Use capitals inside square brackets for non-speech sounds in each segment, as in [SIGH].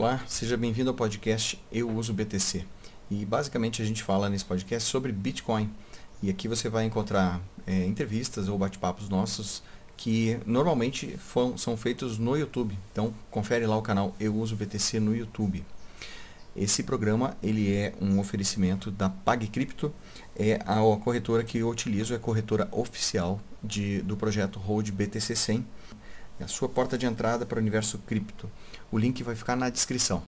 Olá, seja bem-vindo ao podcast Eu Uso BTC. E basicamente a gente fala nesse podcast sobre Bitcoin. E aqui você vai encontrar é, entrevistas ou bate-papos nossos que normalmente foram, são feitos no YouTube. Então confere lá o canal Eu Uso BTC no YouTube. Esse programa ele é um oferecimento da PagCrypto, é a, a corretora que eu utilizo, é a corretora oficial de, do projeto Hold BTC 100 é a sua porta de entrada para o universo cripto. O link vai ficar na descrição.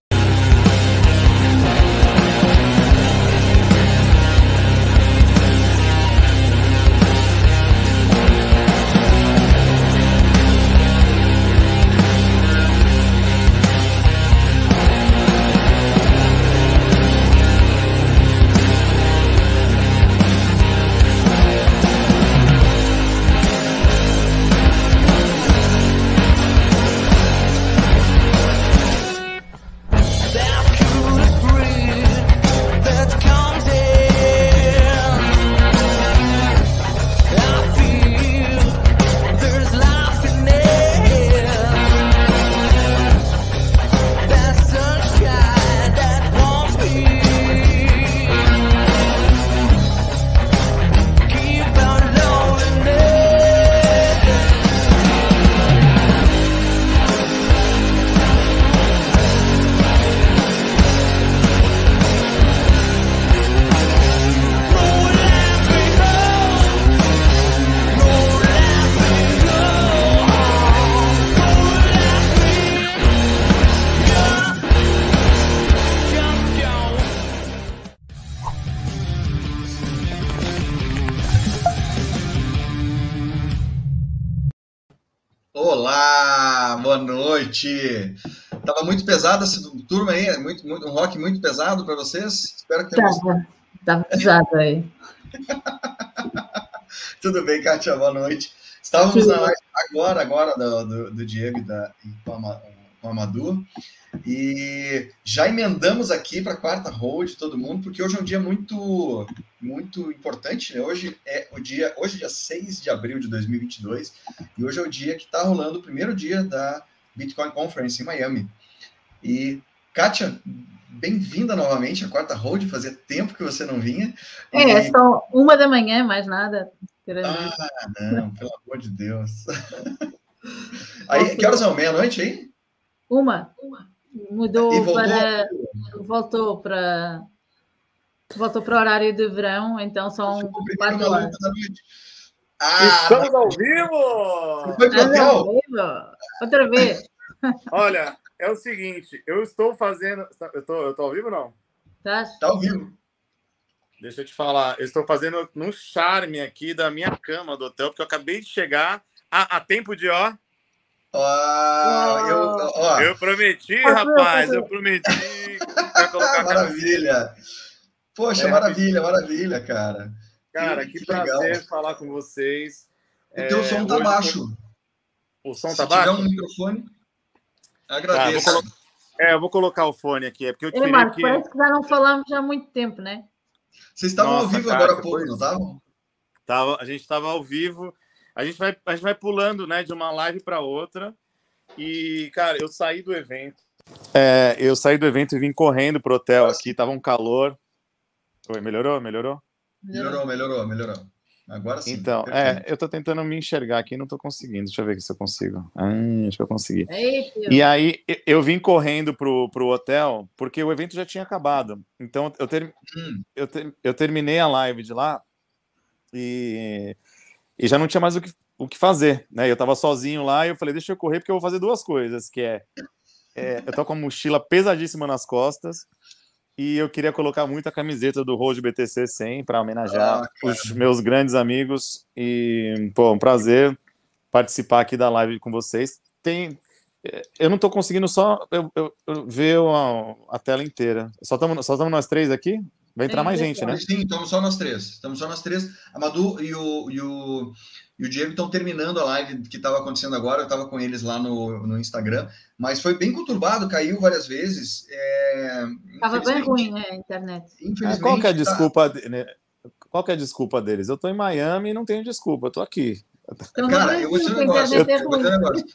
Muito, muito, um rock muito pesado para vocês. Espero que tenha Tava, tava pesado aí. [LAUGHS] Tudo bem, Kátia? Boa noite. Estávamos na live agora, agora do, do, do Diego e da e com, a, com a Madu. E já emendamos aqui para a quarta hold todo mundo, porque hoje é um dia muito muito importante, né? Hoje é o dia, hoje é dia 6 de abril de 2022, e hoje é o dia que está rolando o primeiro dia da Bitcoin Conference em Miami. E, Kátia, bem-vinda novamente à quarta hold, fazia tempo que você não vinha. É, e... só uma da manhã, mais nada. Ah, não, pelo amor de Deus. [LAUGHS] aí, que horas são? Meia-noite aí? Uma. uma. Mudou voltou? para. Voltou para. Voltou para o horário de verão, então são quatro horas. Ah, Estamos ao vivo! Foi Estamos ao vivo! Outra vez. Olha, é o seguinte, eu estou fazendo. Eu tô, eu tô ao vivo ou não? Tá. Tá ao vivo. Deixa eu te falar, eu estou fazendo no charme aqui da minha cama do hotel, porque eu acabei de chegar a, a tempo de ó. Oh, eu, ó. eu prometi, rapaz, eu prometi. maravilha. Poxa, é, maravilha, maravilha, cara. Cara, que, que prazer legal. falar com vocês. O teu é, som tá baixo. O som Se tá baixo? Se tiver um microfone, agradeço. Tá, eu colo... É, eu vou colocar o fone aqui. É porque eu tirei Ei, Marcos, aqui... parece que já não falamos já há muito tempo, né? Vocês estavam Nossa, ao vivo cara, agora há pouco, não estavam? Tava, a gente estava ao vivo. A gente, vai, a gente vai pulando né, de uma live para outra. E, cara, eu saí do evento. É, eu saí do evento e vim correndo pro hotel aqui. Tava um calor. Oi, melhorou? Melhorou? Melhorou, melhorou, melhorou. Agora sim. Então, é, eu tô tentando me enxergar aqui, não tô conseguindo. Deixa eu ver se eu consigo. Ah, acho que eu consegui. e aí, eu vim correndo pro, pro hotel, porque o evento já tinha acabado. Então, eu, ter, hum. eu, ter, eu terminei a live de lá e, e já não tinha mais o que, o que fazer, né? Eu tava sozinho lá e eu falei, deixa eu correr, porque eu vou fazer duas coisas, que é, é eu tô com a mochila pesadíssima nas costas e eu queria colocar muito a camiseta do Road BTC 100 para homenagear ah, os meus grandes amigos. E, pô, um prazer participar aqui da live com vocês. Tem, eu não estou conseguindo só eu, eu, eu ver a, a, tela inteira. Só estamos só nós três aqui? Vai entrar mais gente, né? Sim, estamos só nós três. Estamos só nós três. A Madu e o, e o, e o Diego estão terminando a live que estava acontecendo agora. Eu estava com eles lá no, no Instagram, mas foi bem conturbado, caiu várias vezes. Estava é, bem ruim né, a internet. Infelizmente, qual que é a tá desculpa? Tá... Né? Qual que é a desculpa deles? Eu estou em Miami e não tenho desculpa, eu estou aqui. Então, Cara, eu vou dizer um negócio. Eu, eu vou dizer um negócio.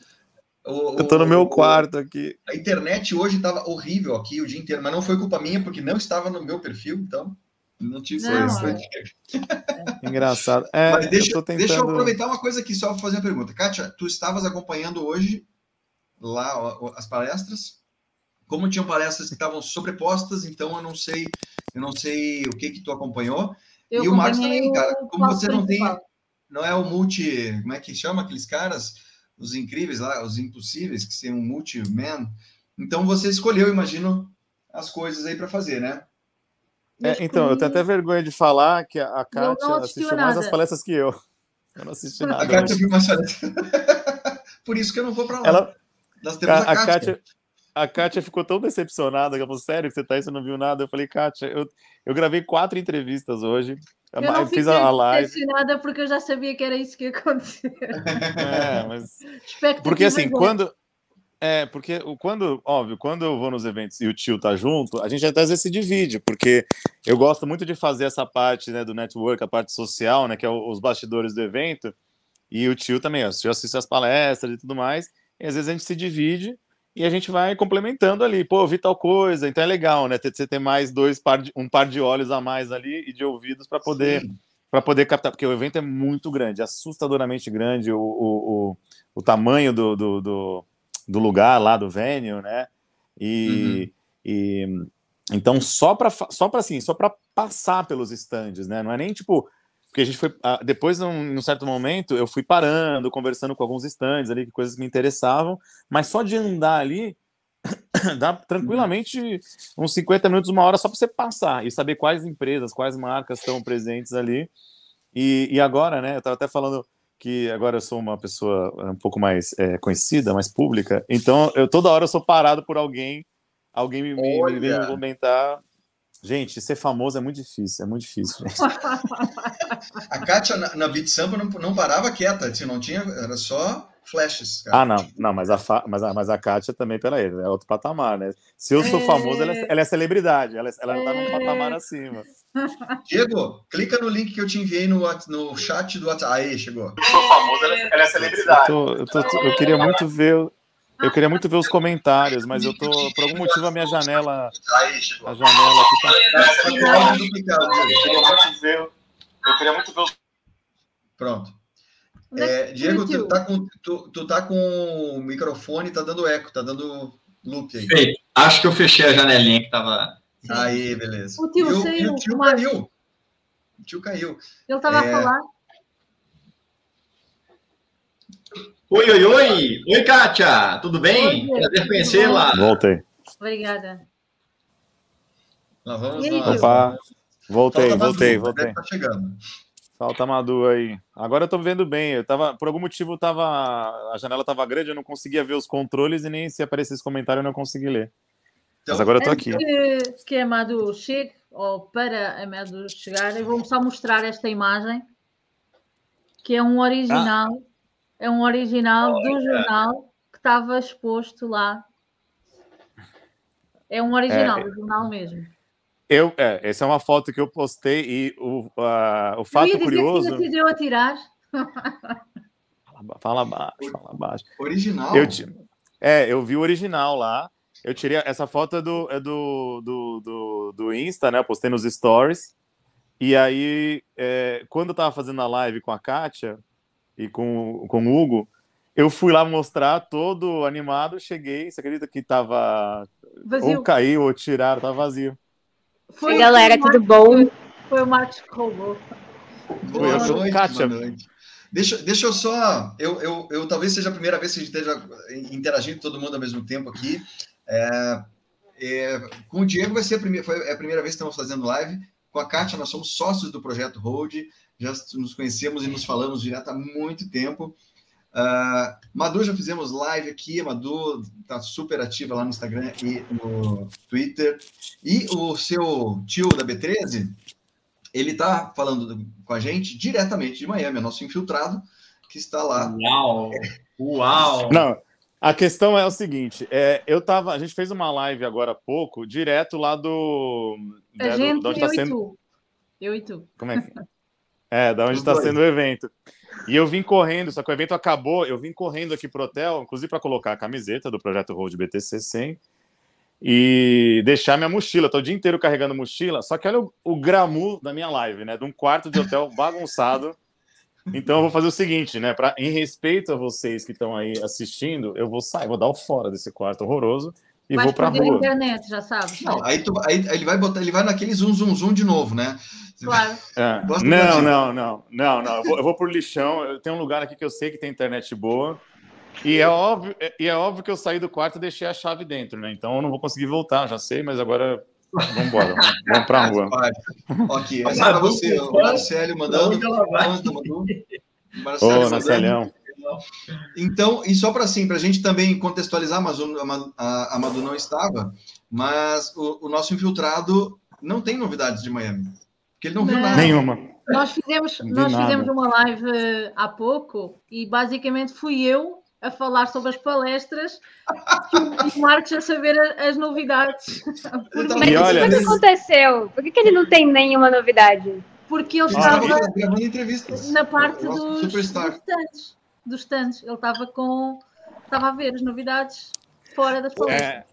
O, eu tô no meu quarto aqui. A internet hoje estava horrível aqui o dia inteiro, mas não foi culpa minha, porque não estava no meu perfil, então não tive não. É. [LAUGHS] Engraçado. É, mas deixa eu, tentando... deixa eu aproveitar uma coisa aqui só para fazer uma pergunta. Kátia, tu estavas acompanhando hoje lá as palestras? Como tinham palestras que estavam sobrepostas, então eu não sei, eu não sei o que que tu acompanhou. Eu e o Marcos também, cara. Como você não tem, não é o multi, como é que chama aqueles caras? Os incríveis lá, os impossíveis, que são um multi-man. Então você escolheu, imagino, as coisas aí para fazer, né? É, então, eu tenho até vergonha de falar que a Kátia assistiu mais as palestras que eu. Eu não assisti nada. A Kátia viu mais. [LAUGHS] Por isso que eu não vou para lá. Ela... Nós temos a, a Kátia. Kátia a Kátia ficou tão decepcionada, que ela falou, sério que você tá aí, você não viu nada? Eu falei, Kátia, eu, eu gravei quatro entrevistas hoje, eu fiz a live. decepcionada porque eu já sabia que era isso que ia acontecer. [LAUGHS] É, mas... porque assim, quando... É, porque quando, óbvio, quando eu vou nos eventos e o tio tá junto, a gente até às vezes se divide, porque eu gosto muito de fazer essa parte né, do network, a parte social, né, que é os bastidores do evento, e o tio também, ó, o tio assiste as palestras e tudo mais, e às vezes a gente se divide, e a gente vai complementando ali, pô, vi tal coisa, então é legal, né? Você ter mais dois par de, um par de olhos a mais ali e de ouvidos para poder para poder captar, porque o evento é muito grande, assustadoramente grande, o, o, o, o tamanho do, do, do, do, lugar lá do venue, né? E, uhum. e então só para só para assim, só para passar pelos estandes, né? Não é nem tipo porque a gente foi. Ah, depois, num, num, certo momento, eu fui parando, conversando com alguns estandes ali, coisas que me interessavam, mas só de andar ali [COUGHS] dá tranquilamente uns 50 minutos, uma hora só para você passar e saber quais empresas, quais marcas estão presentes ali. E, e agora, né? Eu estava até falando que agora eu sou uma pessoa um pouco mais é, conhecida, mais pública, então eu toda hora eu sou parado por alguém, alguém me, me, me comentar Gente, ser famoso é muito difícil, é muito difícil. [LAUGHS] a Kátia na, na Beat Samba não, não parava quieta, assim, não tinha, era só flashes. Cara. Ah, não, não, mas a, fa, mas, a, mas a Kátia também, ele, é outro patamar, né? Se eu sou é... famoso, ela é, ela é celebridade, ela, ela é... tá num patamar acima. Diego, clica no link que eu te enviei no, no chat do WhatsApp. Aí, chegou. Eu sou famoso, ela é, ela é celebridade. Eu, tô, eu, tô, eu queria muito ver eu queria muito ver os comentários, mas eu tô, por algum motivo, a minha janela. A janela aqui tá. Eu queria muito ver os. Pronto. É, Diego, tu tá, com, tu, tu tá com o microfone, tá dando eco, tá dando loop aí. Feito. Acho que eu fechei a janelinha que tava. Aí, beleza. O tio, e o, o tio caiu. O tio caiu. Ele tava é... a falar. Oi, oi, oi! Oi, Kátia! Tudo bem? Oi, Prazer conhecê-la. Voltei. Obrigada. Nós vamos lá. Opa, voltei, Falta voltei, Madu, voltei. Tá chegando. Falta Madu aí. Agora eu tô vendo bem. Eu tava, por algum motivo, tava, a janela tava grande, eu não conseguia ver os controles e nem se aparecesse comentário eu não consegui ler. Então, Mas agora eu tô aqui. Que, que a Madu chegue, ou para a Madu chegar, eu vou só mostrar esta imagem, que é um original. Ah é um original Olha. do jornal que estava exposto lá. É um original é, do jornal mesmo. Eu, é, essa é uma foto que eu postei e o, uh, o fato eu curioso. Que decidiu a tirar. Fala baixo, fala baixo. Original? Eu, é, eu vi o original lá. Eu tirei essa foto é do, é do, do, do, do Insta, né? Eu postei nos stories. E aí, é, quando eu tava fazendo a live com a Kátia, e com, com o Hugo, eu fui lá mostrar todo animado, cheguei, você acredita que tava vazio. ou caiu ou tiraram, tava vazio. Foi Oi, galera, tudo bom? Foi o Marcos que roubou. Boa noite, Kátia. boa noite. Deixa, deixa eu só. Eu, eu, eu talvez seja a primeira vez que a gente esteja interagindo todo mundo ao mesmo tempo aqui. É, é, com o Diego vai ser a primeira, foi a primeira vez que estamos fazendo live. Com a Kátia, nós somos sócios do projeto Hold já nos conhecemos e nos falamos direto há muito tempo. Uh, Madu, já fizemos live aqui, a Madu está super ativa lá no Instagram e no Twitter. E o seu tio da B13, ele está falando com a gente diretamente de Miami, é nosso infiltrado, que está lá. Uau! Uau! Não, a questão é o seguinte, é, eu tava, a gente fez uma live agora há pouco, direto lá do... A né, do, onde tá eu sendo... e tu. Eu e tu. Como é que... É, da onde está sendo o evento. E eu vim correndo, só que o evento acabou, eu vim correndo aqui pro hotel, inclusive para colocar a camiseta do projeto Road BTC 100 e deixar minha mochila. Tô o dia inteiro carregando mochila, só que olha o, o gramu da minha live, né? De um quarto de hotel bagunçado. Então eu vou fazer o seguinte, né? Pra, em respeito a vocês que estão aí assistindo, eu vou sair, vou dar o fora desse quarto horroroso e vai vou para rua. internet, já sabe. Não, aí, tu, aí, ele vai botar, ele vai naquele zoom, zoom, zoom de novo, né? Claro. [LAUGHS] É. Não, não, não, não, não. Eu vou, eu vou por lixão. Eu tenho um lugar aqui que eu sei que tem internet boa. E é óbvio, e é óbvio que eu saí do quarto e deixei a chave dentro, né? Então eu não vou conseguir voltar, já sei, mas agora vamos embora, vamos para a rua. ok, [LAUGHS] essa é para você, o Marcelo mandando. [LAUGHS] Marcelo Ô, Marcelão. Então, e só para assim, para a gente também contextualizar, mas a, Madu não estava, mas o, o, nosso infiltrado não tem novidades de Miami, porque ele não, não. viu nada. Nenhuma. Nós fizemos, nós fizemos uma live há pouco e basicamente fui eu a falar sobre as palestras e o Marcos a saber as novidades. Mas olha, o que aconteceu? Por que, que ele não tem nenhuma novidade? Porque ele estava gravando entrevistas. na parte dos, dos stands. Dos stands. Ele estava com. Estava a ver as novidades fora das palestras. É.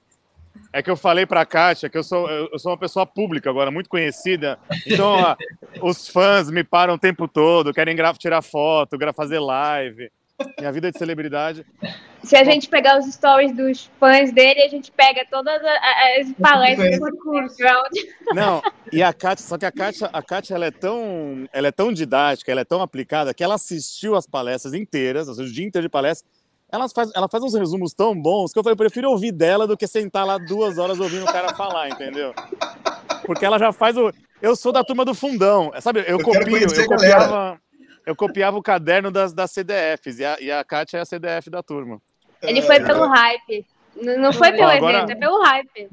É que eu falei para a Kátia que eu sou, eu sou uma pessoa pública agora, muito conhecida. Então, ó, [LAUGHS] os fãs me param o tempo todo, querem tirar foto, fazer live. Minha vida de celebridade. Se a gente pegar os stories dos fãs dele, a gente pega todas as palestras do curso. Não, e a Kátia, só que a Kátia, a Kátia ela é tão, ela é tão didática, ela é tão aplicada que ela assistiu as palestras inteiras, o dia inteiro de palestra. Ela faz, ela faz uns resumos tão bons que eu falei, eu prefiro ouvir dela do que sentar lá duas horas ouvindo o cara falar, entendeu? Porque ela já faz o. Eu sou da turma do fundão, sabe? Eu, eu copio, eu copiava eu copiava o caderno das, das CDFs e a, e a Kátia é a CDF da turma. Ele foi pelo hype. Não foi pelo Agora... evento, é pelo hype.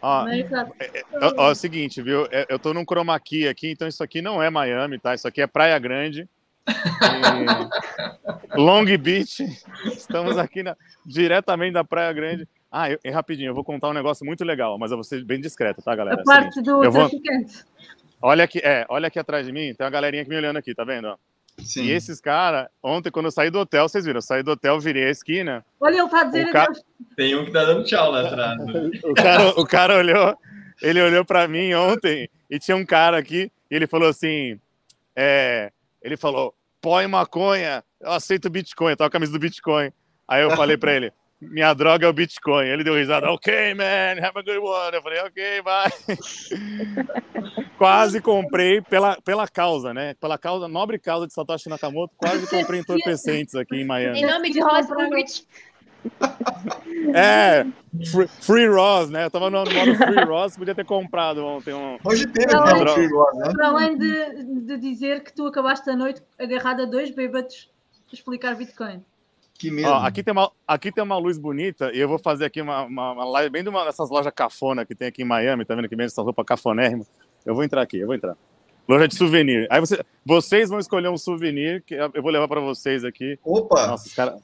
Ó, é, é, ó, é o seguinte, viu? É, eu tô num chroma key aqui, então isso aqui não é Miami, tá? Isso aqui é Praia Grande. [LAUGHS] Long Beach. Estamos aqui na, diretamente da Praia Grande. Ah, eu, rapidinho, eu vou contar um negócio muito legal, mas eu vou ser bem discreto, tá, galera? A parte do eu vou... Olha aqui, é, olha aqui atrás de mim, tem uma galerinha aqui me olhando aqui, tá vendo? Sim. E esses caras, ontem, quando eu saí do hotel, vocês viram, eu saí do hotel, virei a esquina. Olha, ele tá dizendo. Ca... Tem um que tá dando tchau lá atrás. [LAUGHS] o, cara, o cara olhou, ele olhou para mim ontem e tinha um cara aqui e ele falou assim: é, ele falou, põe maconha, eu aceito Bitcoin, eu tava com a camisa do Bitcoin. Aí eu falei para ele, minha droga é o Bitcoin. Ele deu risada, ok, man, have a good one. Eu falei, ok, vai. [LAUGHS] quase comprei pela, pela causa, né? Pela causa, nobre causa de Satoshi Nakamoto, quase comprei entorpecentes aqui em Miami. Em nome de Ross Ulrich. [LAUGHS] É, free, free Ross, né? Eu tava no modo Free Ross, podia ter comprado ontem um. Hoje teve um Free Ross, né? Para além de, de dizer que tu acabaste a noite agarrado a dois bêbados explicar Bitcoin. Que medo. Ó, aqui, tem uma, aqui tem uma luz bonita e eu vou fazer aqui uma, uma, uma live bem de uma dessas lojas cafona que tem aqui em Miami, tá vendo que vem essa roupa cafonérrima? Eu vou entrar aqui, eu vou entrar. Loja de souvenir. Aí você, vocês vão escolher um souvenir que eu vou levar para vocês aqui. Opa! Nossa, os caras.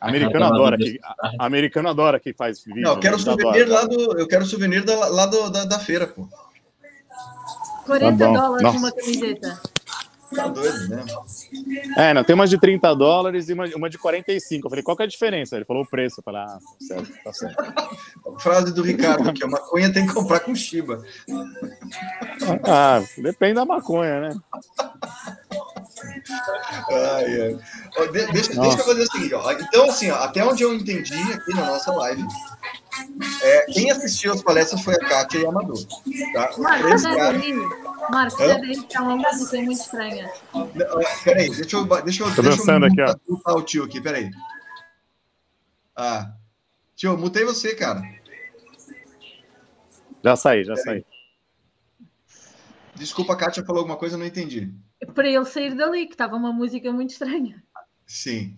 Americano adora que americano adora que faz vídeo. Não, eu quero souvenir lá do, eu quero souvenir da, lá do, da, da feira, pô. 40 tá dólares Nossa. uma camiseta. Tá doido, né? É, não, tem uma de 30 dólares e uma, uma de 45. Eu falei, qual que é a diferença? Ele falou o preço. Eu falei, ah, tá certo, tá certo. Frase do Ricardo aqui, a maconha tem que comprar com Shiba. Ah, depende da maconha, né? Ai, ai. deixa, deixa eu fazer o seguinte, ó. Então, assim, ó, até onde eu entendi aqui na nossa live, é, quem assistiu as palestras foi a Kátia e a Amador. Tá? Marcos, cara... Marcos, é é uma música muito estranha. Peraí, deixa eu, deixa eu, Tô deixa eu aqui, ó. mutar o tio aqui, peraí. Ah, tio, mutei você, cara. Já saí, já saí. Desculpa, a Kátia falou alguma coisa, eu não entendi. Para ele sair dali, que estava uma música muito estranha. Sim,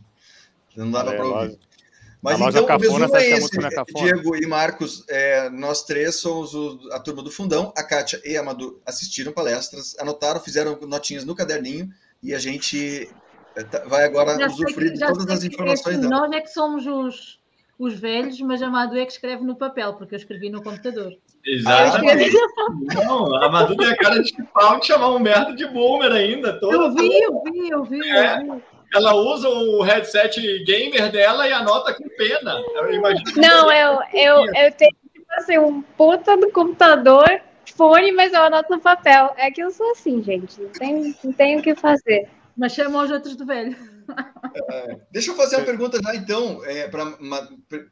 não dava é, para ouvir. Mas a então, cafona, o resumo é esse, Diego e Marcos, é, nós três somos o, a turma do Fundão, a Kátia e a Madu assistiram palestras, anotaram, fizeram notinhas no caderninho e a gente é, tá, vai agora já usufruir que, de todas as informações dela. Nós é que somos os, os velhos, mas a Madu é que escreve no papel, porque eu escrevi no computador. Exatamente. [LAUGHS] Não, a Madu tem a cara de pau de chamar um merda de boomer ainda. Toda, eu vi, eu vi, eu vi, é. eu vi. Ela usa o headset gamer dela e anota com pena. Eu imagino Não, eu, eu, eu tenho tipo assim, um puta do computador, fone, mas eu anoto no papel. É que eu sou assim, gente. Não tem, não tem o que fazer. Mas chama os outros do velho. É, deixa eu fazer uma pergunta já, então. É, pra,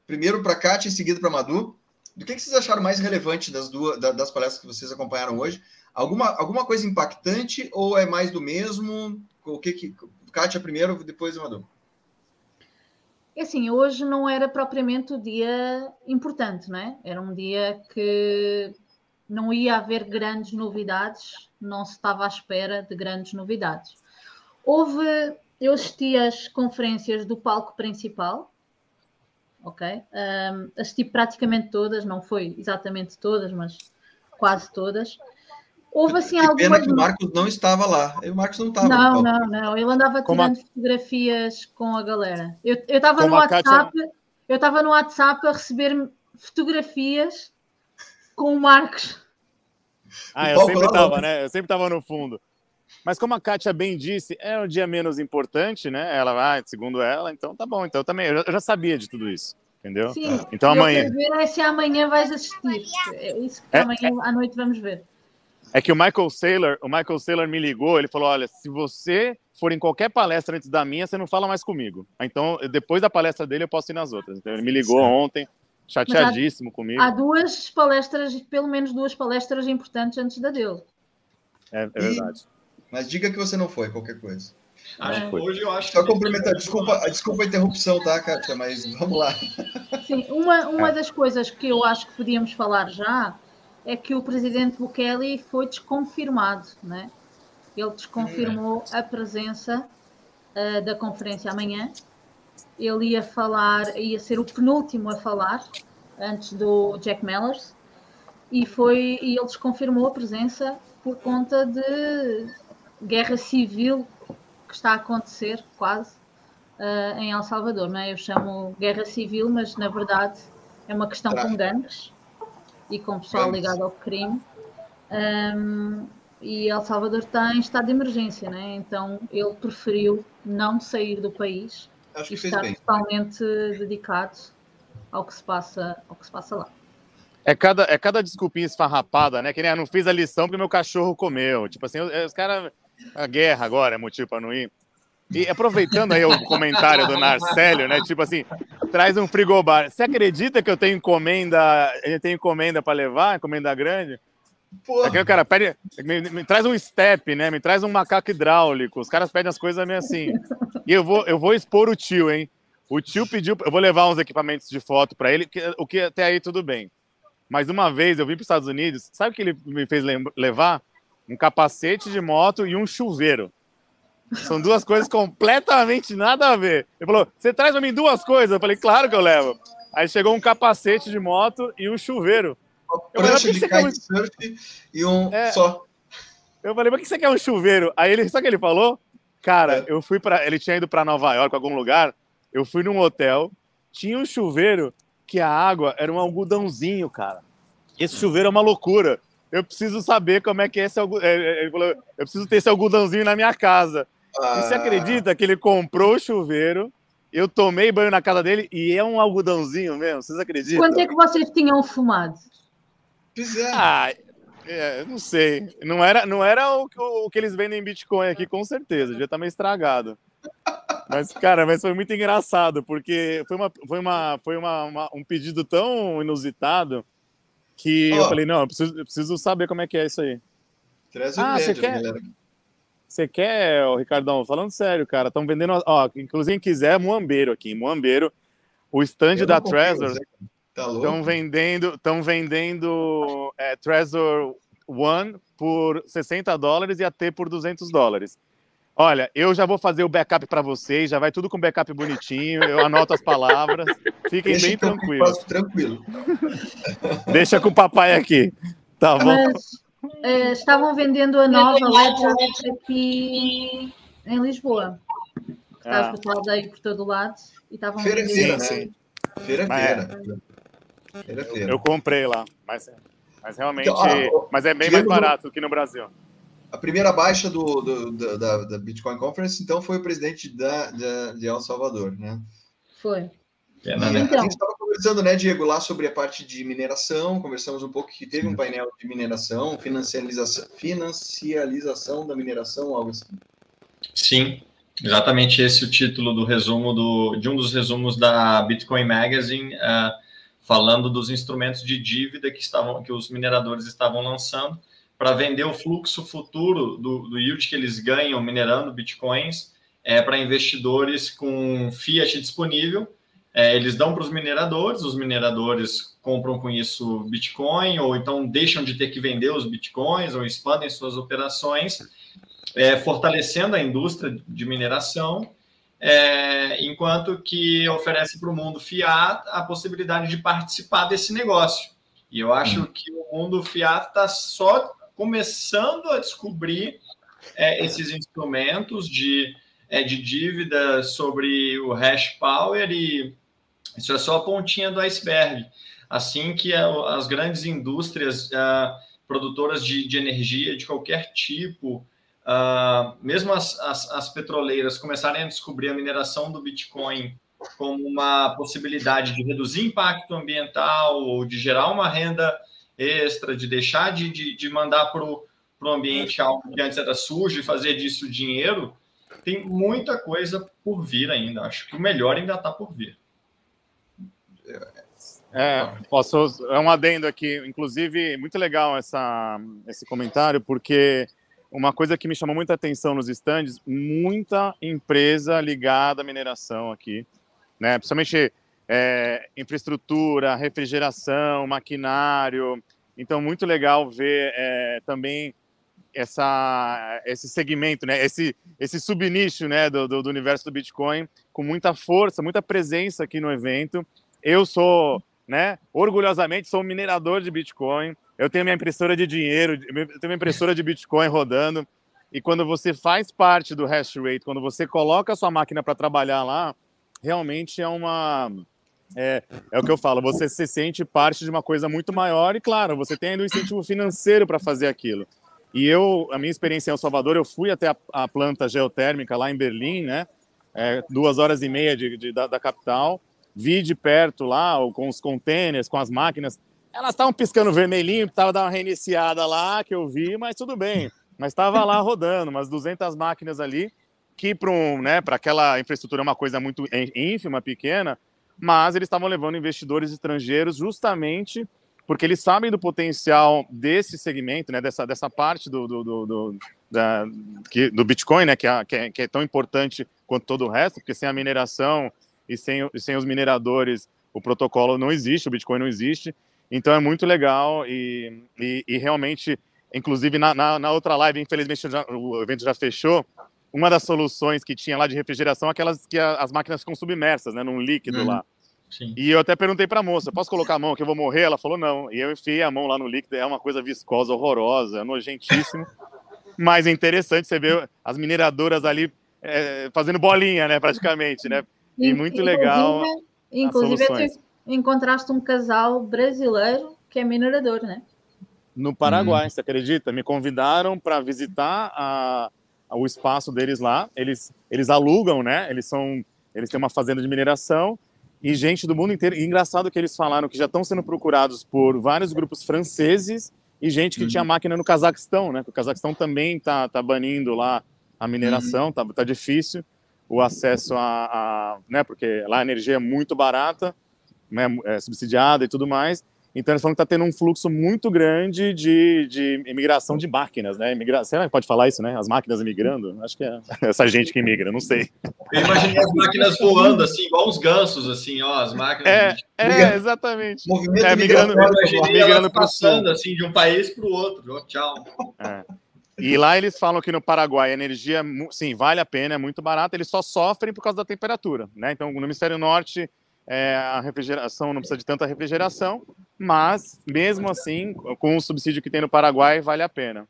primeiro para a Kátia e em seguida para a Madu. Do que, que, vocês acharam mais relevante das duas das palestras que vocês acompanharam hoje? Alguma, alguma coisa impactante ou é mais do mesmo? O que que Kátia primeiro, depois a Madu? É assim, hoje não era propriamente o dia importante, não é? Era um dia que não ia haver grandes novidades, não se estava à espera de grandes novidades. Houve, eu assisti às conferências do palco principal, ok? Um, assisti praticamente todas, não foi exatamente todas, mas quase todas. Houve assim que algumas. Pena que o Marcos não estava lá. O Marcos não estava. Não, não, não. Ele andava tirando a... fotografias com a galera. Eu estava no WhatsApp. Cátia... Eu estava no WhatsApp a receber fotografias com o Marcos. Ah, eu sempre estava, né? Eu sempre estava no fundo. Mas como a Kátia bem disse, é um dia menos importante, né? Ela vai, segundo ela, então tá bom. Então eu também, eu já sabia de tudo isso, entendeu? Sim. Então amanhã. Eu quero ver é se amanhã vais assistir. É isso que é, amanhã é... à noite vamos ver. É que o Michael Saylor, o Michael Saylor me ligou, ele falou: olha, se você for em qualquer palestra antes da minha, você não fala mais comigo. Então, depois da palestra dele, eu posso ir nas outras. Então, ele me ligou Sim. ontem, chateadíssimo há, comigo. Há duas palestras, pelo menos duas palestras importantes antes da dele. É, é verdade. Mas diga que você não foi, qualquer coisa. Acho, é. Hoje eu acho Só complementar, desculpa, desculpa a interrupção, tá, Kátia? Mas vamos lá. Sim, uma, uma é. das coisas que eu acho que podíamos falar já é que o presidente Bukele foi desconfirmado, né? Ele desconfirmou a presença uh, da conferência amanhã. Ele ia falar, ia ser o penúltimo a falar antes do Jack Mellers e foi e ele desconfirmou a presença por conta de guerra civil que está a acontecer quase uh, em El Salvador, não é? Eu chamo guerra civil, mas na verdade é uma questão com gangues e com pessoal ligado ao crime. Um, e El Salvador está em estado de emergência, né? então ele preferiu não sair do país e estar totalmente dedicado ao que se passa, ao que se passa lá. É cada, é cada desculpinha esfarrapada, né? Que nem, ah, não fiz a lição porque meu cachorro comeu. Tipo assim, os caras. A guerra agora é motivo para não ir. E aproveitando aí o comentário do Narcélio, né? Tipo assim, traz um frigobar. Você acredita que eu tenho encomenda, eu tenho encomenda para levar, encomenda grande? Porra. Aqui o cara pede, me, me, traz um step, né? Me traz um macaco hidráulico. Os caras pedem as coisas meio assim. E eu vou, eu vou expor o tio, hein? O tio pediu, eu vou levar uns equipamentos de foto para ele, o que até aí tudo bem. Mas uma vez eu vim para os Estados Unidos, sabe o que ele me fez levar? Um capacete de moto e um chuveiro. São duas coisas completamente nada a ver. Ele falou: Você traz para mim duas coisas? Eu falei: Claro que eu levo. Aí chegou um capacete de moto e um chuveiro. Uma prancha de kitesurf e um é... só. Eu falei: Mas que você quer um chuveiro? Aí ele, sabe o que ele falou? Cara, é. eu fui para. Ele tinha ido para Nova York, algum lugar. Eu fui num hotel, tinha um chuveiro que a água era um algodãozinho, cara. Esse chuveiro é uma loucura. Eu preciso saber como é que é esse algodão. É, é, ele falou: Eu preciso ter esse algodãozinho na minha casa. Ah. E você acredita que ele comprou o chuveiro, eu tomei banho na casa dele e é um algodãozinho mesmo? Vocês acreditam? Quanto é que vocês tinham fumado? Pois é. Ah, é, não sei. Não era, não era o, o, que eles vendem em Bitcoin aqui, com certeza. Já tá meio estragado. Mas, cara, mas foi muito engraçado, porque foi, uma, foi, uma, foi uma, uma um pedido tão inusitado que oh. eu falei, não, eu preciso, eu preciso saber como é que é isso aí. Traz ah, você quer? Galera. Você quer, oh, Ricardão? Falando sério, cara, estão vendendo. Ó, inclusive, quem quiser, Moambeiro aqui. Moambeiro, o stand da Trezor. Estão tá vendendo, estão vendendo é, Trezor One por 60 dólares e a T por 200 dólares. Olha, eu já vou fazer o backup para vocês, já vai tudo com backup bonitinho, eu anoto as palavras, fiquem Deixa bem tranquilos. Tranquilo. Deixa com o papai aqui, tá bom? Mas uh, estavam vendendo a nova Ledger aqui em Lisboa. Estava ah. pessoal daí por todo lado e estavam feira, vendendo. Feira, né? Feira, feira. feira. feira. Eu, eu comprei lá, mas... Mas realmente, então, ah, mas é bem mais barato do que no Brasil. A primeira baixa do, do, do da, da, Bitcoin Conference, então, foi o presidente da, da, de El Salvador, né? Foi. É, então, a gente estava conversando, né, Diego, lá sobre a parte de mineração, conversamos um pouco que teve um painel de mineração, financialização, financialização da mineração, algo assim. Sim, exatamente esse é o título do resumo do, de um dos resumos da Bitcoin Magazine, uh, falando dos instrumentos de dívida que estavam que os mineradores estavam lançando para vender o fluxo futuro do, do yield que eles ganham minerando bitcoins é, para investidores com fiat disponível. É, eles dão para os mineradores, os mineradores compram com isso Bitcoin, ou então deixam de ter que vender os Bitcoins, ou expandem suas operações, é, fortalecendo a indústria de mineração é, enquanto que oferece para o mundo fiat a possibilidade de participar desse negócio. E eu acho hum. que o mundo fiat está só começando a descobrir é, esses instrumentos de, é, de dívida sobre o hash power e isso é só a pontinha do iceberg. Assim que as grandes indústrias uh, produtoras de, de energia de qualquer tipo Uh, mesmo as, as, as, petroleiras começarem a descobrir a mineração do Bitcoin como uma possibilidade de reduzir impacto ambiental ou de gerar uma renda extra, de deixar de, de, de mandar para o ambiente algo que antes era sujo e fazer disso dinheiro, tem muita coisa por vir ainda. Acho que o melhor ainda está por vir. É, posso, é um adendo aqui, inclusive, muito legal essa, esse comentário, porque uma coisa que me chamou muita atenção nos estandes, muita empresa ligada à mineração aqui, né? Principalmente é, infraestrutura, refrigeração, maquinário. Então, muito legal ver é, também essa, esse segmento, né? esse, esse subnicho né? Do, do, do, universo do Bitcoin, com muita força, muita presença aqui no evento. Eu sou, né, orgulhosamente, sou um minerador de Bitcoin eu tenho minha impressora de dinheiro, eu tenho minha impressora de Bitcoin rodando. E quando você faz parte do hash rate, quando você coloca a sua máquina para trabalhar lá, realmente é uma. É, é o que eu falo, você se sente parte de uma coisa muito maior e, claro, você tem ainda um incentivo financeiro para fazer aquilo. E eu, a minha experiência em El Salvador, eu fui até a, a planta geotérmica lá em Berlim, né? É, duas horas e meia de, de da, da, capital. Vi de perto lá, com os containers, com as máquinas. Elas estavam piscando vermelhinho, estava dando uma reiniciada lá, que eu vi, mas tudo bem. Mas estava lá [LAUGHS] rodando, umas 200 máquinas ali, que para um, né, aquela infraestrutura é uma coisa muito ínfima, pequena, mas eles estavam levando investidores estrangeiros justamente porque eles sabem do potencial desse segmento, né, dessa, dessa parte do, do, do, do, da, que, do Bitcoin, né, que é, que, é, que é tão importante quanto todo o resto, porque sem a mineração e sem, e sem os mineradores, o protocolo não existe, o Bitcoin não existe. Então é muito legal e, e, e realmente, inclusive na, na, na, outra live, infelizmente já, o evento já fechou, uma das soluções que tinha lá de refrigeração é aquelas que a, as máquinas ficam submersas, né, num líquido uhum. lá. Sim. E eu até perguntei para a moça, posso colocar a mão que eu vou morrer? Ela falou não. E eu enfiei a mão lá no líquido, é uma coisa viscosa, horrorosa, é nojentíssimo. [LAUGHS] Mas é interessante você ver as mineradoras ali é, fazendo bolinha, né, praticamente, né? E muito legal. Inclusive, encontraste um casal brasileiro que é minerador, né? No Paraguai, hum. você acredita? Me convidaram para visitar a, a, o espaço deles lá. Eles, eles alugam, né? Eles são, eles têm uma fazenda de mineração e gente do mundo inteiro. E engraçado que eles falaram que já estão sendo procurados por vários grupos franceses e gente que uhum. tinha máquina no Cazaquistão, né? o Cazaquistão também tá, tá banindo lá a mineração, uhum. tá, tá difícil o acesso a, a, né? Porque lá a energia é muito barata né, é, subsidiada e tudo mais. Então eles falam que está tendo um fluxo muito grande de, de imigração de máquinas, né? Imigra... Você pode falar isso, né? As máquinas imigrando? Acho que é [LAUGHS] essa gente que imigra, não sei. Eu imaginei as máquinas voando, assim, igual os gansos, assim, ó, as máquinas. É, é exatamente. Movimento é, migrando, migrando passando, assim, de um país para o outro. Tchau. É. E lá eles falam que no Paraguai a energia, sim, vale a pena, é muito barata, eles só sofrem por causa da temperatura, né? Então, no Hemisfério Norte é, a refrigeração não precisa de tanta refrigeração, mas mesmo assim, com o subsídio que tem no Paraguai, vale a pena.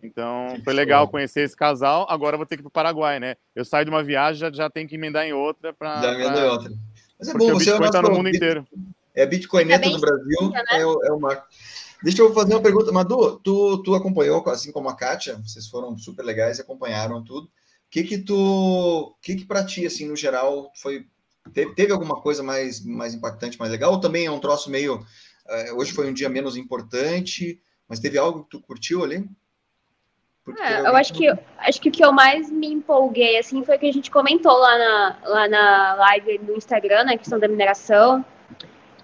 Então, foi legal conhecer esse casal. Agora vou ter que ir para o Paraguai, né? Eu saio de uma viagem, já, já tenho que emendar em outra para. Já emenda em outra. Mas é bom, você é o tá no mundo inteiro. É Bitcoineta é do Brasil, né? é, o, é o Marco. Deixa eu fazer uma pergunta. Madu, tu, tu acompanhou, assim como a Kátia, vocês foram super legais e acompanharam tudo. O que que tu, o que que para ti, assim, no geral, foi teve, teve, alguma coisa mais, mais impactante, mais legal? Ou também é um troço meio, uh, hoje foi um dia menos importante, mas teve algo que tu curtiu ali? É, eu acho que, acho que o que eu mais me empolguei, assim, foi que a gente comentou lá na, lá na live no Instagram, na questão da mineração,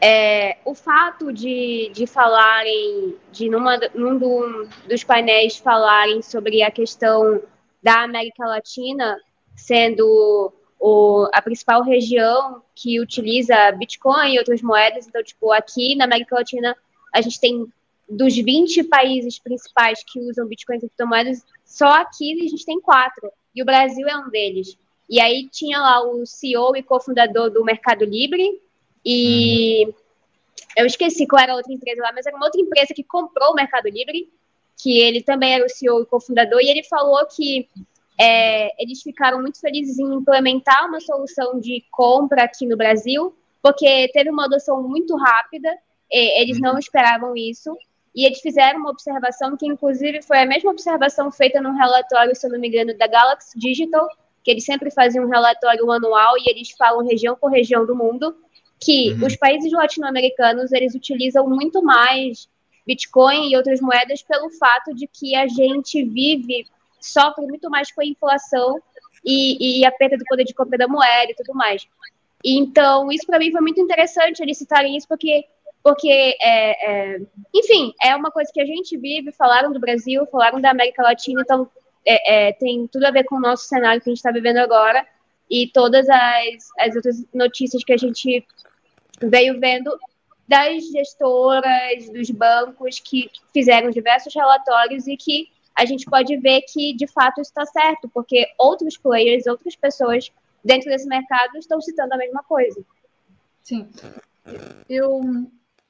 é, o fato de, de falarem, de numa, num do, dos painéis falarem sobre a questão da América Latina sendo o, a principal região que utiliza Bitcoin e outras moedas. Então, tipo, aqui na América Latina, a gente tem dos 20 países principais que usam Bitcoin e criptomoedas, só aqui a gente tem quatro. E o Brasil é um deles. E aí tinha lá o CEO e cofundador do Mercado Livre, e uhum. eu esqueci qual era a outra empresa lá, mas era uma outra empresa que comprou o Mercado Livre, que ele também era o CEO e cofundador, e ele falou que é, eles ficaram muito felizes em implementar uma solução de compra aqui no Brasil, porque teve uma adoção muito rápida, eles não uhum. esperavam isso, e eles fizeram uma observação que, inclusive, foi a mesma observação feita no relatório, se eu não me engano, da Galaxy Digital, que eles sempre fazem um relatório anual e eles falam região por região do mundo, que uhum. os países latino-americanos eles utilizam muito mais Bitcoin e outras moedas pelo fato de que a gente vive, sofre muito mais com a inflação e, e a perda do poder de compra da moeda e tudo mais. Então, isso para mim foi muito interessante eles citarem isso, porque, porque é, é, enfim, é uma coisa que a gente vive, falaram do Brasil, falaram da América Latina, então é, é tem tudo a ver com o nosso cenário que a gente está vivendo agora e todas as, as outras notícias que a gente veio vendo das gestoras, dos bancos que fizeram diversos relatórios e que a gente pode ver que de fato isso está certo, porque outros players, outras pessoas dentro desse mercado estão citando a mesma coisa. Sim. Eu,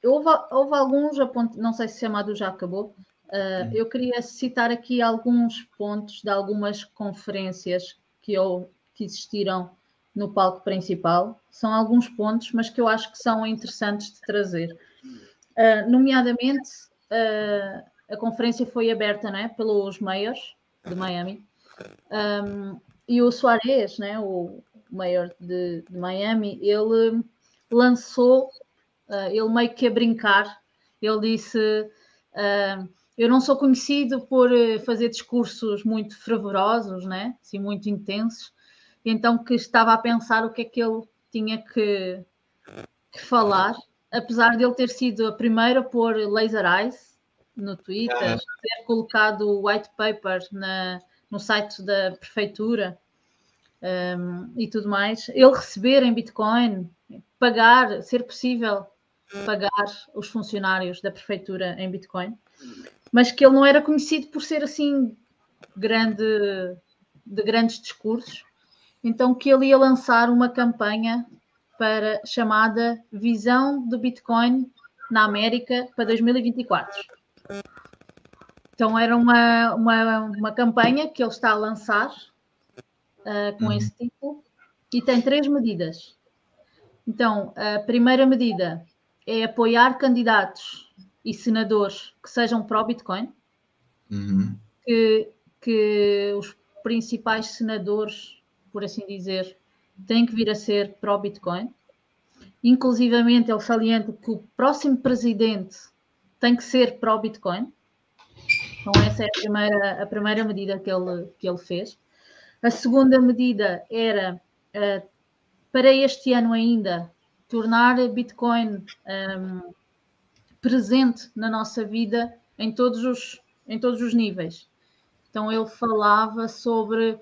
houve, houve alguns apontos, não sei se o chamado já acabou. Uh, eu queria citar aqui alguns pontos de algumas conferências que, eu, que existiram no palco principal. São alguns pontos, mas que eu acho que são interessantes de trazer. Uh, nomeadamente, uh, a conferência foi aberta né, pelos mayors de Miami um, e o Soares, né, o mayor de, de Miami, ele lançou, uh, ele meio que a brincar, ele disse. eu não sou conhecido por fazer discursos muito fervorosos, né? assim, muito intensos, então que estava a pensar o que é que ele tinha que, que falar, apesar de ele ter sido a primeira a pôr laser eyes no Twitter, ter colocado o white paper na, no site da prefeitura um, e tudo mais, ele receber em Bitcoin, pagar, ser possível pagar os funcionários da prefeitura em Bitcoin, mas que ele não era conhecido por ser assim grande de grandes discursos então que ele ia lançar uma campanha para chamada Visão do Bitcoin na América para 2024. Então era uma, uma, uma campanha que ele está a lançar uh, com uhum. esse título e tem três medidas. Então, a primeira medida é apoiar candidatos e senadores que sejam pró-Bitcoin, uhum. que, que os principais senadores por assim dizer, tem que vir a ser pró-Bitcoin. Inclusivamente, ele salienta que o próximo presidente tem que ser pró-Bitcoin. Então, essa é a primeira, a primeira medida que ele, que ele fez. A segunda medida era, uh, para este ano ainda, tornar Bitcoin um, presente na nossa vida em todos os, em todos os níveis. Então, ele falava sobre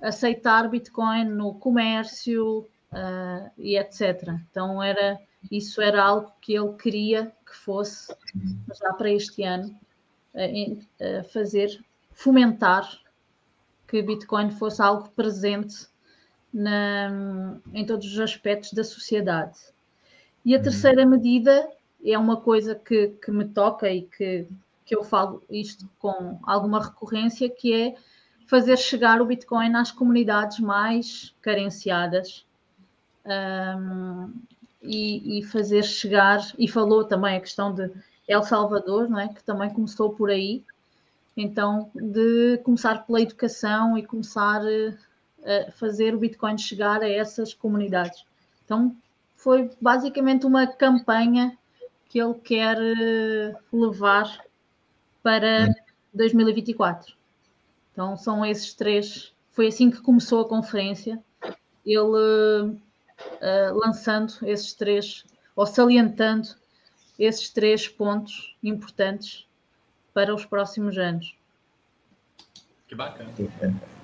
aceitar Bitcoin no comércio uh, e etc. Então era isso era algo que ele queria que fosse já para este ano uh, fazer fomentar que Bitcoin fosse algo presente na, em todos os aspectos da sociedade. E a uhum. terceira medida é uma coisa que, que me toca e que, que eu falo isto com alguma recorrência, que é fazer chegar o Bitcoin às comunidades mais carenciadas um, e, e, fazer chegar, e falou também a questão de El Salvador, não é? que também começou por aí. Então, de começar pela educação e começar a fazer o Bitcoin chegar a essas comunidades. Então, foi basicamente uma campanha que ele quer levar para 2024. Então, são esses três. Foi assim que começou a conferência, ele uh, lançando esses três, ou salientando esses três pontos importantes para os próximos anos. Que bacana.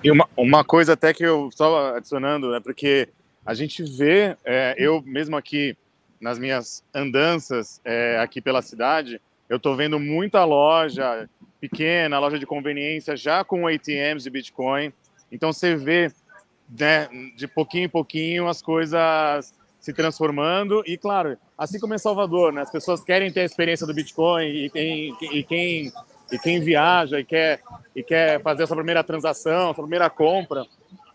E uma, uma coisa até que eu só adicionando, é porque a gente vê, é, eu mesmo aqui nas minhas andanças é, aqui pela cidade, eu estou vendo muita loja pequena, loja de conveniência já com ATMs de Bitcoin. Então você vê né, de pouquinho em pouquinho as coisas se transformando e claro, assim como em Salvador, né, as pessoas querem ter a experiência do Bitcoin e, e quem e quem viaja e quer e quer fazer essa primeira transação, essa primeira compra.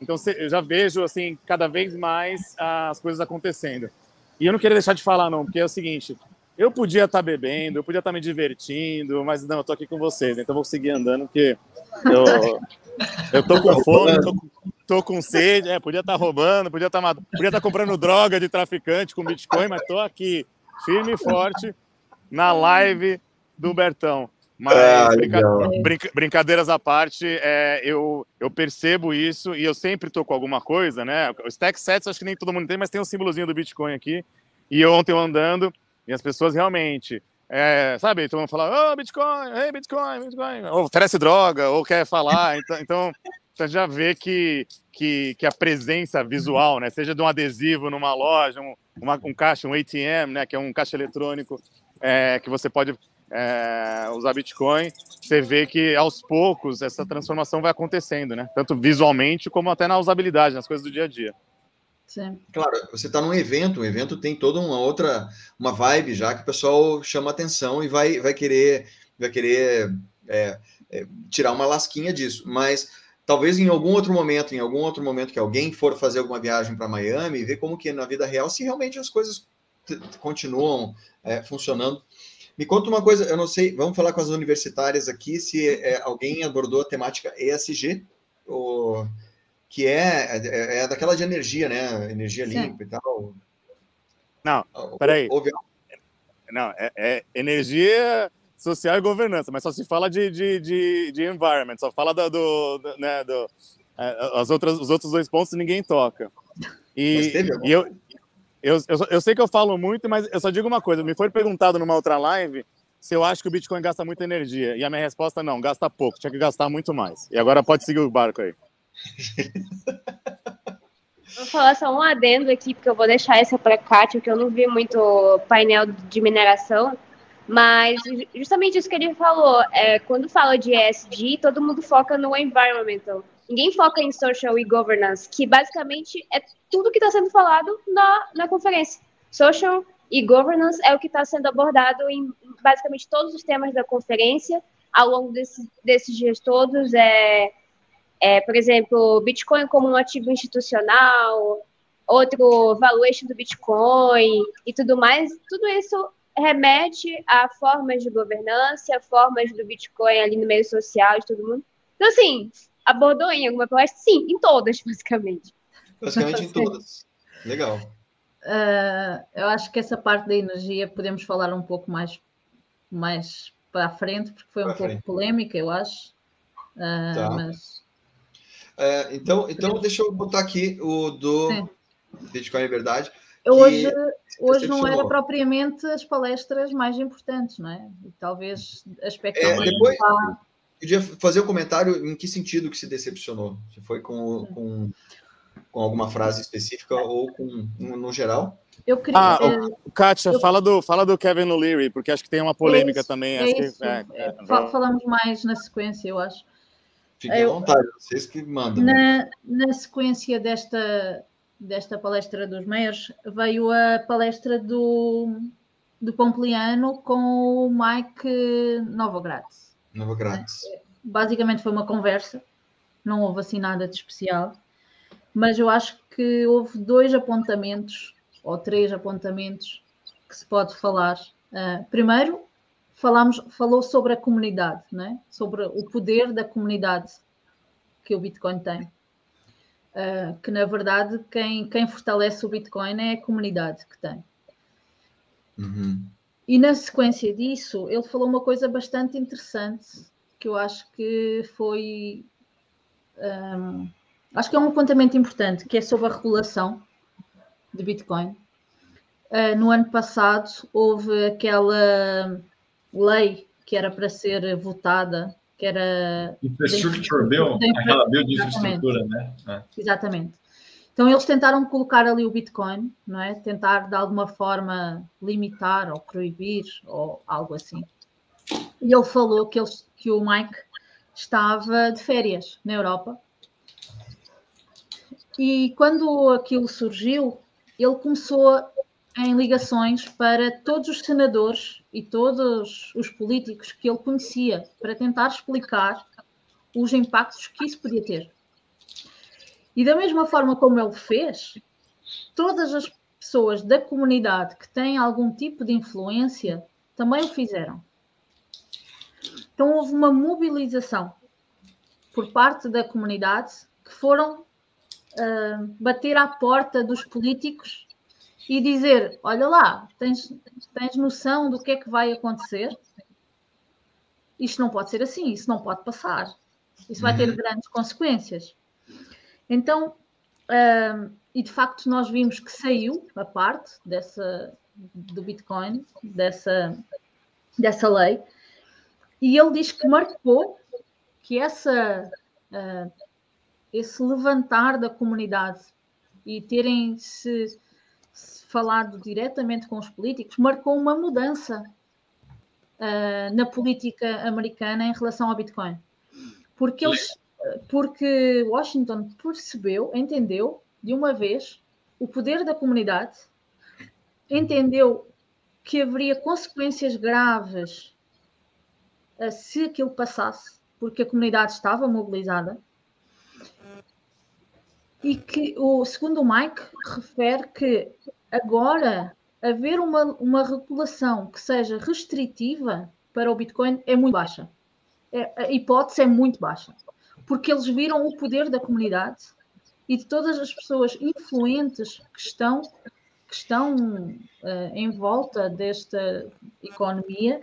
Então eu já vejo assim cada vez mais as coisas acontecendo. E eu não queria deixar de falar não, porque é o seguinte, eu podia estar tá bebendo, eu podia estar tá me divertindo, mas não, eu tô aqui com vocês, então vou seguir andando, porque eu, eu tô com fome, tô, tô com sede, é, podia estar tá roubando, podia estar podia estar comprando droga de traficante com Bitcoin, mas tô aqui firme e forte na live do Bertão. Mas ah, brinca... Brinca... brincadeiras à parte, é, eu, eu percebo isso e eu sempre tô com alguma coisa, né? O Stack Sets acho que nem todo mundo tem, mas tem um símbolozinho do Bitcoin aqui. E ontem eu andando, e as pessoas realmente, é, sabe, todo mundo fala, oh, Bitcoin, hey, Bitcoin, Bitcoin, ou oferece droga, ou quer falar. [LAUGHS] Então, então você já vê que, que, que a presença visual, né, seja de um adesivo numa loja, um, uma, um caixa, um ATM, né, que é um caixa eletrônico, é, que você pode é, usar Bitcoin, você vê que aos poucos essa transformação vai acontecendo, né? Tanto visualmente como até na usabilidade, nas coisas do dia a dia. Sim. Claro, você está num evento, o evento tem toda uma outra, uma vibe já que o pessoal chama atenção e vai, vai querer, vai querer é, é, tirar uma lasquinha disso. Mas talvez em algum outro momento, em algum outro momento que alguém for fazer alguma viagem para Miami, ver como que na vida real, se realmente as coisas continuam é, funcionando. Me conta uma coisa, eu não sei, vamos falar com as universitárias aqui, se é, alguém abordou a temática ESG, ou que é, é, é, daquela de energia, né? Energia Sim. limpa e tal. Não, peraí. Houve... Não, é, é, energia social e governança, mas só se fala de, de, de, de environment, só fala do, do, do né, do, é, as outras, os outros dois pontos ninguém toca. E, e eu, eu, eu, eu sei que eu falo muito, mas eu só digo uma coisa, me foi perguntado numa outra live se eu acho que o Bitcoin gasta muita energia, e a minha resposta é não, gasta pouco, tinha que gastar muito mais. E agora pode seguir o barco aí. [LAUGHS] Vou falar só um adendo aqui, porque eu vou deixar essa para Kátia, que eu não vi muito painel de mineração, mas justamente isso que ele falou, é, quando fala de ESG, todo mundo foca no environmental. Ninguém foca em social e governance, que basicamente é tudo que está sendo falado na, na conferência. Social e governance é o que está sendo abordado em basicamente todos os temas da conferência ao longo desse, desses dias todos. É, é, por exemplo, Bitcoin como um ativo institucional, outro valuation do Bitcoin e tudo mais, tudo isso remete a formas de governança, formas do Bitcoin ali no meio social de todo mundo. Então, assim, abordou em alguma palestra? Sim, em todas, [LAUGHS] basicamente. Basicamente em todas. Legal. Uh, eu acho que essa parte da energia podemos falar um pouco mais, mais para a frente, porque foi um pouco polêmica, eu acho. Uh, tá. Mas é, então, então, deixa eu botar aqui o do Sim. Bitcoin Verdade. Hoje, hoje não era propriamente as palestras mais importantes, não é? E talvez aspecto é, depois podia fazer um comentário em que sentido que se decepcionou? Se foi com, com, com alguma frase específica ou com no geral? Eu queria. Ah, é, Kátia, eu... fala, do, fala do Kevin O'Leary, porque acho que tem uma polêmica é isso, também. É que, é, é, falamos mais na sequência, eu acho. Fiquem à vontade, vocês que mandam. Na, na sequência desta, desta palestra dos meios, veio a palestra do, do Pompliano com o Mike Novogratz. Novogratz. Basicamente foi uma conversa, não houve assim nada de especial, mas eu acho que houve dois apontamentos, ou três apontamentos, que se pode falar. Uh, primeiro, falamos, falou sobre a comunidade, né? sobre o poder da comunidade que o Bitcoin tem. Uh, que na verdade quem, quem fortalece o Bitcoin é a comunidade que tem. Uhum. E na sequência disso, ele falou uma coisa bastante interessante que eu acho que foi. Um, acho que é um apontamento importante, que é sobre a regulação de Bitcoin. Uh, no ano passado houve aquela lei que era para ser votada, que era. Infrastructure Bill, aquela bill de infraestrutura, né? É. Exatamente. Então eles tentaram colocar ali o Bitcoin, não é? Tentar de alguma forma limitar ou proibir ou algo assim. E ele falou que, ele, que o Mike estava de férias na Europa. E quando aquilo surgiu, ele começou em ligações para todos os senadores e todos os políticos que ele conhecia para tentar explicar os impactos que isso podia ter. E da mesma forma como ele fez, todas as pessoas da comunidade que têm algum tipo de influência também o fizeram. Então houve uma mobilização por parte da comunidade que foram uh, bater à porta dos políticos e dizer: Olha lá, tens, tens noção do que é que vai acontecer? Isto não pode ser assim, isso não pode passar. Isso vai ter uhum. grandes consequências. Então, uh, e de facto nós vimos que saiu a parte dessa do Bitcoin, dessa, dessa lei, e ele diz que marcou que essa, uh, esse levantar da comunidade e terem se, se, falado diretamente com os políticos marcou uma mudança uh, na política americana em relação ao Bitcoin. Porque eles porque Washington percebeu, entendeu de uma vez o poder da comunidade, entendeu que haveria consequências graves se aquilo passasse, porque a comunidade estava mobilizada. E que, o, segundo o Mike, refere que agora haver uma, uma regulação que seja restritiva para o Bitcoin é muito baixa. É, a hipótese é muito baixa porque eles viram o poder da comunidade e de todas as pessoas influentes que estão, que estão uh, em volta desta economia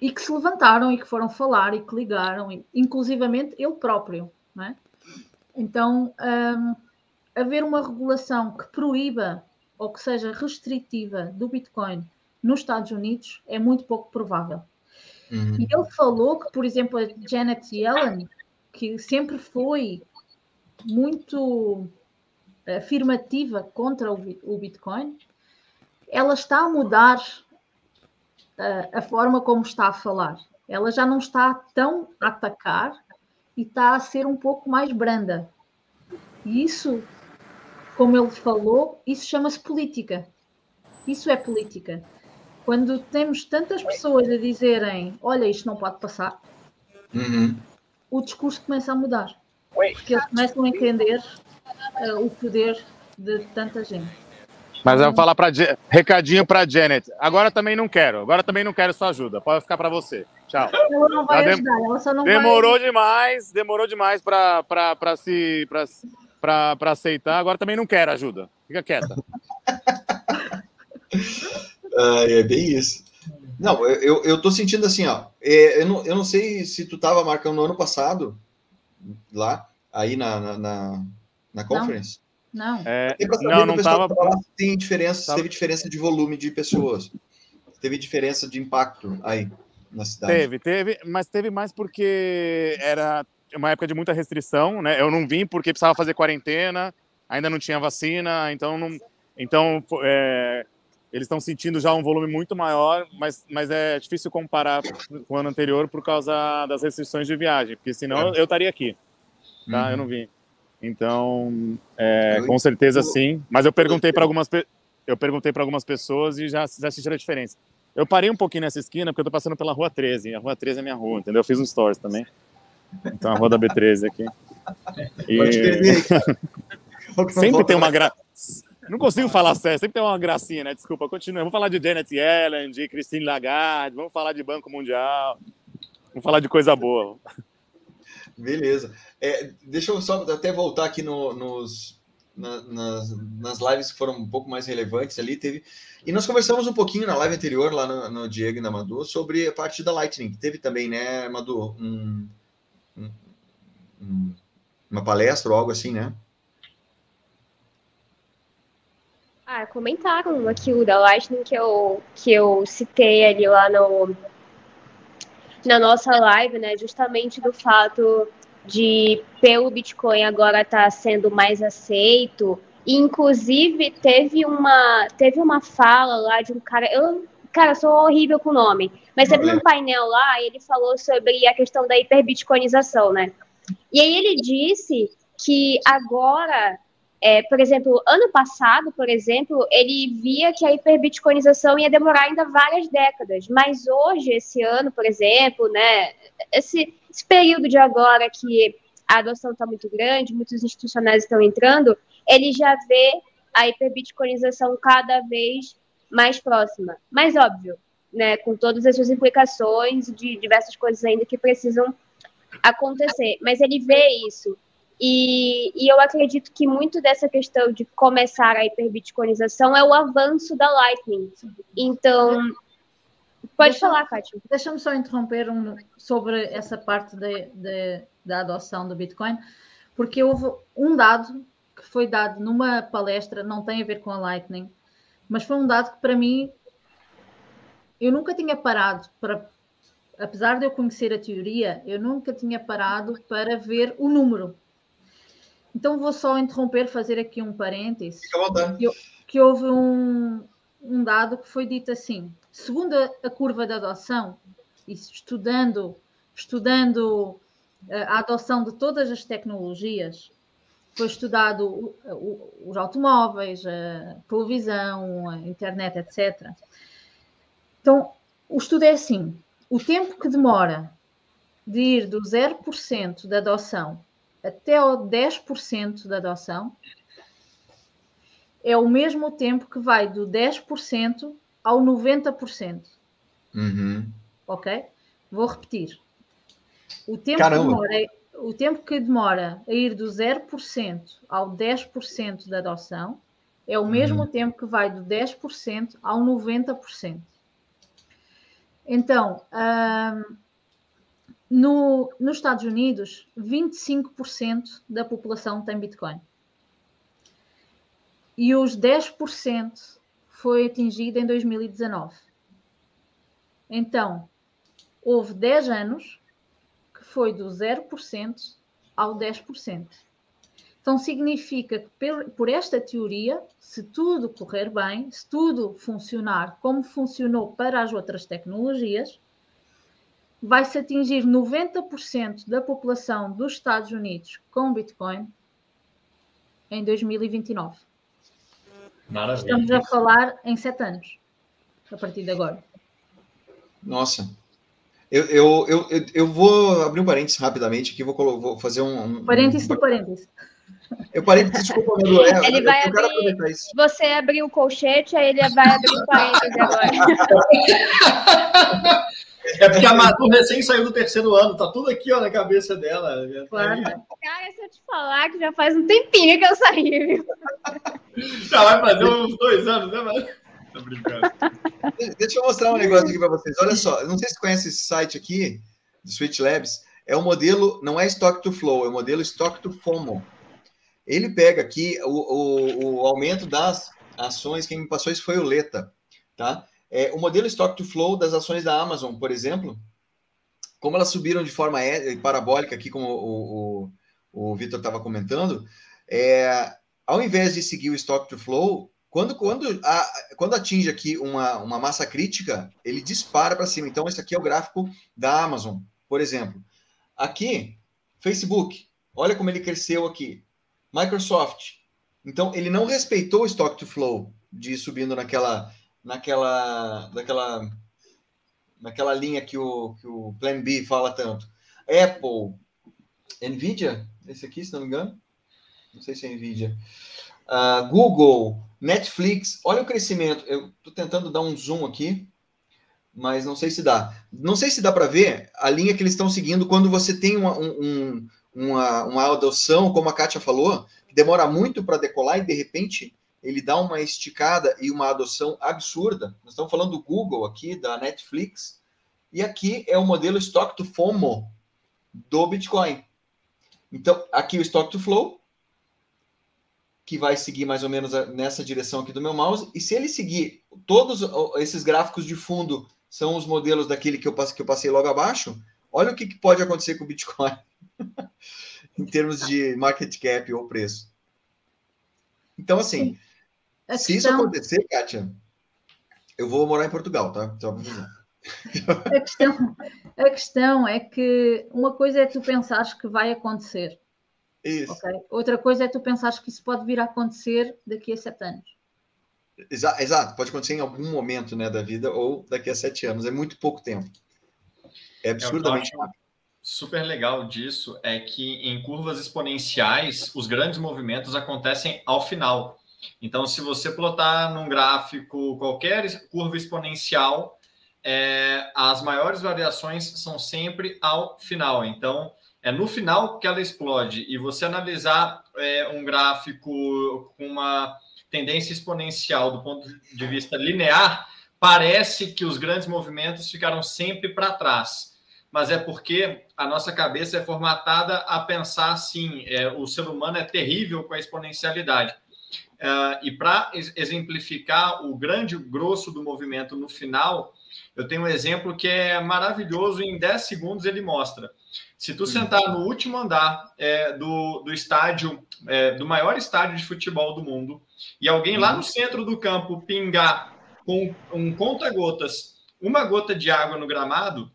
e que se levantaram e que foram falar e que ligaram, e, inclusivamente ele próprio. Não é? Então, um, haver uma regulação que proíba ou que seja restritiva do Bitcoin nos Estados Unidos é muito pouco provável. Uhum. E ele falou que, por exemplo, a Janet Yellen que sempre foi muito afirmativa contra o Bitcoin, ela está a mudar a, a forma como está a falar. Ela já não está tão a atacar e está a ser um pouco mais branda. E isso, como ele falou, isso chama-se política. Isso é política. Quando temos tantas pessoas a dizerem, olha, isto não pode passar, uhum o discurso começa a mudar. Porque eles começam a entender uh, o poder de tanta gente. Mas eu vou falar para recadinho para Janet. Agora também não quero. Agora também não quero sua ajuda. Pode ficar para você. Tchau. Ela não vai ajudar. Ela só não demorou vai... demais. Demorou demais para para se para aceitar. Agora também não quero ajuda. Fica quieta. [LAUGHS] ah, é bem isso. Não, eu, eu tô sentindo assim, ó. É, eu, não, eu não sei se tu tava marcando no ano passado, lá, aí na, na, na, na conference. Não. Não, é, não, não tava... tem diferença, tava... teve diferença de volume de pessoas. Teve diferença de impacto aí na cidade. Teve, teve, mas teve mais porque era uma época de muita restrição, né? Eu não vim porque precisava fazer quarentena, ainda não tinha vacina, então não. Então, é, eles estão sentindo já um volume muito maior, mas, mas é difícil comparar com o ano anterior por causa das restrições de viagem, porque senão é. eu estaria aqui, tá? Uhum. Eu não vim. Então, é, com certeza sim. Mas eu perguntei para algumas eu perguntei para algumas pessoas e já, já sentiram a diferença. Eu parei um pouquinho nessa esquina porque eu tô passando pela Rua 13. A Rua 13 é minha rua, entendeu? Eu fiz um stories também. Então, a Rua da B13 aqui. E... [LAUGHS] Sempre tem uma gra... Não consigo falar sério, sempre tem uma gracinha, né? Desculpa, continua. Vamos falar de Janet Yellen, de Christine Lagarde, vamos falar de Banco Mundial, vamos falar de coisa boa. Beleza. É, deixa eu só até voltar aqui no, nos, na, nas, nas lives que foram um pouco mais relevantes ali. Teve, e nós conversamos um pouquinho na live anterior, lá no, no Diego e na Madu, sobre a parte da Lightning. Teve também, né, Madu, um, um, um, uma palestra ou algo assim, né? Ah, comentaram aquilo da Lightning que eu, que eu citei ali lá no, na nossa live, né? Justamente do fato de pelo Bitcoin agora estar tá sendo mais aceito. inclusive, teve uma, teve uma fala lá de um cara. Eu, cara, sou horrível com o nome, mas teve um painel lá e ele falou sobre a questão da hiperbitcoinização, né? E aí ele disse que agora é, por exemplo, ano passado, por exemplo, ele via que a hiperbitcoinização ia demorar ainda várias décadas, mas hoje, esse ano, por exemplo, né, esse, esse período de agora que a adoção está muito grande, muitos institucionais estão entrando, ele já vê a hiperbitcoinização cada vez mais próxima. Mas óbvio, né, com todas as suas implicações de diversas coisas ainda que precisam acontecer. Mas ele vê isso. E, e, eu acredito que muito dessa questão de começar a hiperbitcoinização é o avanço da Lightning. Então, pode deixa, falar, Kátia. Deixa-me só interromper um, sobre essa parte de, de, da adoção do Bitcoin, porque houve um dado que foi dado numa palestra, não tem a ver com a Lightning, mas foi um dado que para mim eu nunca tinha parado para apesar de eu conhecer a teoria, eu nunca tinha parado para ver o número então vou só interromper, fazer aqui um parênteses. Que, que houve um, um dado que foi dito assim: segundo a, a curva de adoção, estudando, estudando eh, a adoção de todas as tecnologias, foi estudado os automóveis, a televisão, a internet, etc. Então, o estudo é assim: o tempo que demora de ir do 0% da adoção até ao 10% da adoção, é o mesmo tempo que vai do 10% ao 90%. Uhum. Ok? Vou repetir. O tempo, que demora, o tempo que demora a ir do 0% ao 10% da adoção é o mesmo uhum. tempo que vai do 10% ao 90%. Então, hum, no, nos Estados Unidos, 25% da população tem Bitcoin. E os 10% foi atingido em 2019. Então, houve 10 anos que foi do 0% ao 10%. Então, significa que, por esta teoria, se tudo correr bem, se tudo funcionar como funcionou para as outras tecnologias, vai-se atingir 90% da população dos Estados Unidos com Bitcoin em 2029. Maravilha. Estamos a falar em sete anos, a partir de agora. Nossa. Eu, eu, eu, eu, vou abrir um parênteses rapidamente aqui, vou, vou fazer um. um parênteses do parênteses. Eu parei, desculpa, meu é, Ele vai abrir. Você abriu o colchete, aí ele vai abrir o parênteses agora. [LAUGHS] É porque a Madu recém saiu do terceiro ano, tá tudo aqui ó, na cabeça dela. Claro. Cara, se eu te falar que já faz um tempinho que eu saí, viu? Já vai fazer uns dois anos, né, mano? Tô brincando. Deixa eu mostrar um negócio aqui para vocês. Olha só, não sei se conhece esse site aqui, do Switch Labs. É o modelo, não é Stock to Flow, é o modelo Stock to FOMO. Ele pega aqui o, o, o aumento das ações, quem me passou isso foi o Leta, tá? É, o modelo Stock to Flow das ações da Amazon, por exemplo, como elas subiram de forma é, parabólica, aqui como o, o, o Vitor estava comentando, é, ao invés de seguir o Stock to Flow, quando, quando, a, quando atinge aqui uma, uma massa crítica, ele dispara para cima. Então, esse aqui é o gráfico da Amazon, por exemplo. Aqui, Facebook, olha como ele cresceu aqui. Microsoft. Então, ele não respeitou o Stock to Flow de subindo naquela naquela, naquela, naquela linha que o, que o Plan B fala tanto. Apple, Nvidia, esse aqui, se não me engano, não sei se é Nvidia. Uh, Google, Netflix, olha o crescimento. Eu estou tentando dar um zoom aqui, mas não sei se dá. Não sei se dá para ver a linha que eles estão seguindo quando você tem uma, um, uma, uma adoção, como a Kátia falou, que demora muito para decolar e de repente ele dá uma esticada e uma adoção absurda. Nós estamos falando do Google aqui, da Netflix, e aqui é o modelo Stock to FOMO do Bitcoin. Então, aqui o Stock to Flow, que vai seguir mais ou menos nessa direção aqui do meu mouse, e se ele seguir todos esses gráficos de fundo são os modelos daquele que eu passei, logo abaixo, olha o que, que pode acontecer com o Bitcoin [LAUGHS] em termos de market cap ou preço. Então, assim, Sim. É Se isso acontecer, Kátia, eu vou morar em Portugal, tá? Só dizer. A questão, a questão é que uma coisa é tu pensares que vai acontecer. Isso. Okay? Outra coisa é tu pensares que isso pode vir a acontecer daqui a sete anos. Exato, exato, pode acontecer em algum momento né, da vida ou daqui a sete anos. É muito pouco tempo. É absurdamente é Super legal disso é que em curvas exponenciais os grandes movimentos acontecem ao final. Então, se você plotar num gráfico qualquer curva exponencial, é, as maiores variações são sempre ao final. Então, é no final que ela explode. E você analisar é, um gráfico com uma tendência exponencial do ponto de vista linear, parece que os grandes movimentos ficaram sempre para trás. Mas é porque a nossa cabeça é formatada a pensar assim: é, o ser humano é terrível com a exponencialidade. Uh, e para exemplificar o grande grosso do movimento no final, eu tenho um exemplo que é maravilhoso, em 10 segundos ele mostra. Se tu sentar no último andar é, do, do estádio, é, do maior estádio de futebol do mundo, e alguém lá no centro do campo pingar com um conta-gotas uma gota de água no gramado,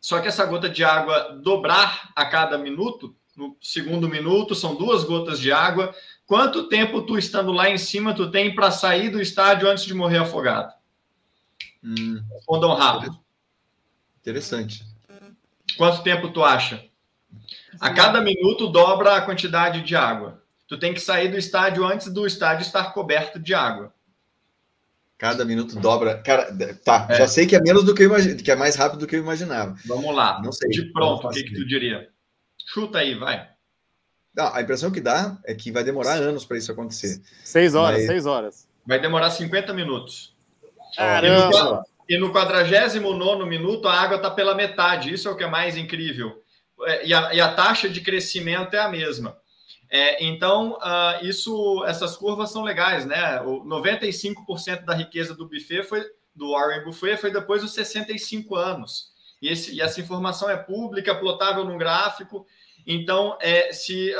só que essa gota de água dobrar a cada minuto, no segundo minuto são duas gotas de água, Quanto tempo tu estando lá em cima tu tem para sair do estádio antes de morrer afogado? Hum. Respondam rápido. Interessante. Quanto tempo tu acha? A cada minuto dobra a quantidade de água. Tu tem que sair do estádio antes do estádio estar coberto de água. Cada minuto dobra. Cara, tá. É. Já sei que é menos do que eu imagino, que é mais rápido do que eu imaginava. Vamos lá. Não sei. De pronto, o que, que tu diria? Chuta aí, vai. Não, a impressão que dá é que vai demorar anos para isso acontecer. Seis horas, Mas... seis horas. Vai demorar 50 minutos. Caramba! E no, 49 minuto a água está pela metade. Isso é o que é mais incrível. É, e a, e a taxa de crescimento é a mesma. É, então, uh, isso, essas curvas são legais, né? O 95% da riqueza do buffet foi do Warren Buffet foi depois dos 65 anos. E, esse, e essa informação é pública, plotável no gráfico. Então, é, se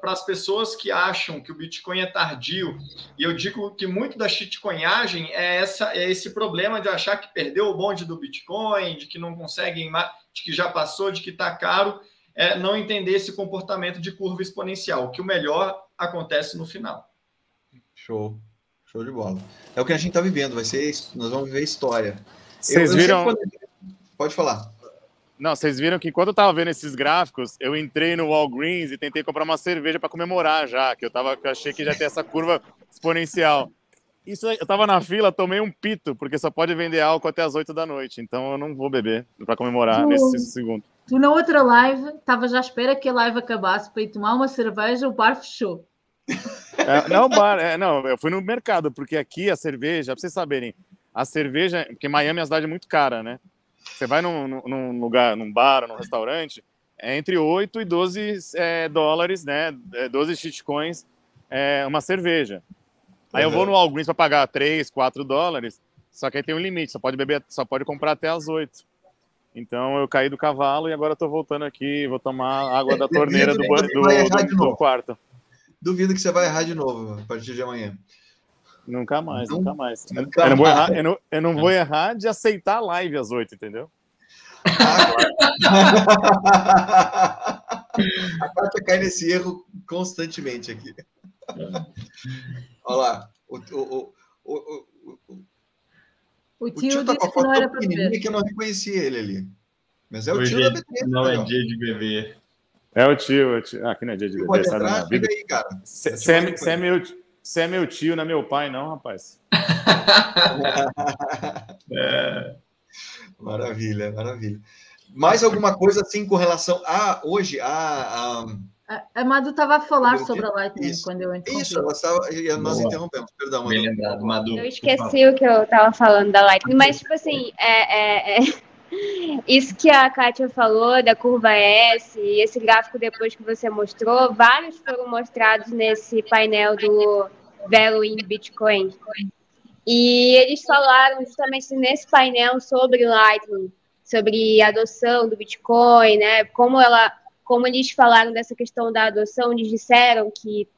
para as pessoas que acham que o Bitcoin é tardio, e eu digo que muito da shitcoinhagem é, essa, é esse problema de achar que perdeu o bonde do Bitcoin, de que não conseguem, de que já passou, de que está caro, é não entender esse comportamento de curva exponencial, que o melhor acontece no final. Show, show de bola. É o que a gente está vivendo, vai ser, nós vamos viver história. Vocês eu, eu viram? Pode falar. Não, vocês viram que enquanto eu tava vendo esses gráficos, eu entrei no Walgreens e tentei comprar uma cerveja para comemorar já, que eu tava, que eu achei que já tem essa curva exponencial. Isso, eu tava na fila, tomei um pito, porque só pode vender álcool até as 8 da noite, então eu não vou beber para comemorar tu, nesse segundo. Tu na outra live, tava já à espera que a live acabasse para ir tomar uma cerveja, o bar fechou. É, não, bar, é, não, eu fui no mercado, porque aqui a cerveja, para vocês saberem, a cerveja, porque Miami é uma cidade muito cara, né? Você vai num, num lugar, num bar, num restaurante, é entre 8 e 12 é, dólares, né? 12 é, shitcoins, é, uma cerveja. Aí uhum. eu vou no Walgreens para pagar 3, 4 dólares, só que aí tem um limite, só pode beber, só pode comprar até as 8. Então eu caí do cavalo e agora estou voltando aqui, vou tomar água da torneira do, do, do, do quarto. Duvido que você vai errar de novo a partir de amanhã. Nunca mais, não, nunca mais. Nunca eu, não vou errar, eu, não, eu não vou errar de aceitar a live às oito, entendeu? a Kátia cai nesse erro constantemente aqui. Olha lá. O, o, o, o, o tio, o tio tá com a foto tão pequenininha que eu não reconheci ele ali. Mas é o Hoje tio da BT. Não é dia de beber. É o tio, é o tio. Ah, aqui não é dia de beber. Pode entrar, aí, cara. Você é, é meu tio. Você é meu tio, não é meu pai, não, rapaz. [LAUGHS] é. Maravilha, maravilha. Mais alguma coisa assim com relação a hoje a, a a Madu estava a falar sobre a Lightning isso, quando eu interrompi. Isso, ela estava, nós Boa. interrompemos, perdão. Madu. Bem lembrado, Madu. Eu esqueci o que eu estava falando da Lightning, mas, tipo assim, é, é, é, isso que a Kátia falou da curva S, e esse gráfico depois que você mostrou, vários foram mostrados nesse painel do Velo in Bitcoin. E eles falaram justamente nesse painel sobre Lightning, sobre a adoção do Bitcoin, né? Como ela como eles falaram dessa questão da adoção, eles disseram que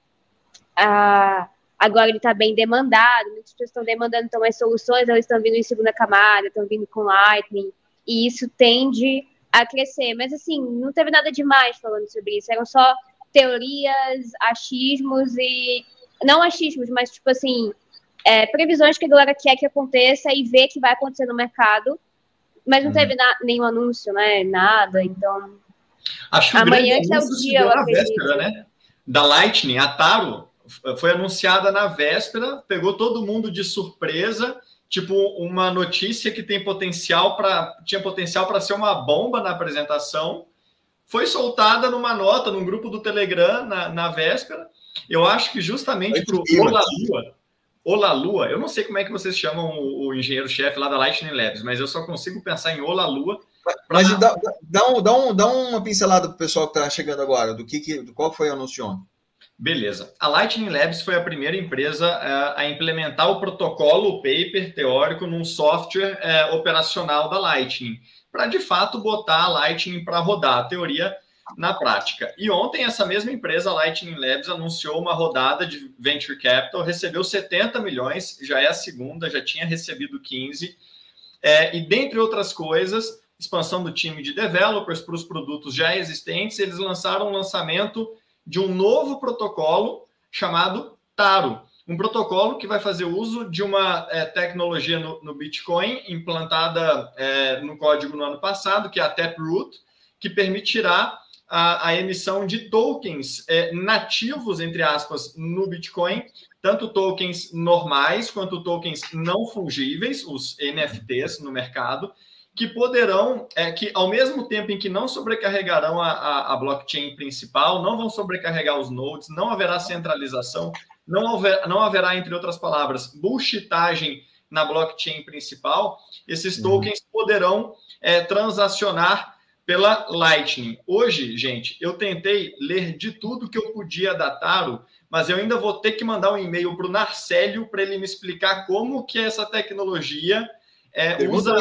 ah, agora ele está bem demandado, muitas pessoas estão demandando então as soluções, elas estão vindo em segunda camada, estão vindo com Lightning, e isso tende a crescer. Mas assim, não teve nada demais falando sobre isso, eram só teorias, achismos e. Não achismos, mas tipo assim, é, previsões que a galera quer que aconteça e vê que vai acontecer no mercado. Mas não uhum. teve nenhum anúncio, né? Nada, então Acho que Amanhã é o dia, eu na véspera, né? Da Lightning, a Taro foi anunciada na véspera, pegou todo mundo de surpresa, tipo uma notícia que tem potencial para tinha potencial para ser uma bomba na apresentação, foi soltada numa nota num grupo do Telegram na, na véspera. Eu acho que justamente para o Olá Lua, Olá Lua, eu não sei como é que vocês chamam o, o engenheiro-chefe lá da Lightning Labs, mas eu só consigo pensar em Olá Lua mas dá, dá, um, dá, um, dá uma pincelada para o pessoal que está chegando agora, do que, que do qual foi o anúncio ontem. Beleza. A Lightning Labs foi a primeira empresa uh, a implementar o protocolo paper teórico num software uh, operacional da Lightning, para de fato botar a Lightning para rodar a teoria na prática. E ontem essa mesma empresa, a Lightning Labs, anunciou uma rodada de venture capital, recebeu 70 milhões, já é a segunda, já tinha recebido 15. É, e dentre outras coisas, expansão do time de developers para os produtos já existentes, eles lançaram o lançamento de um novo protocolo chamado Taro. Um protocolo que vai fazer uso de uma é, tecnologia no, no, Bitcoin implantada é, no código no ano passado, que é a Taproot, que permitirá a, a emissão de tokens é, nativos, entre aspas, no Bitcoin, tanto tokens normais quanto tokens não fungíveis, os NFTs no mercado, que poderão, é, que ao mesmo tempo em que não sobrecarregarão a, a, a, blockchain principal, não vão sobrecarregar os nodes, não haverá centralização, não, haver, não haverá, entre outras palavras, bullshitagem na blockchain principal, esses uhum. tokens poderão é, transacionar pela Lightning. Hoje, gente, eu tentei ler de tudo que eu podia da Taro, mas eu ainda vou ter que mandar um e-mail para o Narcélio para ele me explicar como que essa tecnologia é, usa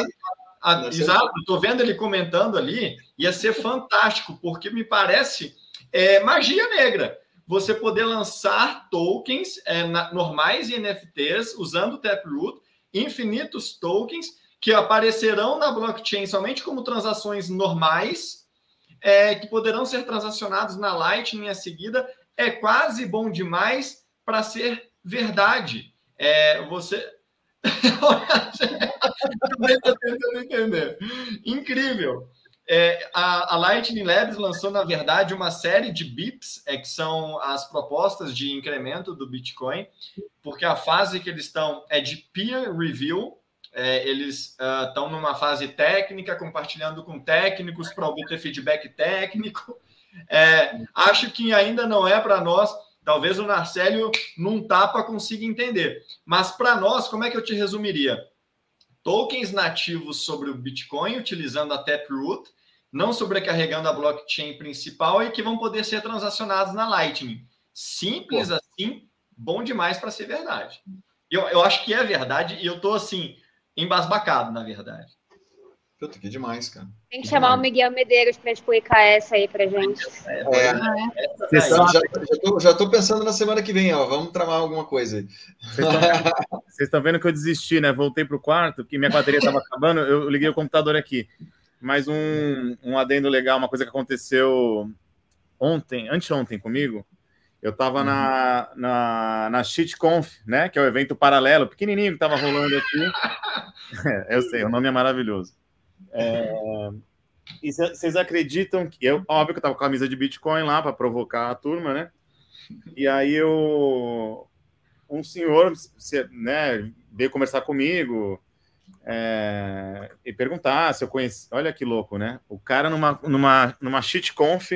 a, exato, estou vendo ele comentando ali, ia ser fantástico, porque me parece é, magia negra. Você poder lançar tokens é, na, normais e NFTs usando o Taproot, infinitos tokens que aparecerão na blockchain somente como transações normais, é, que poderão ser transacionados na Lightning a seguida. É quase bom demais para ser verdade. É, você também tentando entender. Incrível. É, a, a, Lightning Labs lançou, na verdade, uma série de BIPs, é, que são as propostas de incremento do Bitcoin, porque a fase que eles estão é de peer review, é, eles estão uh, numa fase técnica, compartilhando com técnicos para obter feedback técnico. É, acho que ainda não é para nós Talvez o Narcélio, num tapa, consiga entender. Mas para nós, como é que eu te resumiria? Tokens nativos sobre o Bitcoin, utilizando a Taproot, não sobrecarregando a blockchain principal e que vão poder ser transacionados na Lightning. Simples Pô. assim, bom demais para ser verdade. Eu, eu acho que é verdade e eu estou assim, embasbacado, na verdade. Puta, que demais, cara. Tem que, que chamar demais. o Miguel Medeiros para explicar essa aí pra gente. É, é. é. Já, já, tô, já tô pensando na semana que vem, ó. Vamos tramar alguma coisa aí. Vocês estão vendo que eu desisti, né? Voltei pro quarto, que minha bateria estava acabando, eu liguei o computador aqui. Mais um, um adendo legal, uma coisa que aconteceu ontem, anteontem comigo. Eu estava uhum. na, na, na SheetConf, né? Que é o evento paralelo, pequenininho que estava rolando aqui. É, [LAUGHS] [LAUGHS] eu sei, o nome é maravilhoso. É, e vocês acreditam que eu, óbvio que eu tava com a camisa de Bitcoin lá para provocar a turma, né? E aí eu um senhor né, veio conversar comigo é, e perguntar se eu conheci. Olha que louco, né? O cara numa, numa, numa shitconf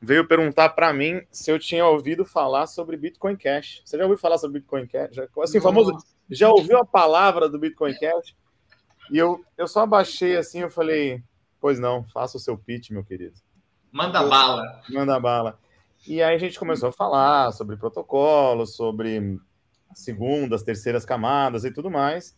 veio perguntar para mim se eu tinha ouvido falar sobre Bitcoin Cash. Você já ouviu falar sobre Bitcoin Cash? Assim, famoso, já ouviu a palavra do Bitcoin Cash? E eu, eu só abaixei assim, eu falei, pois não, faça o seu pitch, meu querido. Manda eu, bala. Manda bala. E aí a gente começou a falar sobre protocolos, sobre segundas, terceiras camadas e tudo mais.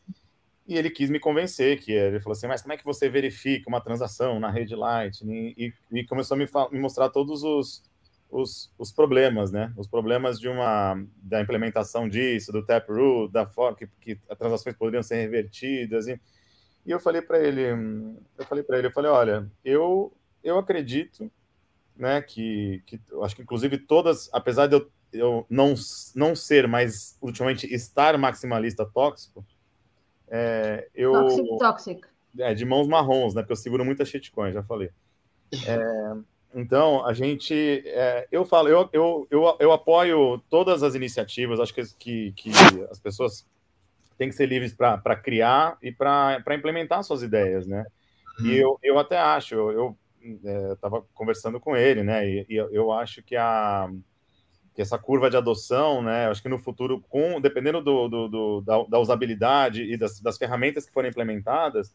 E ele quis me convencer que ele falou assim, mas como é que você verifica uma transação na rede Lightning? E, e começou a me, me, mostrar todos os, os, os, problemas, né? Os problemas de uma da implementação disso, do Taproot, da forma que, que as transações poderiam ser revertidas. E, e eu falei para ele, eu falei para ele, eu falei, olha, eu eu acredito, né, que, que acho que inclusive todas, apesar de eu, eu não não ser, mas ultimamente estar maximalista tóxico, é, eu, toxic, toxic. É, de mãos marrons, né? Porque eu seguro muita shitcoin, já falei. É, então, a gente. É, eu falo, eu, eu, eu, eu, apoio todas as iniciativas, acho que, que, que as pessoas têm que ser livres para criar e para implementar suas ideias, né? E eu, eu até acho, eu estava é, conversando com ele, né? E, e eu acho que a que essa curva de adoção, né, acho que no futuro, com dependendo do, do, do da, da, usabilidade e das, das, ferramentas que forem implementadas,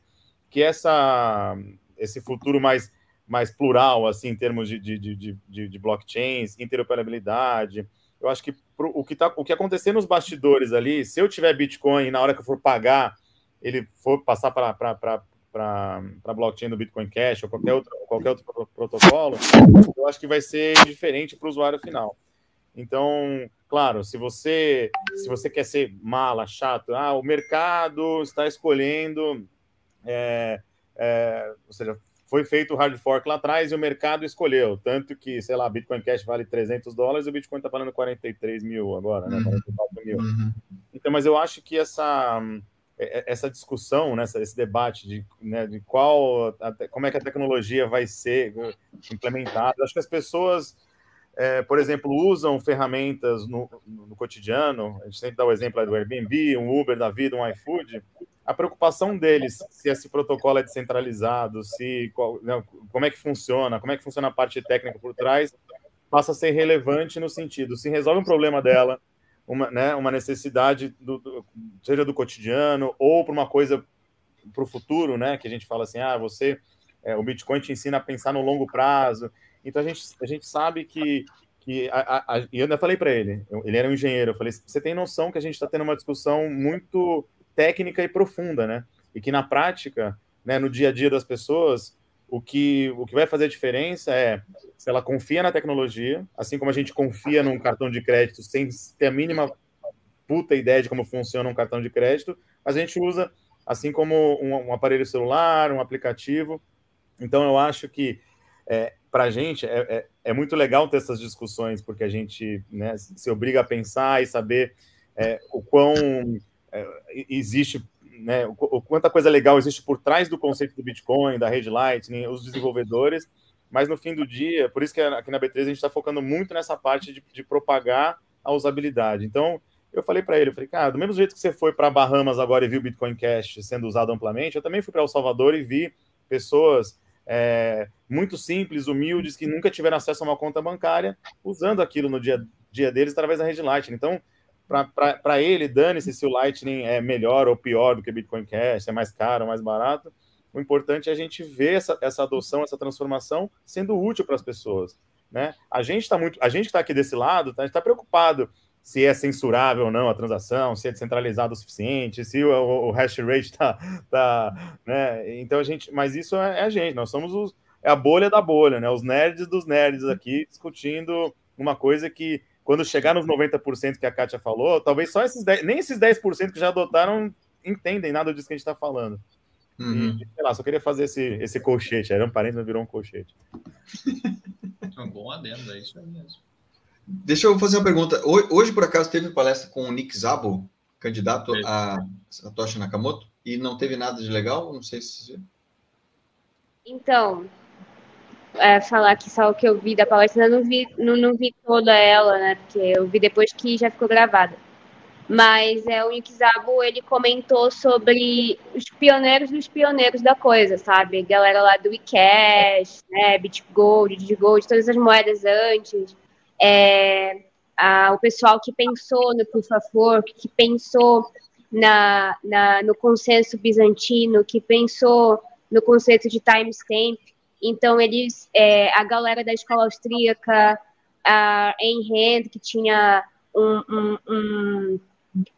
que essa, esse futuro mais, mais plural, assim, em termos de, de, de, de, de blockchains, interoperabilidade, eu acho que pro, o, que tá, o que acontecer nos bastidores ali, se eu tiver Bitcoin e na hora que eu for pagar, ele for passar para para blockchain do Bitcoin Cash ou qualquer outro, qualquer outro protocolo, eu acho que vai ser diferente para o usuário final. Então, claro, se você se você quer ser mala, chato, ah, o mercado está escolhendo, é, é, ou seja, foi feito o hard fork lá atrás e o mercado escolheu, tanto que, sei lá, Bitcoin Cash vale 300 dólares e o Bitcoin está valendo 43 mil agora, né? 44 uhum. mil. Uhum. Então, mas eu acho que essa é, é, essa discussão, né, esse debate de, né, de qual, como é que a tecnologia vai ser implementada, acho que as pessoas é, por exemplo, usam ferramentas no, no, cotidiano, a gente sempre dá o exemplo do Airbnb, um Uber da vida, um iFood, a preocupação deles, se esse protocolo é descentralizado, se qual, né, como é que funciona, como é que funciona a parte técnica por trás, passa a ser relevante no sentido, se resolve um problema dela, uma, né, uma necessidade, do, do, seja do cotidiano ou para uma coisa para o futuro, né, que a gente fala assim, ah, você, é, o Bitcoin te ensina a pensar no longo prazo, então a gente, a gente sabe que. que a, a, e eu ainda falei para ele, ele era um engenheiro, eu falei: você tem noção que a gente está tendo uma discussão muito técnica e profunda, né? E que na prática, né, no dia a dia das pessoas, o que, o que vai fazer a diferença é se ela confia na tecnologia, assim como a gente confia num cartão de crédito sem ter a mínima puta ideia de como funciona um cartão de crédito, a gente usa assim como um, um aparelho celular, um aplicativo. Então eu acho que é, para a gente é, é, é, muito legal ter essas discussões, porque a gente né, se obriga a pensar e saber é, o quão é, existe, né, o, o, quanta coisa legal existe por trás do conceito do Bitcoin, da rede Lightning, os desenvolvedores, mas no fim do dia, por isso que aqui na B3 a gente está focando muito nessa parte de, de propagar a usabilidade. Então, eu falei para ele, eu falei, cara, do mesmo jeito que você foi para Bahamas agora e viu Bitcoin Cash sendo usado amplamente, eu também fui para El Salvador e vi pessoas é, muito simples, humildes, que nunca tiveram acesso a uma conta bancária, usando aquilo no dia, dia deles através da rede Lightning. Então, para ele, dane-se se o Lightning é melhor ou pior do que Bitcoin Cash, é mais caro ou mais barato. O importante é a gente ver essa, essa adoção, essa transformação sendo útil para as pessoas. Né? A gente está muito, a gente que está aqui desse lado, tá, a gente está preocupado se é censurável ou não a transação, se é descentralizado o suficiente, se o, o hash rate está. Tá, né? Então a gente. Mas isso é, é, a gente, nós somos os, é a bolha da bolha, né? Os nerds dos nerds aqui discutindo uma coisa que, quando chegar nos 90% que a Kátia falou, talvez só esses 10, nem esses 10% que já adotaram entendem nada disso que a gente está falando. Uhum. E, sei lá, só queria fazer esse, esse colchete. Era um parênteses, mas virou um colchete. [LAUGHS] É um bom adendo, é isso aí mesmo. Deixa eu fazer uma pergunta. Hoje, por acaso, teve palestra com o Nick Zabo, candidato a Satoshi Nakamoto, e não teve nada de legal? Não sei se. Então, é, falar que só o que eu vi da palestra, eu não vi, não, não vi toda ela, né? Porque eu vi depois que já ficou gravada. mas é, o Nick Zabo, ele comentou sobre os pioneiros dos pioneiros da coisa, sabe? Galera lá do eCash, né, BitGold, DigiGold, todas as moedas antes, é, a, o pessoal que pensou no Proof of Work, que pensou na, na, no consenso bizantino, que pensou no conceito de timestamp. Então, eles, é, a galera da escola austríaca, a Ayn Rand, que tinha um, um, um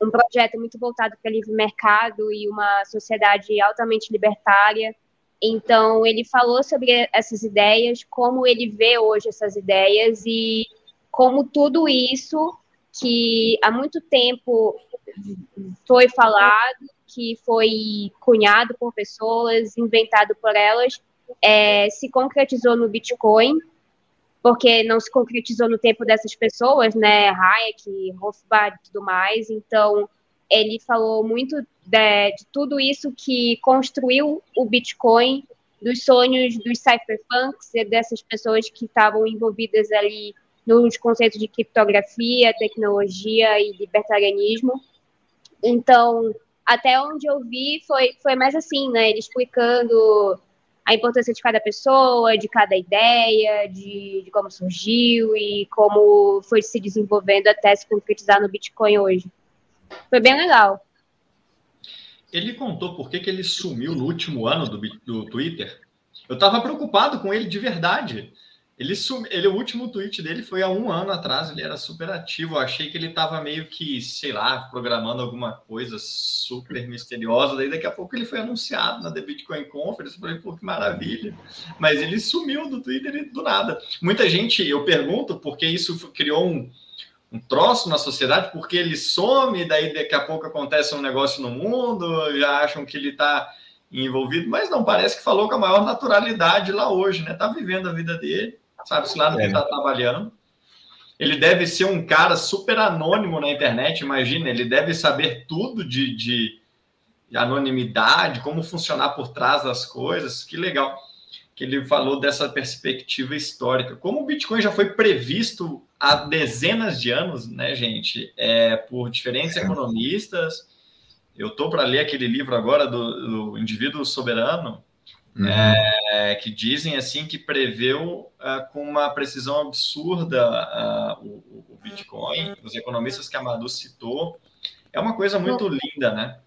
um projeto muito voltado para livre mercado e uma sociedade altamente libertária. Então, ele falou sobre essas ideias, como ele vê hoje essas ideias e como tudo isso que há muito tempo foi falado, que foi cunhado por pessoas, inventado por elas, é, se concretizou no Bitcoin porque não se concretizou no tempo dessas pessoas, né, Hayek, Rothbard e tudo mais, então ele falou muito de, de, tudo isso que construiu o Bitcoin, dos sonhos dos cypherpunks, dessas pessoas que estavam envolvidas ali nos conceitos de criptografia, tecnologia e libertarianismo. Então, até onde eu vi foi, foi mais assim, né, ele explicando a importância de cada pessoa, de cada ideia, de, de, como surgiu e como foi se desenvolvendo até se concretizar no Bitcoin hoje. Foi bem legal. Ele contou por que, que ele sumiu no último ano do, do Twitter. Eu estava preocupado com ele de verdade. Ele, sum... ele, o último tweet dele foi há um ano atrás, ele era super ativo. Eu achei que ele estava meio que, sei lá, programando alguma coisa super misteriosa. Daí daqui a pouco ele foi anunciado na The Bitcoin Conference. Eu falei, pô, que maravilha. Mas ele sumiu do Twitter do nada. Muita gente, eu pergunto, porque isso criou um, um troço na sociedade, porque ele some, daí daqui a pouco acontece um negócio no mundo, já acham que ele está envolvido, mas não, parece que falou com a maior naturalidade lá hoje, né? Tá vivendo a vida dele sabe-se lá no que está é. trabalhando. Ele deve ser um cara super anônimo na internet, imagina, ele deve saber tudo de, de, de anonimidade, como funcionar por trás das coisas, que legal que ele falou dessa perspectiva histórica. Como o Bitcoin já foi previsto há dezenas de anos, né, gente, é, por diferentes economistas. Eu estou para ler aquele livro agora do, do Indivíduo Soberano, Uhum. É, que dizem assim que preveu uh, com uma precisão absurda uh, o, o, Bitcoin, os economistas que a Madu citou. É uma coisa muito linda, né?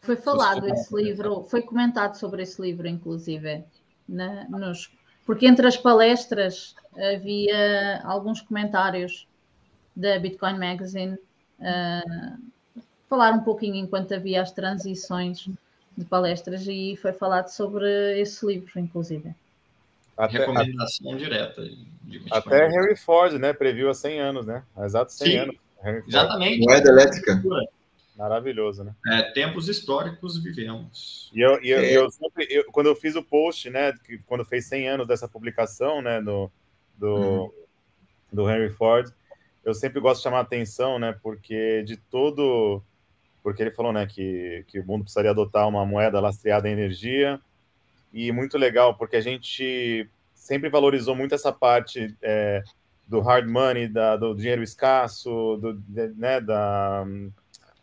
Foi falado esse livro, foi comentado sobre esse livro, inclusive, né, nos, porque entre as palestras havia alguns comentários da Bitcoin Magazine uh, falar um pouquinho enquanto havia as transições de palestras e foi falado sobre esse livro, inclusive. Até, Recomendação direta. até Henry Ford, né? Previu há 100 anos, né? Há exatos 100 Sim, anos. Exatamente. Moeda elétrica. Maravilhoso, né? É, tempos históricos vivemos. E eu, e eu, é. eu, sempre, eu, quando eu fiz o post, né, que, quando fez 100 anos dessa publicação, né, do, do, uhum. do Henry Ford, eu sempre gosto de chamar a atenção, né, porque de todo porque ele falou né, que, que o mundo precisaria adotar uma moeda lastreada em energia, e muito legal, porque a gente sempre valorizou muito essa parte é, do hard money, da, do dinheiro escasso, do, de, né, da,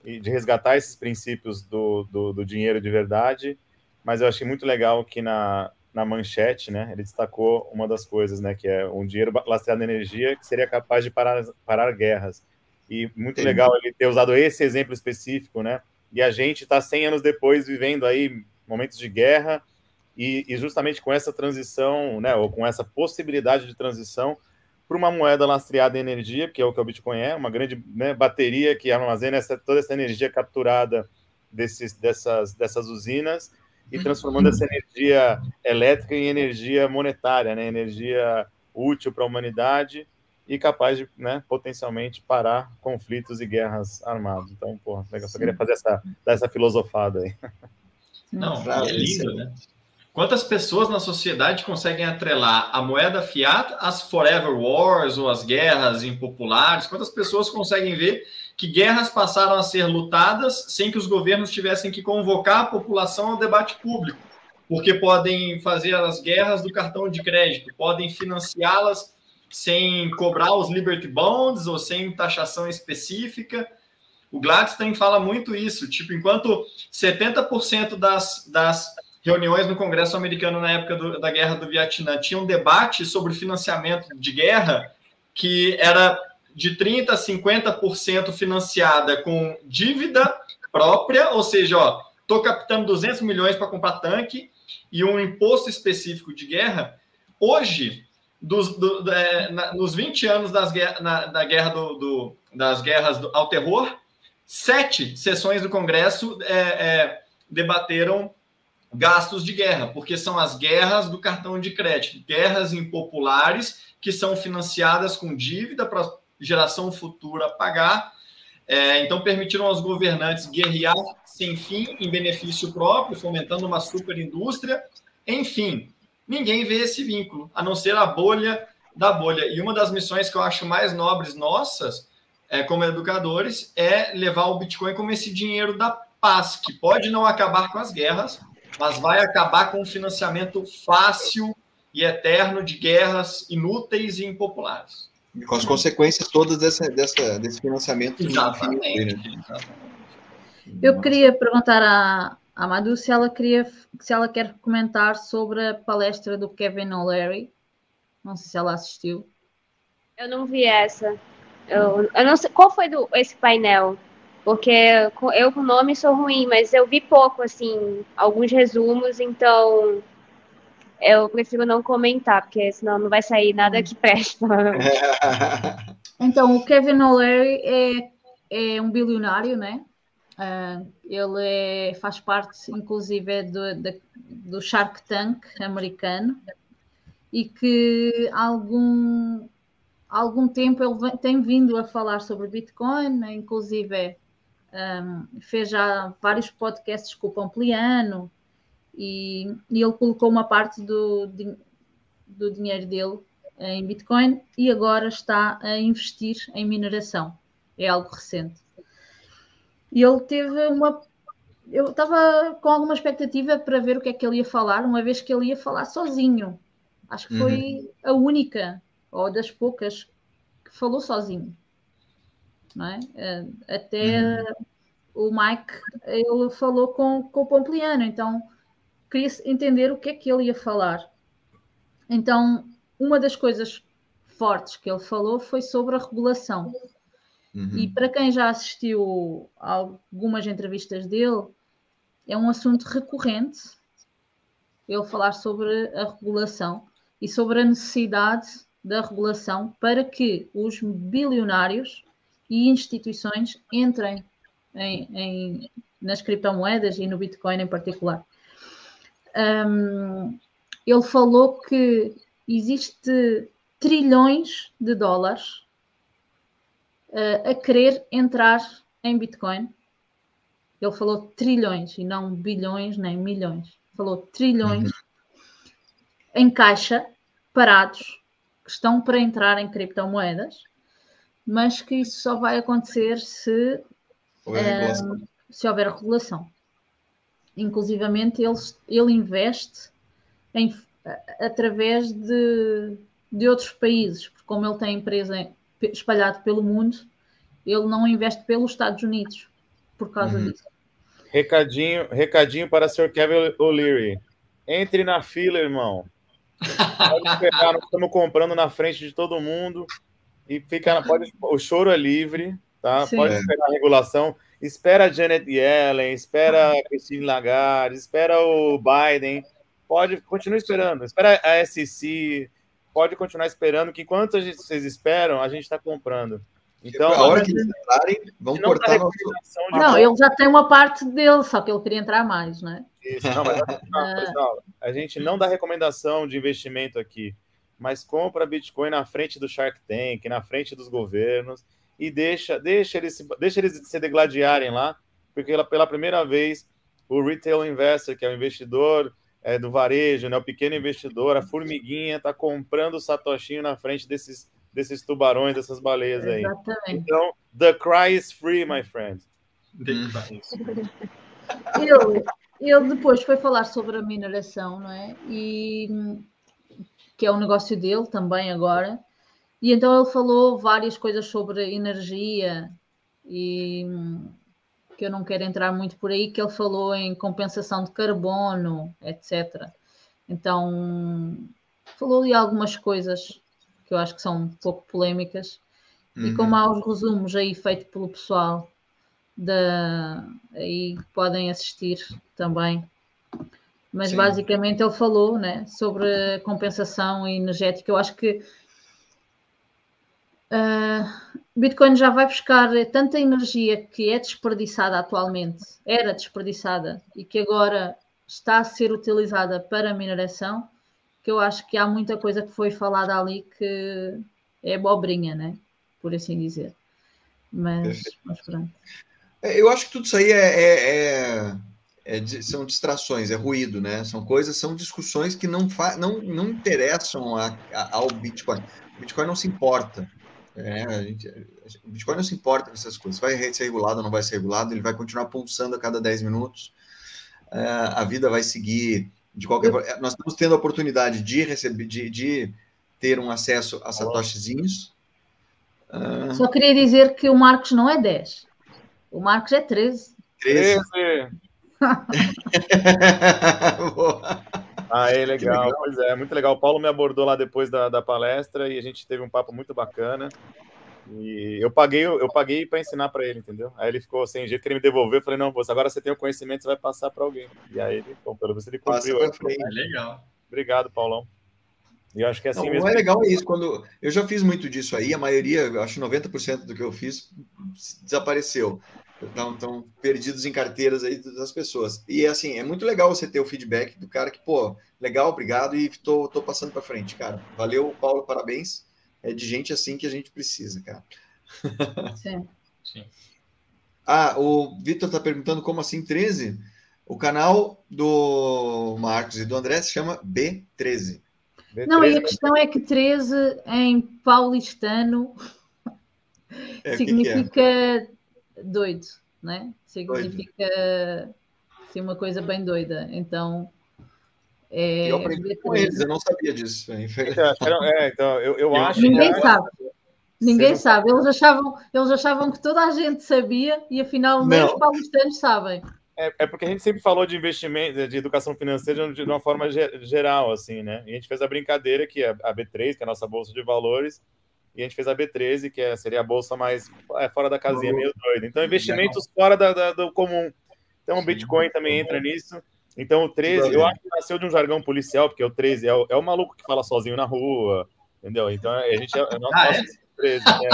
de resgatar esses princípios do, do, do, dinheiro de verdade, mas eu achei muito legal que na, na manchete, né, ele destacou uma das coisas, né, que é um dinheiro lastreado em energia que seria capaz de parar, parar guerras. E muito legal ele ter usado esse exemplo específico, né? E a gente está 100 anos depois vivendo aí momentos de guerra e, e, justamente com essa transição, né, ou com essa possibilidade de transição para uma moeda lastreada em energia, que é o que o Bitcoin é, uma grande né, bateria que armazena essa, toda essa energia capturada desses, dessas, dessas usinas e transformando essa energia elétrica em energia monetária, né, energia útil para a humanidade e capaz de, né, potencialmente parar conflitos e guerras armadas. Então, porra, legal. Só queria fazer essa, dar essa filosofada aí. Não, é lindo, né? Quantas pessoas na sociedade conseguem atrelar a moeda fiat às forever wars ou às guerras impopulares? Quantas pessoas conseguem ver que guerras passaram a ser lutadas sem que os governos tivessem que convocar a população ao debate público? Porque podem fazer as guerras do cartão de crédito, podem financiá-las sem cobrar os Liberty Bonds ou sem taxação específica. O Gladstein fala muito isso, tipo, enquanto 70% das, das reuniões no Congresso americano na época do, da Guerra do Vietnã tinham debate sobre financiamento de guerra, que era de 30% a 50% financiada com dívida própria, ou seja, ó, estou captando 200 milhões para comprar tanque e um imposto específico de guerra. Hoje, dos, do, é, na, nos 20 anos das, na, da guerra do, do, das guerras do, ao terror, sete sessões do Congresso é, é, debateram gastos de guerra, porque são as guerras do cartão de crédito, guerras impopulares que são financiadas com dívida para geração futura pagar. É, então, permitiram aos governantes guerrear sem fim em benefício próprio, fomentando uma superindústria. Enfim, ninguém vê esse vínculo, a não ser a bolha da bolha. E uma das missões que eu acho mais nobres nossas, é, como educadores, é levar o Bitcoin como esse dinheiro da paz, que pode não acabar com as guerras, mas vai acabar com o financiamento fácil e eterno de guerras inúteis e impopulares. E com as consequências todas dessa, dessa, desse financiamento. Exatamente. Né? Eu queria perguntar à, à Madu se ela, queria, se ela quer comentar sobre a palestra do Kevin O'Leary. Não sei se ela assistiu. Eu não vi essa. Eu, eu não sei qual foi do, esse painel, porque eu com nome sou ruim, mas eu vi pouco, assim, alguns resumos, então eu prefiro não comentar, porque senão não vai sair nada que preste. [LAUGHS] então, o Kevin O'Leary é, é um bilionário, né? Uh, ele é, faz parte, inclusive, do, do, do Shark Tank americano e que há algum, algum tempo ele tem vindo a falar sobre Bitcoin, né? inclusive um, fez já vários podcasts com o Pompliano e, e ele colocou uma parte do, do dinheiro dele em Bitcoin e agora está a investir em mineração. É algo recente. E ele teve uma. Eu estava com alguma expectativa para ver o que é que ele ia falar, uma vez que ele ia falar sozinho. Acho que foi uhum. a única, ou das poucas, que falou sozinho. Não é? Eh, até uhum. o Mike ele falou com, com o Pompliano, então queria entender o que é que ele ia falar. Então, uma das coisas fortes que ele falou foi sobre a regulação. Uhum. E para quem já assistiu a algumas entrevistas dele, é um assunto recorrente ele falar sobre a regulação e sobre a necessidade da regulação para que os bilionários e instituições entrem em, em, nas criptomoedas e no Bitcoin em particular. Um, ele falou que existe trilhões de dólares uh, a querer entrar em Bitcoin. Ele falou trilhões e não bilhões nem milhões. Falou trilhões uhum. em caixa, parados, que estão para entrar em criptomoedas, mas que isso só vai acontecer se, um, se houver regulação. Inclusivamente, ele, ele investe em, através de, de outros países, porque como ele tem empresa espalhado pelo mundo, ele não investe pelos Estados Unidos por causa uhum. disso. Recadinho, recadinho para o Sr. Kevin O'Leary. Entre na fila, irmão. Pode esperar, nós estamos comprando na frente de todo mundo. E fica, pode, o choro é livre, tá? Sim. Pode esperar a regulação. Espera a Janet Yellen, espera a Christine Lagarde, espera o Biden. Pode, continue esperando. Espera a SEC, pode continuar esperando, que enquanto a gente, vocês esperam, a gente está comprando. Então, a hora que eles entrarem, vão cortar nosso... Não, ele já tem uma parte dele, só que ele queria entrar mais, né? Isso, não, mas pessoal, [LAUGHS] a gente não dá recomendação de investimento aqui, mas compra Bitcoin na frente do Shark Tank, na frente dos governos e deixa, deixa eles, deixa eles se degladiarem lá, porque pela primeira vez o retail investor, que é o investidor é, do varejo, né, o pequeno investidor, a formiguinha, está comprando o satoshinho na frente desses, desses tubarões, dessas baleias aí. Exatamente. Então, the cry is free, my friend. ele, [LAUGHS] ele depois foi falar sobre a mineração, não é? E que é um negócio dele também agora. E então ele falou várias coisas sobre energia e que eu não quero entrar muito por aí, que ele falou em compensação de carbono, etc. Então, falou ali algumas coisas que eu acho que são um pouco polémicas. Uhum. E como há os resumos aí feitos pelo pessoal, da, aí podem assistir também. Mas Sim. basicamente ele falou né, sobre compensação energética. Eu acho que uh, Bitcoin já vai buscar tanta energia que é desperdiçada atualmente, era desperdiçada e que agora está a ser utilizada para mineração, que eu acho que há muita coisa que foi falada ali que é bobrinha, né? Por assim dizer. Mas, mas pronto. É, eu acho que tudo isso aí é, é, é, é são distrações, é ruído, né? São coisas, são discussões que não, não, não interessam a, a, ao Bitcoin. O Bitcoin não se importa. É, gente, o Bitcoin não se importa com essas coisas. Vai ser regulado ou não vai ser regulado, ele vai continuar pulsando a cada 10 minutos. É, a vida vai seguir de qualquer forma. Nós estamos tendo a oportunidade de receber, de, de ter um acesso a satoshizinhos. Só queria dizer que o Marcos não é 10. O Marcos é 13. 13. [LAUGHS] [LAUGHS] ah, é legal. legal. Pois é, muito legal. O Paulo me abordou lá depois da, da palestra e a gente teve um papo muito bacana. E eu paguei, eu paguei para ensinar para ele, entendeu? Aí ele ficou sem jeito, queria me devolver. Eu falei, não, você agora você tem o conhecimento, você vai passar para alguém. E aí ele, bom, pelo menos ele cumpriu. É legal. Obrigado, Paulão. E eu acho que é assim não, mesmo. O é legal é isso. Quando eu já fiz muito disso aí, a maioria, acho 90% do que eu fiz desapareceu. Estão, estão perdidos em carteiras aí das pessoas. E assim, é muito legal você ter o feedback do cara que, pô, legal, obrigado, e tô, tô passando para frente, cara. Valeu, Paulo, parabéns. É de gente assim que a gente precisa, cara. Sim. Sim. Ah, o Vitor está perguntando como assim 13? O canal do Marcos e do André se chama B13. B13. Não, e a questão é que 13 em paulistano é, significa que é? Doido, né? Significa assim, uma coisa bem doida. Então. É, eu aprendi com eles, eu não sabia disso. [LAUGHS] Então, é, então eu, eu acho Ninguém que... sabe. Ninguém sabe. Eles achavam, eles achavam que toda a gente sabia e afinal nem os paulistanos sabem. É, é, porque a gente sempre falou de investimento, de educação financeira de, uma forma geral, assim, né? E a gente fez a brincadeira que a B3, que é a nossa bolsa de valores, e a gente fez a B13, que é, seria a bolsa mais é, fora da casinha, meio doida. Então, investimentos fora da, da, do comum. Então, o Bitcoin também entra nisso. Então, o 13, eu acho que nasceu de um jargão policial, porque o 13 é o, é o maluco que fala sozinho na rua, entendeu? Então, a gente é, é [LAUGHS] nosso, ah, é? 13. Né?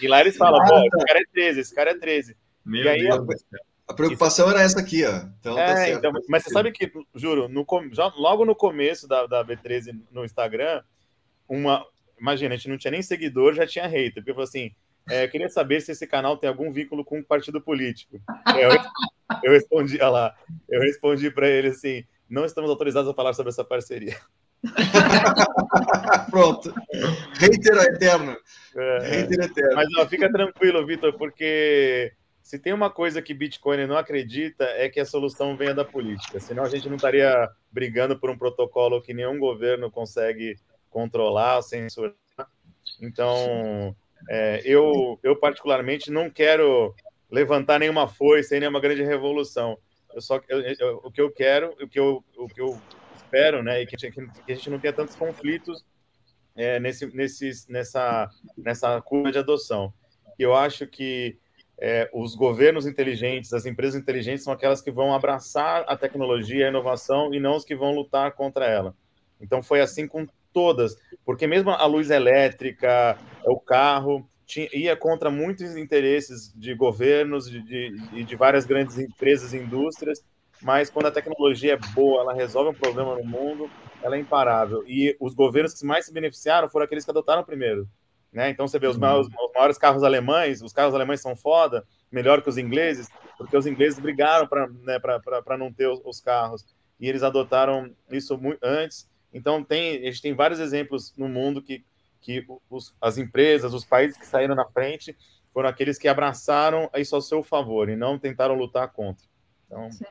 E lá eles falam, pô, esse cara é 13, esse cara é 13. Meu e aí, Deus. A preocupação era essa aqui, ó. Então, tá é, tá então, mas você sabe que, juro, no, já, logo no começo da, da B13 no Instagram, uma, imagina, a gente não tinha nem seguidor, já tinha hater. Porque eu falei assim, é, eu queria saber se esse canal tem algum vínculo com um partido político. É, eu, eu respondi, olha lá, eu respondi para ele assim, não estamos autorizados a falar sobre essa parceria. [LAUGHS] Pronto. Hater eterno. É, Hater eterno. Mas ó, fica tranquilo, Vitor, porque se tem uma coisa que Bitcoin não acredita é que a solução venha da política. Senão a gente não estaria brigando por um protocolo que nenhum governo consegue controlar, censurar. Então, é, eu, eu particularmente não quero levantar nenhuma foice, nenhuma grande revolução. Eu só eu, eu, o que eu quero, o que eu, o que eu espero, né, e que, que a gente não tenha tantos conflitos é, nesse, nesse, nessa, nessa curva de adoção. Eu acho que é, os governos inteligentes, as empresas inteligentes são aquelas que vão abraçar a tecnologia, a inovação e não os que vão lutar contra ela. Então foi assim com todas, porque mesmo a luz elétrica, o carro, tinha, ia contra muitos interesses de governos e de, de, de, várias grandes empresas e indústrias, mas quando a tecnologia é boa, ela resolve um problema no mundo, ela é imparável. E os governos que mais se beneficiaram foram aqueles que adotaram primeiro. Né? Então você vê os maiores, os maiores carros alemães, os carros alemães são foda, melhor que os ingleses, porque os ingleses brigaram para né, não ter os, os carros. E eles adotaram isso muito antes então, tem, a gente tem vários exemplos no mundo que, que os, as empresas, os países que saíram na frente, foram aqueles que abraçaram isso ao seu favor e não tentaram lutar contra. Então, Sim.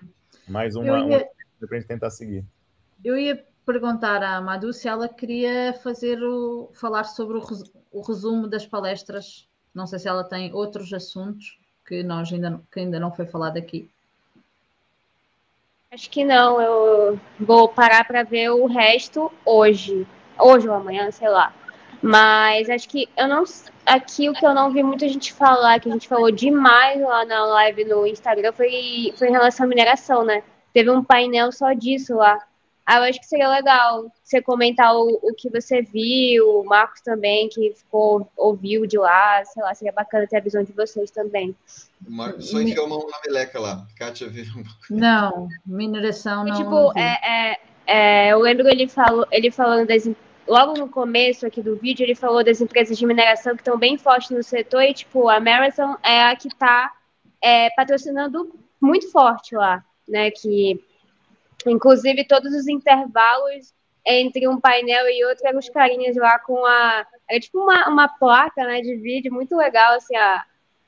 mais uma, ia, uma para a gente tentar seguir. Eu ia perguntar à Madu se ela queria fazer o, falar sobre o, o resumo das palestras Não sei se ela tem outros assuntos que nós ainda, que ainda não foi falado aqui. Acho que não. Eu vou parar para ver o resto hoje. Hoje ou amanhã, sei lá. Mas acho que eu não. Aqui o que eu não vi muita gente falar, que a gente falou demais lá na live no Instagram, foi, foi em relação à mineração, né? Teve um painel só disso lá. Ah, eu acho que seria legal você comentar o, o que você viu, o Marcos também, que ficou, ouviu de lá, sei lá, seria bacana ter a visão de vocês também. O Marcos só enfiou a mão na meleca lá. Kátia viu. Não, mineração não. E, tipo, é, é, é, eu lembro ele, falou, ele falando das. Logo no começo aqui do vídeo, ele falou das empresas de mineração que estão bem fortes no setor e, tipo, a Marathon é a que está é, patrocinando muito forte lá, né? Que Inclusive, todos os intervalos entre um painel e outro eram os carinhas lá com a. É tipo uma, uma placa né, de vídeo, muito legal, assim, a,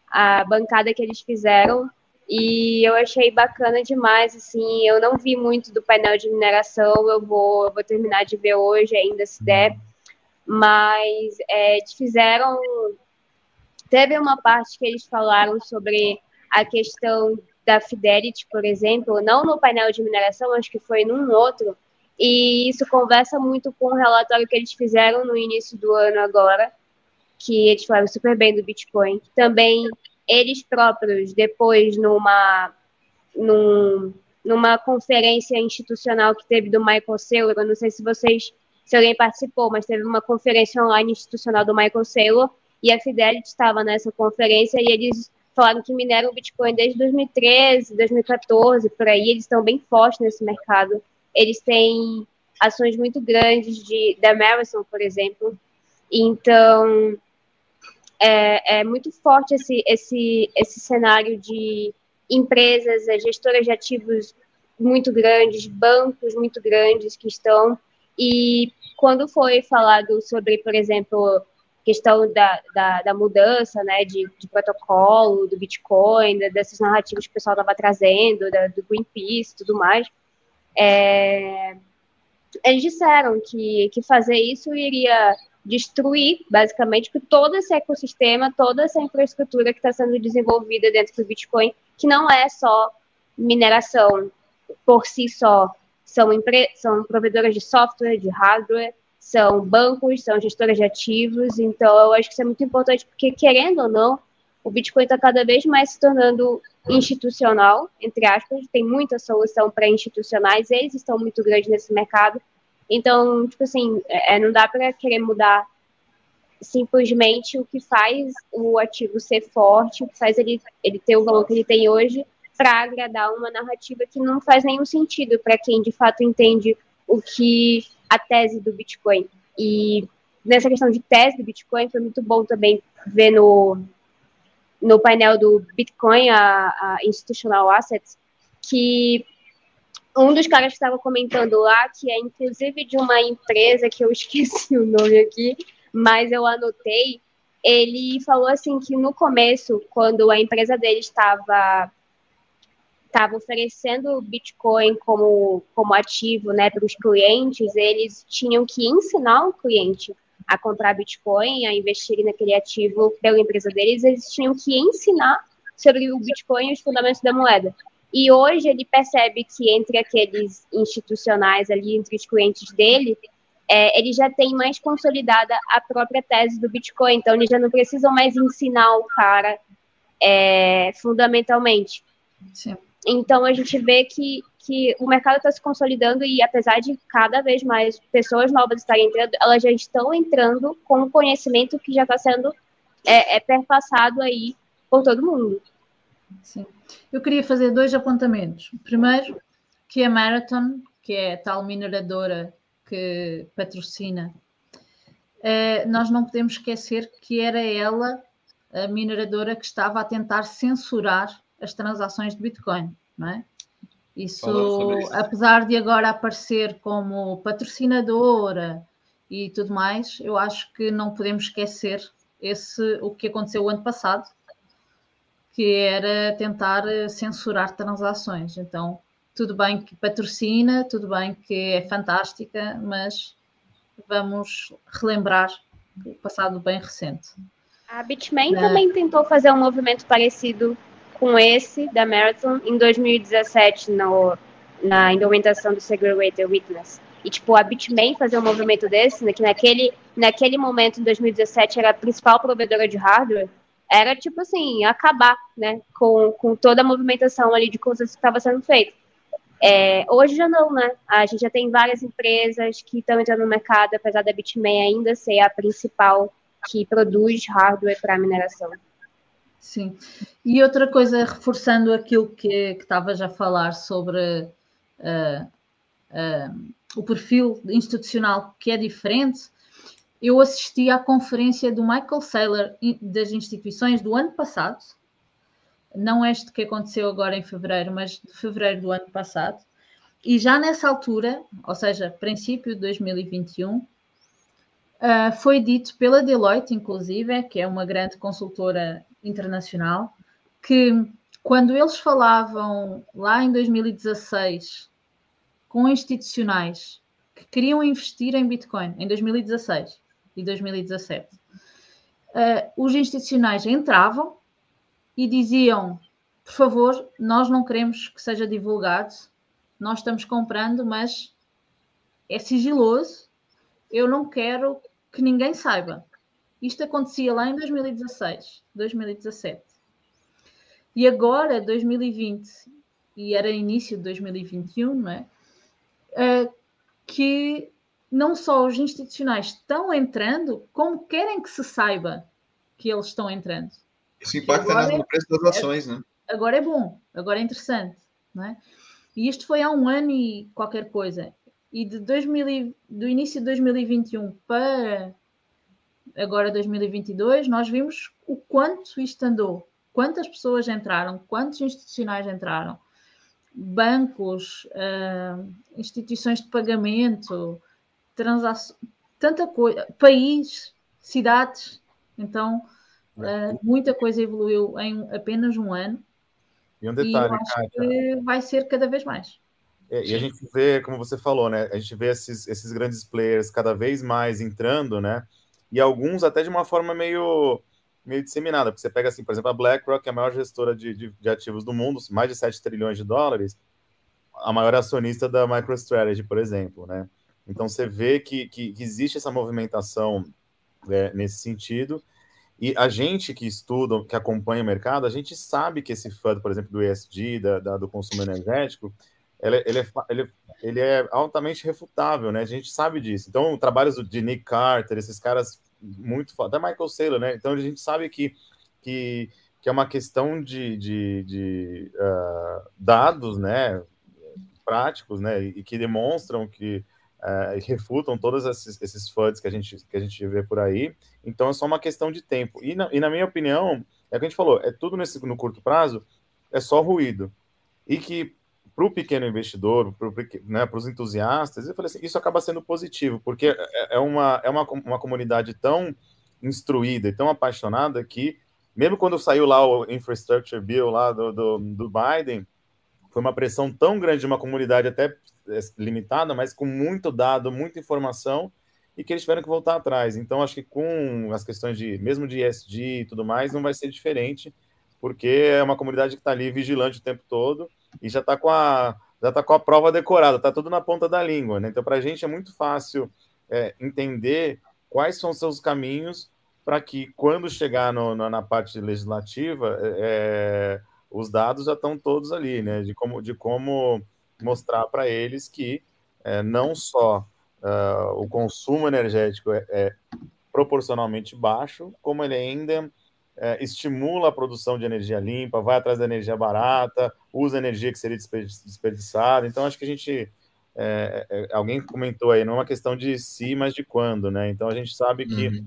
a bancada que eles fizeram. E eu achei bacana demais, assim, eu não vi muito do painel de mineração, eu vou, eu vou terminar de ver hoje ainda, se der. Mas é, fizeram. Teve uma parte que eles falaram sobre a questão da Fidelity, por exemplo, não no painel de mineração, acho que foi num outro, e isso conversa muito com o relatório que eles fizeram no início do ano agora, que eles falaram super bem do Bitcoin. Também eles próprios, depois numa, num, numa conferência institucional que teve do Michael Saylor, eu não sei se vocês, se alguém participou, mas teve uma conferência online institucional do Michael Saylor, e a Fidelity estava nessa conferência, e eles falaram que mineram o Bitcoin desde 2013, 2014, por aí, eles estão bem fortes nesse mercado. Eles têm ações muito grandes de, da Marathon, por exemplo. Então, é, é muito forte esse, esse, esse cenário de empresas, é, gestoras de ativos muito grandes, bancos muito grandes que estão. E quando foi falado sobre, por exemplo, questão da, da, da mudança né, de, de, protocolo, do Bitcoin, dessas narrativas que o pessoal estava trazendo, da, do Greenpeace e tudo mais, é, eles disseram que, que fazer isso iria destruir, basicamente, todo esse ecossistema, toda essa infraestrutura que está sendo desenvolvida dentro do Bitcoin, que não é só mineração por si só, são, são provedoras de software, de hardware, são bancos, são gestoras de ativos, então eu acho que isso é muito importante, porque querendo ou não, o Bitcoin está cada vez mais se tornando institucional, entre aspas, tem muita solução para institucionais, eles estão muito grandes nesse mercado, então, tipo assim, é, é não dá para querer mudar simplesmente o que faz o ativo ser forte, o que faz ele, ele ter o valor que ele tem hoje, para agradar uma narrativa que não faz nenhum sentido para quem de fato entende o que a tese do Bitcoin. E nessa questão de tese do Bitcoin, foi muito bom também ver no, no painel do Bitcoin, a, a Institutional Assets, que um dos caras estava comentando lá, que é inclusive de uma empresa que eu [LAUGHS] esqueci o nome aqui, mas eu anotei, ele falou assim que no começo, quando a empresa dele estava estava oferecendo Bitcoin como, como ativo né, para os clientes, eles tinham que ensinar o cliente a comprar Bitcoin, a investir naquele ativo pela empresa deles, eles tinham que ensinar sobre o Bitcoin e os fundamentos da moeda. E hoje ele percebe que entre aqueles institucionais ali, entre os clientes dele, é, ele já tem mais consolidada a própria tese do Bitcoin, então eles já não precisam mais ensinar o cara é, fundamentalmente. Sim. Então a gente vê que, que o mercado está se consolidando e apesar de cada vez mais pessoas novas estarem entrando, elas já estão entrando com o conhecimento que já está sendo é, é perpassado aí por todo mundo. Sim. Eu queria fazer dois apontamentos. Primeiro, que a Marathon, que é a tal mineradora que patrocina, é, nós não podemos esquecer que era ela a mineradora que estava a tentar censurar as transações de Bitcoin, não é? Isso, isso, apesar de agora aparecer como patrocinadora e tudo mais, eu acho que não podemos esquecer esse o que aconteceu o ano passado, que era tentar censurar transações. Então, tudo bem que patrocina, tudo bem que é fantástica, mas vamos relembrar o passado bem recente. A Bitmain é. também tentou fazer um movimento parecido com esse da Marathon em 2017 no, na implementação do Segregated Witness. E, tipo, a Bitmain fazer um movimento desse, né, que naquele, naquele momento, em 2017, era a principal provedora de hardware, era, tipo assim, acabar, né, com, com toda a movimentação ali de coisas que estava sendo feita. É, hoje já não, né? A gente já tem várias empresas que estão entrando no mercado, apesar da Bitmain ainda ser a principal que produz hardware para mineração. Sim. E outra coisa, reforçando aquilo que estavas a falar sobre uh, uh, o perfil institucional que é diferente, eu assisti à conferência do Michael Saylor das instituições do ano passado, não este que aconteceu agora em fevereiro, mas de fevereiro do ano passado, e já nessa altura, ou seja, princípio de 2021, uh, foi dito pela Deloitte, inclusive, que é uma grande consultora internacional, que quando eles falavam lá em 2016 com institucionais que queriam investir em Bitcoin em 2016 e 2017, uh, ah, os institucionais entravam e diziam: por favor, nós não queremos que seja divulgado, nós estamos comprando, mas é sigiloso, eu não quero que ninguém saiba. Isto acontecia lá em 2016, 2017. E agora, 2020, e era início de 2021, não é? Uh, que não só os institucionais estão entrando, como querem que se saiba que eles estão entrando. Isso impacta no é, preço das ações, é, né? Agora é bom, agora é interessante, não é? E isto foi há um ano e qualquer coisa. E de 2000, do início de 2021 para agora 2022, nós vimos o quanto isto andou, quantas pessoas entraram, quantos institucionais entraram, bancos, uh, instituições de pagamento, transações, tanta coisa, país, cidades. Então, uh, muita coisa evoluiu em apenas um ano. E um detalhe, e acho que vai ser cada vez mais. É, e a gente vê, como você falou, né? A gente vê esses, esses grandes players cada vez mais entrando, né? E alguns até de uma forma meio, meio disseminada. Porque você pega, assim, por exemplo, a BlackRock, que é a maior gestora de, de, de ativos do mundo, mais de 7 trilhões de dólares, a maior acionista da MicroStrategy, por exemplo, né? Então você vê que, que, que existe essa movimentação é, nesse sentido. E a gente que estuda, que acompanha o mercado, a gente sabe que esse FUD, por exemplo, do ESG, da, da do consumo energético, ele, ele, é, ele, ele, é altamente refutável, né? A gente sabe disso. Então, trabalhos de Nick Carter, esses caras muito até Michael Saylor, né? Então a gente sabe que, que, que é uma questão de, de, de uh, dados, né? Práticos, né? E, que demonstram que uh, refutam todos esses, esses FUDs que a, gente, que a gente vê por aí. Então é só uma questão de tempo. E na, e na minha opinião, é o que a gente falou, é tudo nesse, no curto prazo, é só ruído. E que para o pequeno investidor, para né, os entusiastas, eu falei assim, isso acaba sendo positivo, porque é, é uma, é uma, uma comunidade tão instruída e tão apaixonada que, mesmo quando saiu lá o Infrastructure Bill lá do, do, do Biden, foi uma pressão tão grande de uma comunidade até é, limitada, mas com muito dado, muita informação, e que eles tiveram que voltar atrás. Então, acho que com as questões de, mesmo de ESG e tudo mais, não vai ser diferente, porque é uma comunidade que está ali vigilante o tempo todo, e já está com a já está com a prova decorada, está tudo na ponta da língua, né? Então, para a gente é muito fácil é, entender quais são seus caminhos para que, quando chegar no, na, na, parte legislativa, é, é, os dados já estão todos ali, né? De como, de como mostrar para eles que é, não só uh, o consumo energético é, é proporcionalmente baixo, como ele ainda é, estimula a produção de energia limpa, vai atrás da energia barata, usa energia que seria desperdiçada. Então, acho que a gente. É, é, alguém comentou aí, não é uma questão de se, mas de quando, né? Então, a gente sabe que uhum.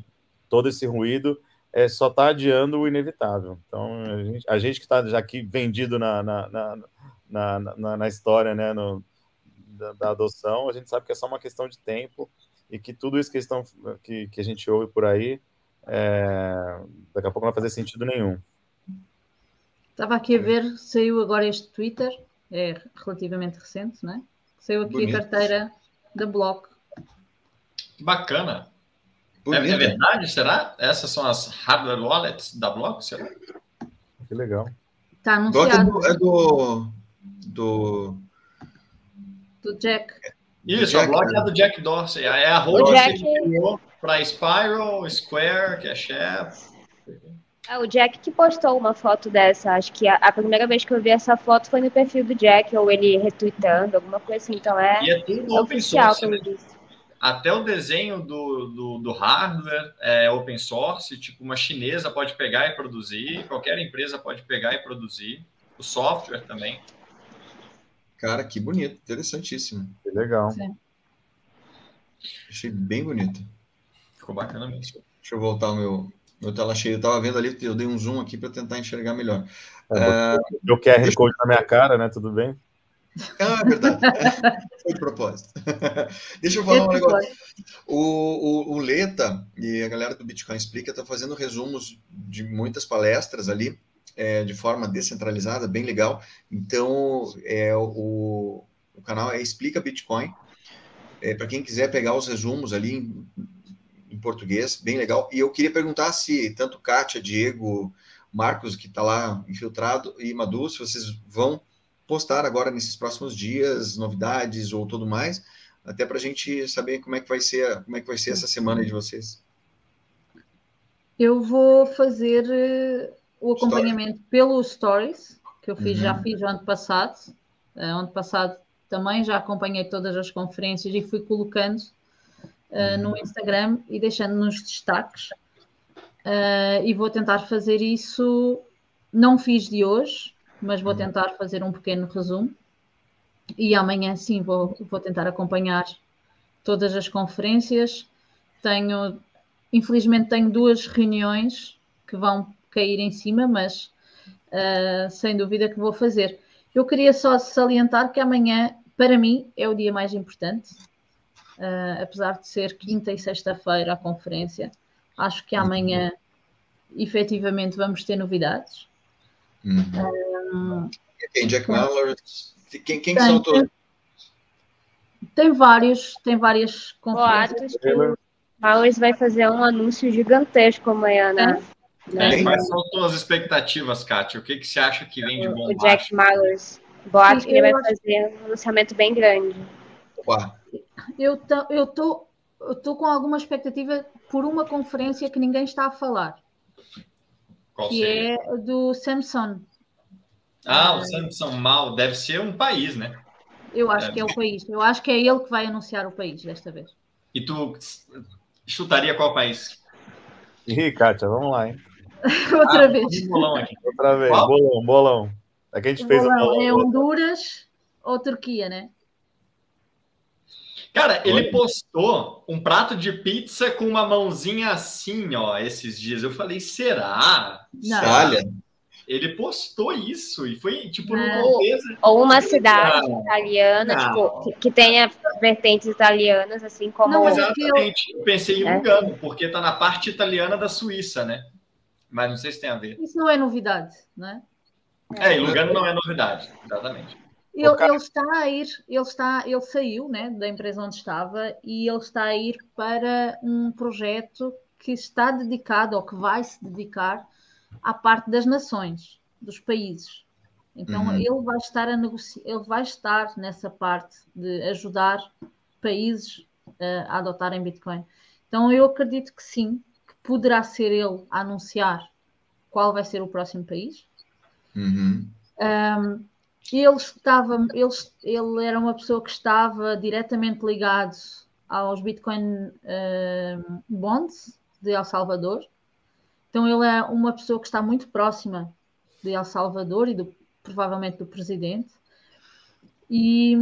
todo esse ruído é, só está adiando o inevitável. Então, a gente, a gente que está já aqui vendido na, na, na, na, na história né, no, da, da, adoção, a gente sabe que é só uma questão de tempo e que tudo isso que, estão, que, que a gente ouve por aí é, daqui a pouco não vai fazer sentido nenhum. Estava aqui a ver, saiu agora este Twitter, é relativamente recente, não é? Saiu aqui Bonito. a carteira da Block. Bacana. É, é, verdade, será? Essas são as hardware wallets da Block, será? Que legal. Tá anunciado. É do, do, do Jack. Isso, Jack, a Block é né? do Jack Dorsey. É a hold Jack... que criou para Spiral, Square, que é Chef. É o Jack que postou uma foto dessa. Acho que a, a, primeira vez que eu vi essa foto foi no perfil do Jack, ou ele retweetando, alguma coisa assim. Então é, e é tudo é oficial, source, né? Até o desenho do, do, do, hardware é open source, tipo, uma chinesa pode pegar e produzir, qualquer empresa pode pegar e produzir, o software também. Cara, que bonito, interessantíssimo. Que legal. Sim. Achei bem bonito. Ficou bacana mesmo. Deixa eu voltar o meu, meu tela cheia. Eu tava vendo ali, eu dei um zoom aqui para tentar enxergar melhor. É, uh, QR deixa... Code na minha cara, né? Tudo bem? Ah, é verdade. [LAUGHS] Foi de propósito. [LAUGHS] Deixa eu falar um negócio. O, o, o, Leta e a galera do Bitcoin Explica estão tá fazendo resumos de muitas palestras ali é, de forma descentralizada, bem legal. Então, é, o, o canal é Explica Bitcoin. É, Para quem quiser pegar os resumos ali em, português, bem legal. E eu queria perguntar se tanto Kátia, Diego, Marcos, que está lá infiltrado, e Madu, se vocês vão postar agora nesses próximos dias novidades ou tudo mais, até para a gente saber como é que vai ser como é que vai ser essa semana de vocês. Eu vou fazer eh, o acompanhamento Story. pelo Stories, que eu fiz, uhum. já fiz o ano passado. Uh, ano passado também já acompanhei todas as conferências e fui colocando uh, uhum. no Instagram e deixando nos destaques. Uh, e vou tentar fazer isso. Não fiz de hoje, mas vou uhum. tentar fazer um pequeno resumo. E amanhã sim vou, vou tentar acompanhar todas as conferências. Tenho, infelizmente, tenho duas reuniões que vão cair em cima, mas uh, sem dúvida que vou fazer. Eu queria só salientar que amanhã, para mim, é o dia mais importante, uh, apesar de ser quinta e sexta-feira a conferência. Acho que amanhã, efetivamente, vamos ter novidades. Uhum. Um, quem? Jack Mallard? Quem, quem tem, são todos? Tem vários, tem várias conferências. Boatos que o Mallard vai fazer um anúncio gigantesco amanhã, né? É. Né? Quais são as suas expectativas, Kátia? O que, que você acha que vem de bom? O Jack Mallers. Boato que ele vai fazer um anunciamento bem grande. Uau. Eu, tô, eu, tô, eu tô com alguma expectativa por uma conferência que ninguém está a falar. Qual que seria? é do Samsung. Ah, o Samsung Mal deve ser um país, né? Eu acho que é o país. Eu acho que é ele que vai anunciar o país desta vez. E tu chutaria qual país? Ih, Kátia, vamos lá, hein? [LAUGHS] Outra ah, vez. Bolão aqui. Outra vez, Qual? bolão, bolão. É que a gente fez bolão. bolão. É Honduras ou Turquia, né? Cara, ele postou um prato de pizza com uma mãozinha assim, ó, esses dias. Eu falei, será? Não. Olha. Ele postou isso e foi tipo no contexto. Ou uma cidade não. italiana, não. tipo, que, que, tenha vertentes italianas, assim como. Não, exatamente. Eu pensei em é. Lugano, porque tá na parte italiana da Suíça, né? Mas não sei se tem a ver. Isso não é novidade, né? É, e Lugano não é novidade, exatamente. Ele, ele, está a ir, ele está, ele saiu né, da empresa onde estava e ele está a ir para um projeto que está dedicado ou que vai se dedicar à parte das nações, dos países. Então uhum. ele vai estar a negociar, ele vai estar nessa parte de ajudar países uh, a adotarem Bitcoin. Então eu acredito que sim, poderá ser ele a anunciar qual vai ser o próximo país. Uhum. Um, ele estava, ele, ele era uma pessoa que estava diretamente ligado aos Bitcoin uh, Bonds de El Salvador. Então ele é uma pessoa que está muito próxima de El Salvador e do, provavelmente do presidente. E,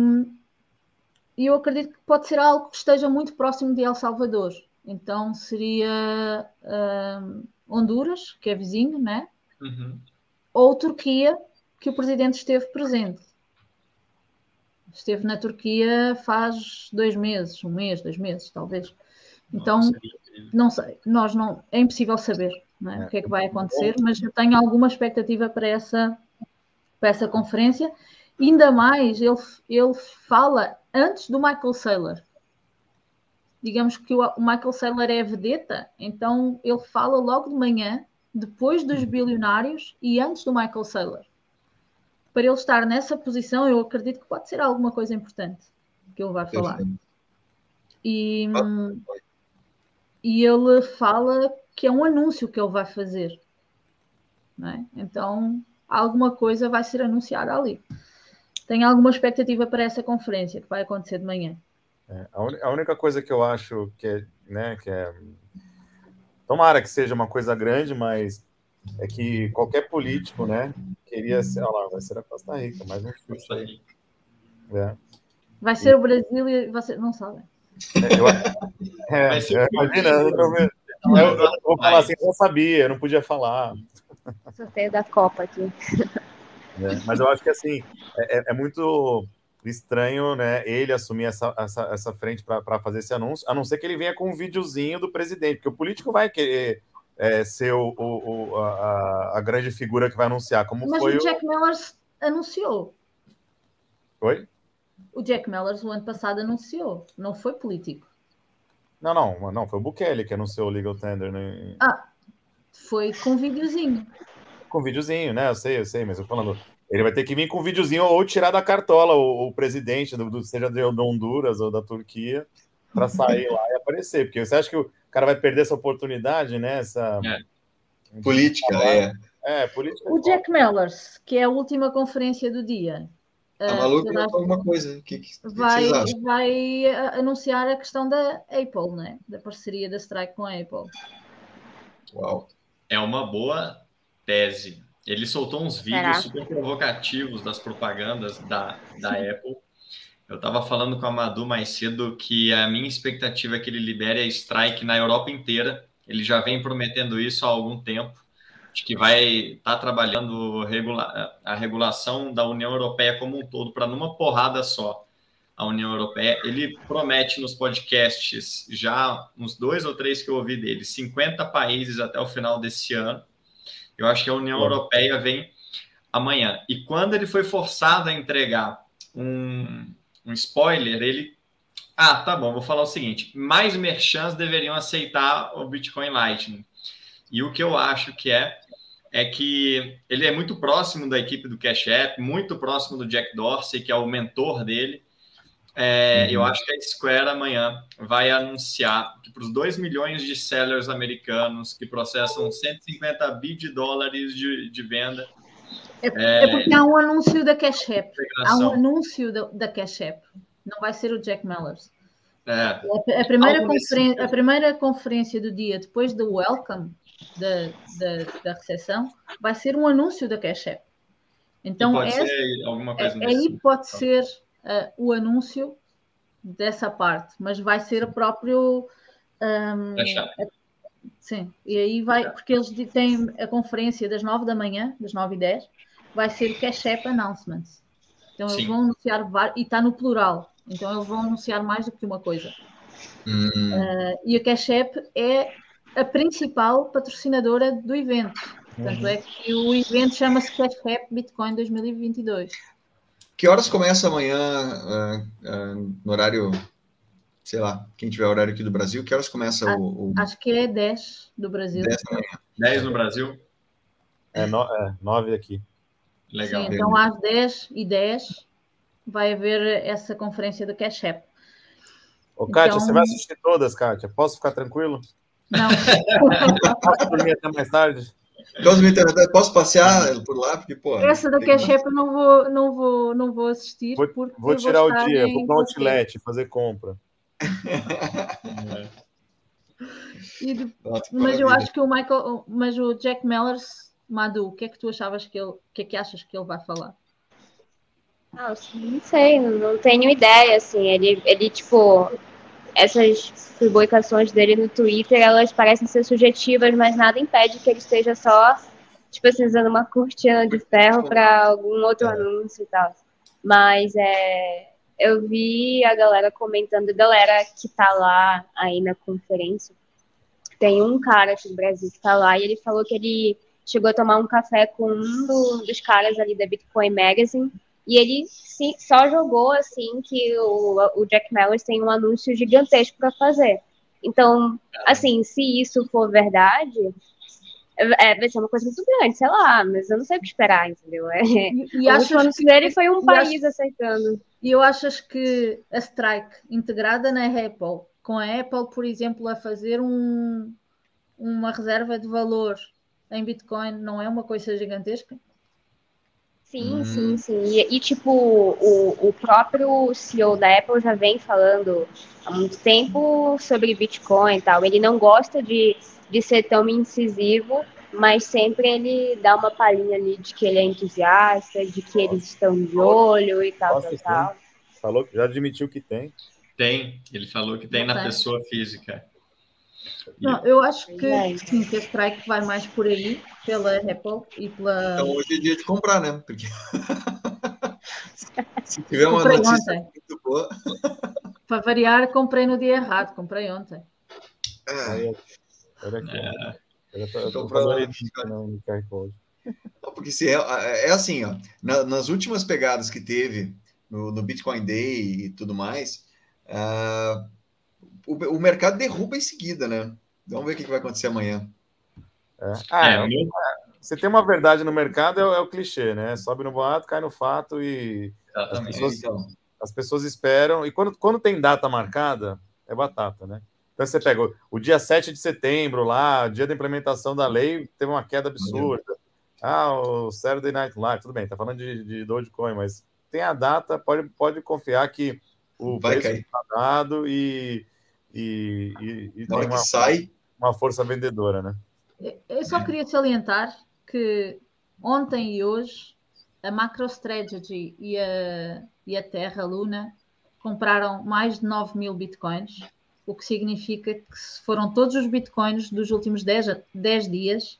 e eu acredito que pode ser algo que esteja muito próximo de El Salvador. Então seria uh, Honduras, que é vizinho, né? Uhum. Ou Turquia, que o presidente esteve presente. Esteve na Turquia faz dois meses, um mês, dois meses, talvez. Então, não sei, nós não, é impossível saber é? o que é que vai acontecer, mas eu tenho alguma expectativa para essa, para essa conferência. Ainda mais, ele, ele fala antes do Michael Saylor. digamos que o, Michael Saylor é a vedeta, então ele fala logo de manhã, depois dos bilionários e antes do Michael Saylor. Para ele estar nessa posição, eu acredito que pode ser alguma coisa importante que ele vai falar. E, ah, e ele fala que é um anúncio que ele vai fazer. É? Então, alguma coisa vai ser anunciada ali. Tem alguma expectativa para essa conferência que vai acontecer de manhã? É, a, única coisa que eu acho que é, né, que é. Tomara que seja uma coisa grande, mas é que qualquer político, né, queria ser. Olha lá, vai ser a Costa Rica, mais um chute aí. É. Vai ser e... o Brasil e você não sabe. É, eu, [LAUGHS] é, é, imagina, eu, eu, eu, vou falar assim, eu não sabia, eu não podia falar. Sorteio da Copa aqui. É, mas eu acho que assim é, é, é muito estranho, né? Ele assumir essa, essa, essa frente para fazer esse anúncio, a não ser que ele venha com um videozinho do presidente, porque o político vai querer é, ser o, o, o a, a, grande figura que vai anunciar. Como mas foi o Jack o... Mellers anunciou. Oi? O Jack Mellers o ano passado anunciou, não foi político. Não, não, não, foi o Bukele que anunciou o Legal Tender. Né? Ah, foi com videozinho. Com videozinho, né? Eu sei, eu sei, mas eu falando. Ele vai ter que vir com videozinho ou tirar da cartola o, o presidente, do, do, seja de Honduras ou da Turquia, para sair lá e aparecer. Porque você acha que o cara vai perder essa oportunidade, né? Essa... É. Política, é. É, política. O Jack Mellers, que é a última conferência do dia. Tá maluco uh, alguma coisa. Que, que, vai, que vai anunciar a questão da Apple, né? Da parceria da Strike com a Apple. Uau. É uma boa tese. Ele soltou uns vídeos super provocativos das propagandas da, da [LAUGHS] Apple. Eu estava falando com a Madu mais cedo que a minha expectativa é que ele libere a strike na Europa inteira. Ele já vem prometendo isso há algum tempo, de que vai estar tá trabalhando regula a regulação da União Europeia como um todo, para numa porrada só a União Europeia. Ele promete nos podcasts, já uns dois ou três que eu ouvi dele, 50 países até o final desse ano. Eu acho que a União. Europeia vem amanhã. E quando ele foi forçado a entregar um, um spoiler, ele. Ah, tá bom, vou falar o seguinte: mais merchants deveriam aceitar o Bitcoin Lightning. E o que eu acho que é, é que ele é muito próximo da equipe do Cash App, muito próximo do Jack Dorsey, que é o mentor dele. É, uhum. Eu acho que a Square amanhã vai anunciar que para os 2 milhões de sellers americanos que processam 150 bi de dólares de, de venda. É, é, é, porque há um anúncio da Cash App. Há um anúncio da, da Cash App. Não vai ser o Jack Mellers. É. A, primeira conferência, a primeira conferência do dia, depois do welcome da, da, da recepção, vai ser um anúncio da Cash App. Então, pode essa, ser alguma coisa é, aí pode ser uh, o anúncio dessa parte, mas vai ser o próprio. Um, sim, e aí vai, porque eles têm a conferência das 9 da manhã, das 9 e 10, vai ser Cash App Announcements. Então eles Sim. vão anunciar, e está no plural, então eles vão anunciar mais do que uma coisa. Hum. Uh, e a Cash App é a principal patrocinadora do evento. Tanto é que o evento chama-se Cash App Bitcoin 2022. Que horas começa amanhã uh, uh, no horário, sei lá, quem tiver horário aqui do Brasil, que horas começa o, o... Acho que é 10 do Brasil. 10 da manhã. 10 no Brasil? É, no, é 9 aqui. Legal. Sim, então às 10 e 10 vai haver essa conferência do Cash App. Ô, Kátia, então... você vai assistir todas, Kátia? Posso ficar tranquilo? Não. [LAUGHS] Posso dormir até mais tarde? Posso passear por lá? Porque, pô, Essa do Cash App eu não vou, não vou, não vou assistir. Vou, vou tirar vou o dia, vou para o outlet fazer compra. de... [LAUGHS] mas eu acho que o Michael, mas o Jack Mellers, Madu, o que é que tu achavas que ele, o que é que achas que ele vai falar? Ah, não sei, não tenho ideia, assim, ele, ele tipo, essas publicações dele no Twitter, elas parecem ser subjetivas, mas nada impede que ele esteja só, tipo assim, usando uma cortina de ferro para algum outro é. anúncio e tal. Mas é, eu vi a galera comentando, galera que tá lá aí na conferência. Tem um cara aqui do Brasil que tá lá e ele falou que ele chegou a tomar um café com um dos caras ali da Bitcoin Magazine E ele só jogou assim que o, o Jack Mellors tem um anúncio gigantesco para fazer. Então, assim, se isso for verdade, é, vai ser uma coisa muito grande, sei lá, mas eu não sei o que esperar, entendeu? É, e, [LAUGHS] o anúncio dele foi um país aceitando. E eu achas que a Strike integrada na Apple, com a Apple, por exemplo, a fazer um, uma reserva de valor em Bitcoin, não é uma coisa gigantesca? Sim, hum. sim, sim. E, e, tipo, o, o próprio CEO da Apple já vem falando há muito tempo sobre Bitcoin e tal. Ele não gosta de, de ser tão incisivo, mas sempre ele dá uma palhinha ali de que ele é entusiasta, de que eles estão de olho e tal, Nossa, tal, tal. Falou que já admitiu que tem. Tem, ele falou que tem na pessoa física. Não, eu acho que sim, que a Strike vai mais por aí, pela Apple e pela. Então hoje é dia de comprar, né? Porque [LAUGHS] se tiver uma comprei notícia ontem. muito boa. Para variar, comprei no dia errado, comprei ontem. É. Olha aqui. É. Estou fazendo não, não, porque se é, é assim, ó, na, nas últimas pegadas que teve no, no Bitcoin Day e tudo mais, uh, o, o mercado derruba em seguida, né? Vamos ver o que vai acontecer amanhã. É. Ah, é, é, você tem uma verdade no mercado, é, é, o clichê, né? Sobe no boato, cai no fato e as pessoas, então. as pessoas, esperam. E quando, quando tem data marcada, é batata, né? Então você pega o, o dia 7 de setembro lá, dia da implementação da lei, teve uma queda absurda. Ah, o Saturday Night Live, tudo bem, tá falando de, de Dogecoin, mas tem a data, pode, pode confiar que o Vai preço está dado e e, e, e tem uma, sai... uma força vendedora, né? Eu só queria salientar que ontem e hoje a MacroStrategy e a, e a Terra Luna compraram mais de 9 mil bitcoins, o que significa que foram todos os bitcoins dos últimos 10, 10 dias.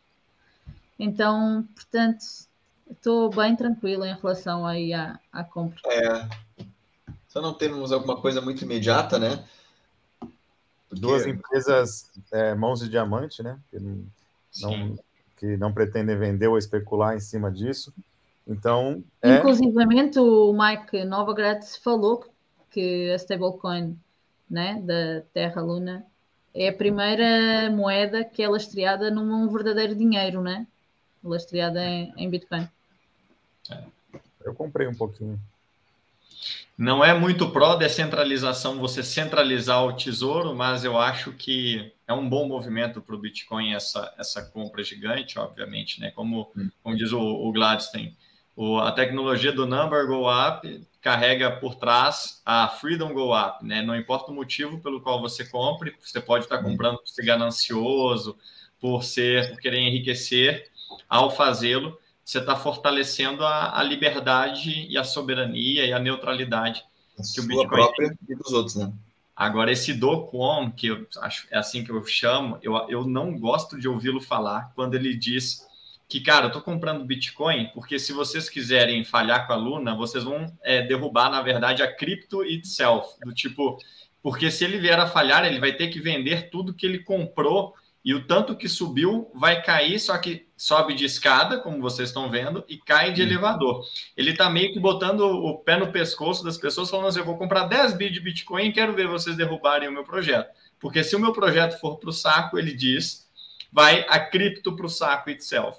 Então, portanto, estou bem tranquilo em relação aí à, à compra. É. Só não temos alguma coisa muito imediata, né? Porque... Duas empresas é, mãos de diamante, né? Que não, que não pretendem vender ou especular em cima disso. Então, é... inclusivamente o Mike Novogratz falou que a stablecoin, né, da Terra Luna é a primeira moeda que é lastreada num verdadeiro dinheiro, né? Lastreada em, em Bitcoin. Eu comprei um pouquinho. Não é muito pró-descentralização você centralizar o tesouro, mas eu acho que é um bom movimento para o Bitcoin essa, essa compra gigante, obviamente, né? Como, hum. como diz o, o Gladstein, o, a tecnologia do Number Go Up carrega por trás a Freedom Go Up, né? Não importa o motivo pelo qual você compre, você pode estar hum. comprando por ser ganancioso, por ser, por querer enriquecer, ao fazê-lo, você está fortalecendo a, a, liberdade e a soberania e a neutralidade a que o Bitcoin própria tem. e dos outros, né? Agora, esse Do Kwon, que eu acho é assim que eu chamo, eu, eu não gosto de ouvi-lo falar quando ele diz que, cara, eu estou comprando Bitcoin porque se vocês quiserem falhar com a Luna, vocês vão é, derrubar, na verdade, a cripto itself. Do tipo, porque se ele vier a falhar, ele vai ter que vender tudo que ele comprou e o tanto que subiu vai cair, só que sobe de escada, como vocês estão vendo, e cai de hum. elevador. Ele está meio que botando o pé no pescoço das pessoas, falando assim: eu vou comprar 10 bits de Bitcoin e quero ver vocês derrubarem o meu projeto. Porque se o meu projeto for para o saco, ele diz, vai a cripto para o saco itself.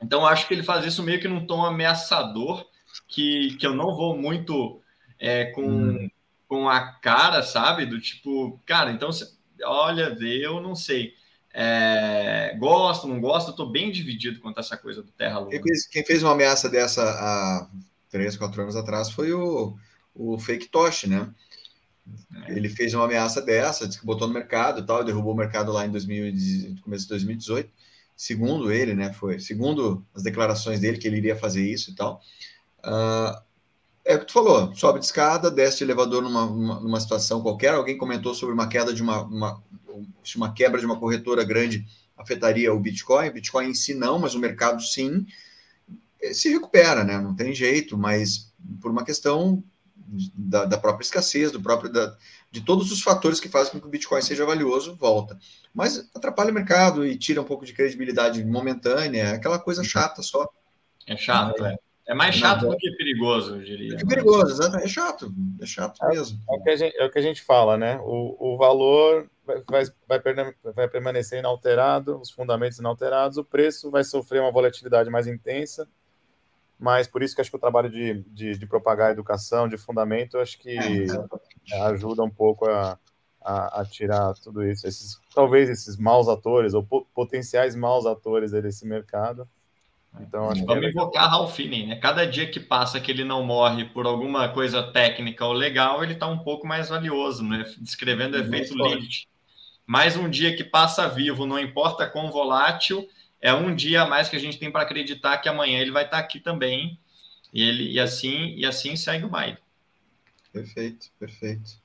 Então, acho que ele faz isso meio que num tom ameaçador, que, que eu não vou muito é, com, hum. com a cara, sabe? Do tipo, cara, então, olha, eu não sei. É, gosto, não gosto, estou bem dividido quanto a essa coisa do Terra Luna. Quem fez, uma ameaça dessa há três, quatro anos atrás foi o, o Fake Tosh, né? É. Ele fez uma ameaça dessa, disse que botou no mercado e tal, derrubou o mercado lá em 2000, começo de 2018. Segundo ele, né? Foi segundo as declarações dele que ele iria fazer isso e tal. Uh, é o que tu falou, sobe de escada, desce de elevador numa, numa, numa situação qualquer. Alguém comentou sobre uma queda de uma, uma se uma quebra de uma corretora grande afetaria o Bitcoin. O Bitcoin em si não, mas o mercado sim eh, se recupera, né? Não tem jeito, mas por uma questão da, da própria escassez, do próprio da, de todos os fatores que fazem com que o Bitcoin seja valioso, volta. Mas atrapalha o mercado e tira um pouco de credibilidade momentânea, é aquela coisa chata só. É chato, é. É mais chato do que perigoso, eu diria. É perigoso, exatamente. É chato, é chato é, mesmo. É o, que a gente, é o que a gente fala, né? O, o valor vai, vai, vai permanecer inalterado, os fundamentos inalterados, o preço vai sofrer uma volatilidade mais intensa, mas por isso que acho que o trabalho de, de, de propagar a educação, de fundamento, acho que é, ajuda um pouco a, a, a, tirar tudo isso. Esses, talvez esses maus atores, ou potenciais maus atores desse mercado, então, Vamos é invocar Ralph Finney, né? Cada dia que passa que ele não morre por alguma coisa técnica ou legal, ele está um pouco mais valioso, né? Descrevendo o efeito Lilith. Mais um dia que passa vivo, não importa quão volátil, é um dia a mais que a gente tem para acreditar que amanhã ele vai estar tá aqui também. E, ele, e, assim, e assim segue o baile. Perfeito, perfeito.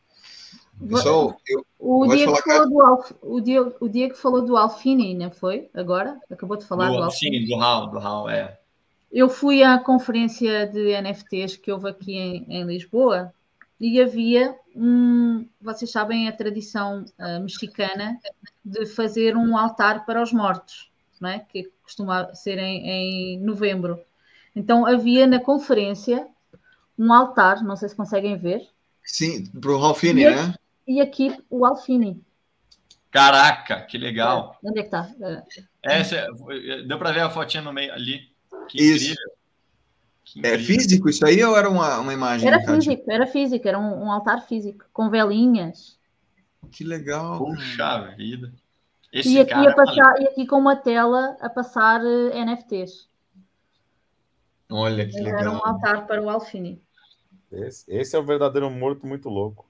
Pessoal, eu, o, Diego falou do Alf, o, Diego, o Diego falou do Alfini, não foi? Agora? Acabou de falar do, do Alfini. Sim, do Raul, do Raul, é. Eu fui à conferência de NFTs que houve aqui em, em Lisboa e havia um. Vocês sabem a tradição uh, mexicana de fazer um altar para os mortos, não é? que costuma ser em, em novembro. Então havia na conferência um altar, não sei se conseguem ver. Sim, para o Ralfini, né? E aqui o Alfine. Caraca, que legal. É, onde é que tá? É. Essa, deu para ver a fotinha no meio ali. Que isso. Incrível. Que é físico isso aí ou era uma, uma imagem? Era físico, era físico, era um, um, altar físico, com velinhas. Que legal. Puxa vida. Esse e, aqui cara, passar, e aqui com uma tela a passar eh, NFTs. Olha que legal. Era um altar para o Alfine. Esse, esse é o verdadeiro morto muito louco.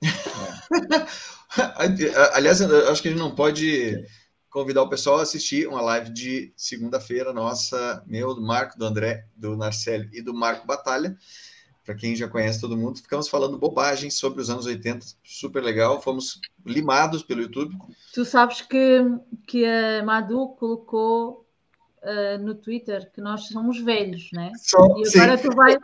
[LAUGHS] [LAUGHS] Aliás, acho que a gente não pode convidar o pessoal a assistir uma live de segunda-feira nossa, meu, do Marco, do André, do Narcélio e do Marco Batalha. Para quem já conhece todo mundo, ficamos falando bobagem sobre os anos 80, super legal. Fomos limados pelo YouTube. Tu sabes que, que a Madu colocou uh, no Twitter que nós somos velhos, né? Só, e agora sim. tu vai.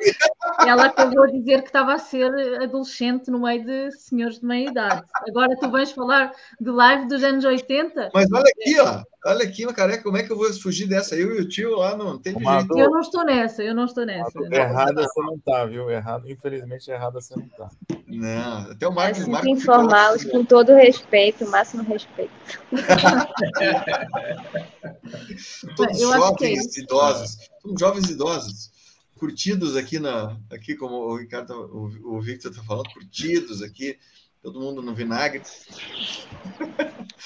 Ela acabou de dizer que estava a ser adolescente no meio de senhores de meia idade. Agora tu vais falar de live dos anos 80. Mas olha aqui, ó. Olha aqui, careca, como é que eu vou fugir dessa? Eu e o tio lá não tem jeito. Eu não estou nessa, eu não estou nessa. Errada você não tá, viu? Errado, infelizmente, errada você não tá. Não, até o Marcos. É Marcos informá-los com todo respeito, o máximo respeito. [LAUGHS] Todos eu jovens é idosos, somos jovens idosos, curtidos aqui na, aqui como o Ricardo, o, o Victor está falando, curtidos aqui todo mundo no vinagre.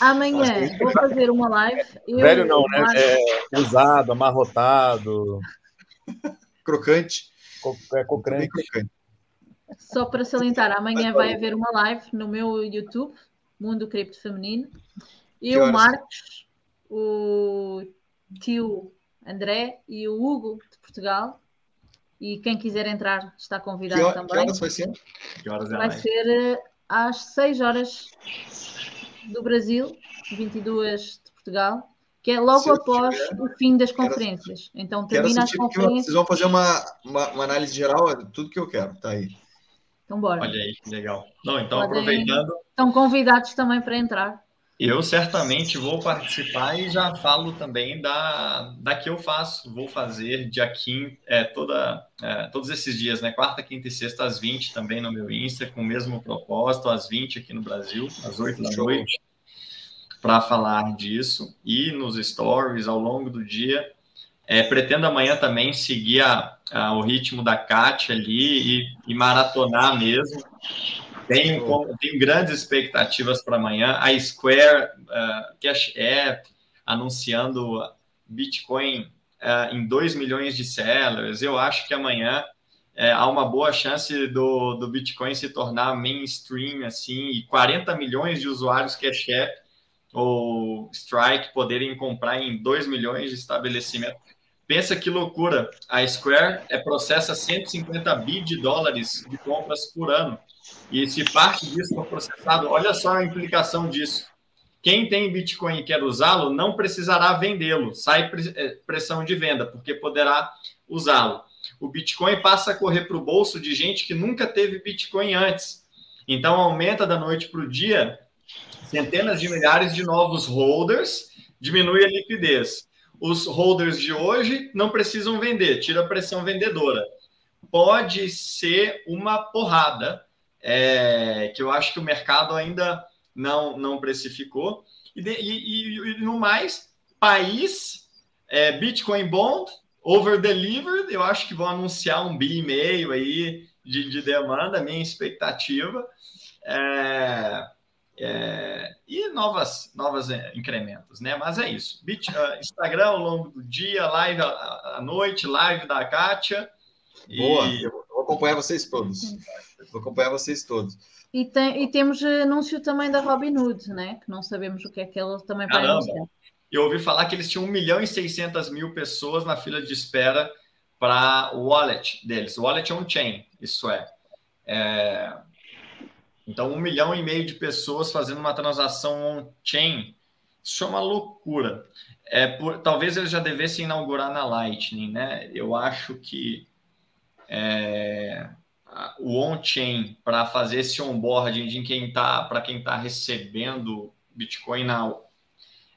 Amanhã vou fazer uma live. Eu, Velho não, né? É usado, amarrotado. Crocante. É crocante. Só para salientar, amanhã vai haver uma live no meu YouTube, Mundo Cripto Feminino. E o Marcos, o tio André e o Hugo de Portugal. E quem quiser entrar está convidado que também. Que horas vai ser? Que horas é vai ser às 6 horas do Brasil, 22 de Portugal, que é logo após tiver, o fim das conferências. Quero, então termina as conferências. Vocês vão fazer uma, uma, uma, análise geral, é tudo que eu quero, tá aí. Então bora. Olha aí, que legal. Não, então Podem, aproveitando. Estão convidados também para entrar. Eu certamente vou participar e já falo também da, da que eu faço. Vou fazer dia 15, é, toda, é, todos esses dias, né? Quarta, quinta e sexta, às 20 também no meu Insta, com o mesmo propósito, às 20 aqui no Brasil, às 8 da noite, para falar disso. E nos stories ao longo do dia. É, pretendo amanhã também seguir a, a, o ritmo da Kátia ali e, e maratonar mesmo tenho, tenho grandes expectativas para amanhã. A Square uh, Cash App anunciando Bitcoin uh, em 2 milhões de sellers. Eu acho que amanhã uh, há uma boa chance do, do Bitcoin se tornar mainstream assim e 40 milhões de usuários Cash App ou Strike poderem comprar em 2 milhões de estabelecimentos. Pensa que loucura. A Square é, processa 150 bi de dólares de compras por ano. E se parte disso for processado, olha só a implicação disso. Quem tem Bitcoin e quer usá-lo não precisará vendê-lo, sai é, pressão de venda, porque poderá usá-lo. O Bitcoin passa a correr para o bolso de gente que nunca teve Bitcoin antes. Então aumenta da noite para o dia centenas de milhares de novos holders, diminui a liquidez. os holders de hoje não precisam vender, tira a pressão vendedora. Pode ser uma porrada, é, que eu acho que o mercado ainda não, não precificou. E, de, e, e, e no mais, país, é, Bitcoin Bond, over delivered, eu acho que vão anunciar um bi e meio aí de, de demanda, minha expectativa. É, é, e novas, novas é, incrementos, né? Mas é isso. Bit, uh, Instagram ao longo do dia, live à, noite, live da Kátia. Boa, e... eu vou acompanhar vocês todos. Vou acompanhar vocês todos. E, tem, e temos anúncio também da Robinhood, né? Que não sabemos o que é que ele também vai Caramba. anunciar. Eu ouvi falar que eles tinham 1 milhão e 600 mil pessoas na fila de espera para o wallet deles. O wallet é on-chain, isso é. é então, um milhão e meio de pessoas fazendo uma transação on-chain, isso é uma loucura. É por, talvez eles já devessem inaugurar na Lightning, né? Eu acho que é, o on-chain para fazer esse onboarding de quem tá, para quem está recebendo Bitcoin na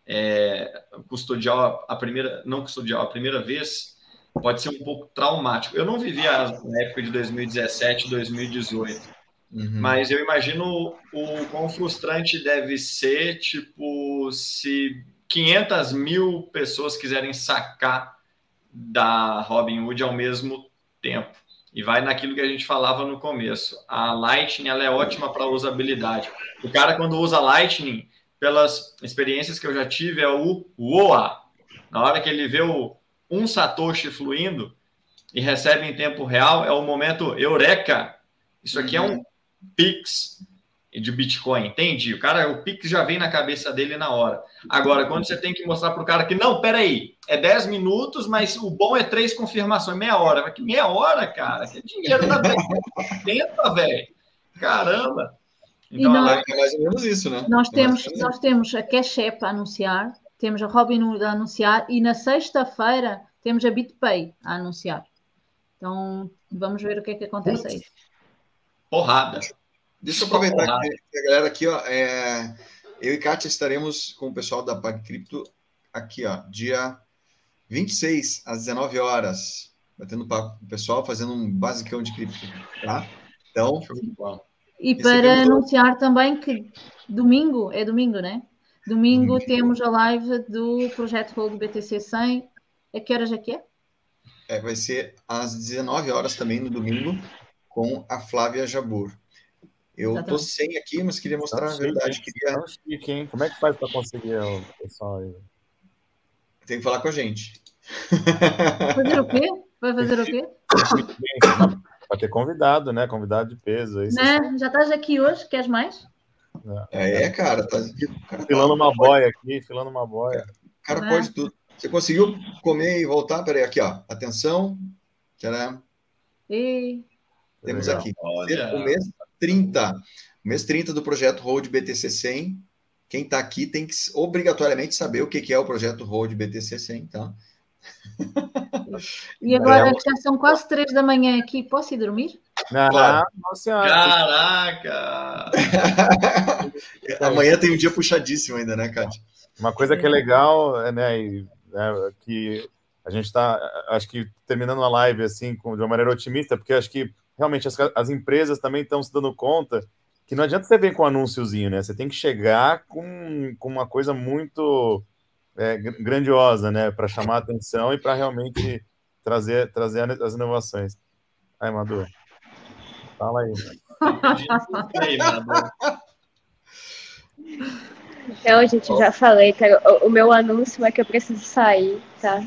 é, custodial a primeira, não custodial a primeira vez, pode ser um pouco traumático. Eu não vivi a, época de 2017, 2018 Uhum. Mas eu imagino o quão frustrante deve ser, tipo, se 500 mil pessoas quiserem sacar da Robinhood ao mesmo tempo. E vai naquilo que a gente falava no começo. A Lightning ela é ótima para usabilidade. O cara, quando usa Lightning, pelas experiências que eu já tive, é o UOA. Na hora que ele vê o um Satoshi fluindo e recebe em tempo real, é o momento eureka. Isso aqui é um uhum. Pix de Bitcoin, entendi. O cara, o Pix já vem na cabeça dele na hora. Agora, quando você tem que mostrar para o cara que, não, peraí, é 10 minutos, mas o bom é três confirmações, meia hora. Mas que meia hora, cara? Que dinheiro da [LAUGHS] tenta, velho. Caramba. Então, nós, é mais ou menos isso, né? Nós é temos, nós temos a Cash App a anunciar, temos a Robinhood a anunciar e na sexta-feira temos a BitPay a anunciar. Então, vamos ver o que é que acontece aí. Porrada. Deixa eu aproveitar porrada. que a galera aqui, ó, é, eu e Kátia estaremos com o pessoal da PagCrypto aqui, ó, dia 26 às 19 horas, batendo papo com o pessoal, fazendo um basicão de cripto, tá? Então, e para anunciar também que domingo, é domingo, né? Domingo temos a live do projeto Hold BTC 100. A que horas é que é? é? Vai ser às 19 horas também no domingo com a Flávia Jabur. Eu estou sem aqui, mas queria mostrar tá a verdade. Chique, queria... Tá chique, hein? Como é que faz para conseguir o pessoal aí? Tem que falar com a gente. Fazer o quê? Vai fazer o quê? Vai ter convidado, né? Convidado de peso. Aí, né? Já estás aqui hoje? Queres mais? É, é cara. Tá... Cara, filando tá... uma boia aqui, filando uma boia. O cara é. pode tudo. Você conseguiu comer e voltar? Peraí, aqui, ó. Atenção. Tcharam. E... Temos Legal. aqui. Olha. 30. O mês 30 do projeto Road BTC 100. Quem está aqui tem que obrigatoriamente saber o que é o projeto Road BTC 100, tá? [LAUGHS] E agora é. já são quase três da manhã aqui. Posso ir dormir? Não, claro. Caraca! [LAUGHS] Amanhã tem um dia puxadíssimo ainda, né, Kátia? Uma coisa que é legal, é, né, e, é, que a gente está, acho que terminando a live assim, com, de uma maneira otimista, porque acho que realmente as, as empresas também estão se dando conta que não adianta você vir com um anúnciozinho, né? Você tem que chegar com, com uma coisa muito é, grandiosa, né? Para chamar a atenção e para realmente trazer, trazer as inovações. Aí, Madu. Fala aí. Então, gente, já falei, cara, o, o, meu anúncio é que eu preciso sair, tá?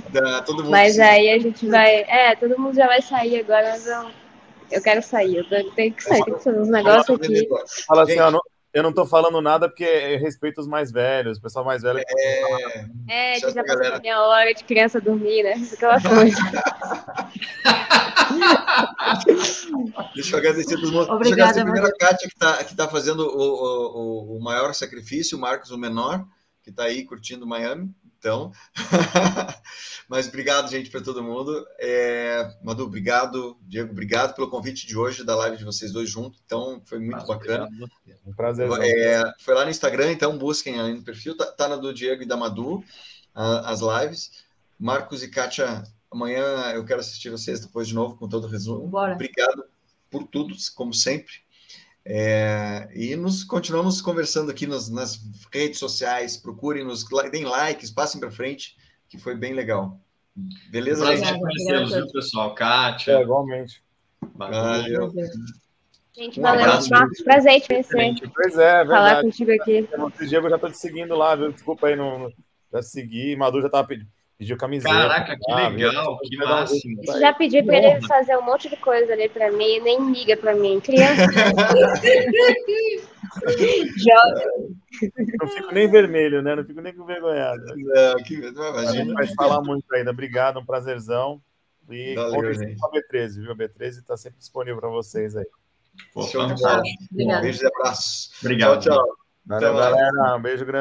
Mas aí a gente vai. É, todo mundo já vai sair agora, mas eu eu quero sair, eu tenho que sair, tenho que fazer uns negócios aqui. Fala assim, ó, eu não tô falando nada porque respeito os mais velhos, o pessoal mais velho. É, é que já passou a minha hora de criança dormir, né? Aquela coisa. [LAUGHS] Deixa eu agradecer todos mundo. Obrigada, Deixa eu agradecer a Kátia, que está que tá fazendo o, o, o maior sacrifício, o Marcos o menor, que está aí curtindo Miami. Então, [LAUGHS] mas obrigado, gente, para todo mundo. É, Madu, obrigado. Diego, obrigado pelo convite de hoje, da live de vocês dois juntos. Então, foi muito Nossa, bacana. Um prazer. É, foi lá no Instagram, então busquem ali no perfil. Tá, tá na do Diego e da Madu, a, as lives. Marcos e Kátia, amanhã eu quero assistir vocês depois de novo com todo o resumo. Bora. Obrigado por tudo, como sempre. É, e nos continuamos conversando aqui nas, nas redes sociais. Procurem nos, deem likes, passem para frente, que foi bem legal. Beleza? Prazer conhecê-los, viu, pessoal? Kátia. É, igualmente. Valeu. Gente, um valeu, Marcos. Prazer te conhecer. Pois é, é verdade. Falar contigo aqui. Diego já tô te seguindo lá, viu? Desculpa aí, não, já segui. Madu já tava pedindo. Pediu camiseta. Caraca, que ah, legal, que máximo. Já pediu para ele fazer um monte de coisa ali para mim, nem liga para mim. Criança. [LAUGHS] Não fico nem vermelho, né? Não fico nem envergonhado. Não, que... a gente vai falar muito ainda. Obrigado, um prazerzão. E contem com a B13, viu? A B13 está sempre disponível para vocês aí. Pô, Show de bola. Beijo e abraço. Obrigado. Tchau, tchau. Valeu, galera. Um beijo grande.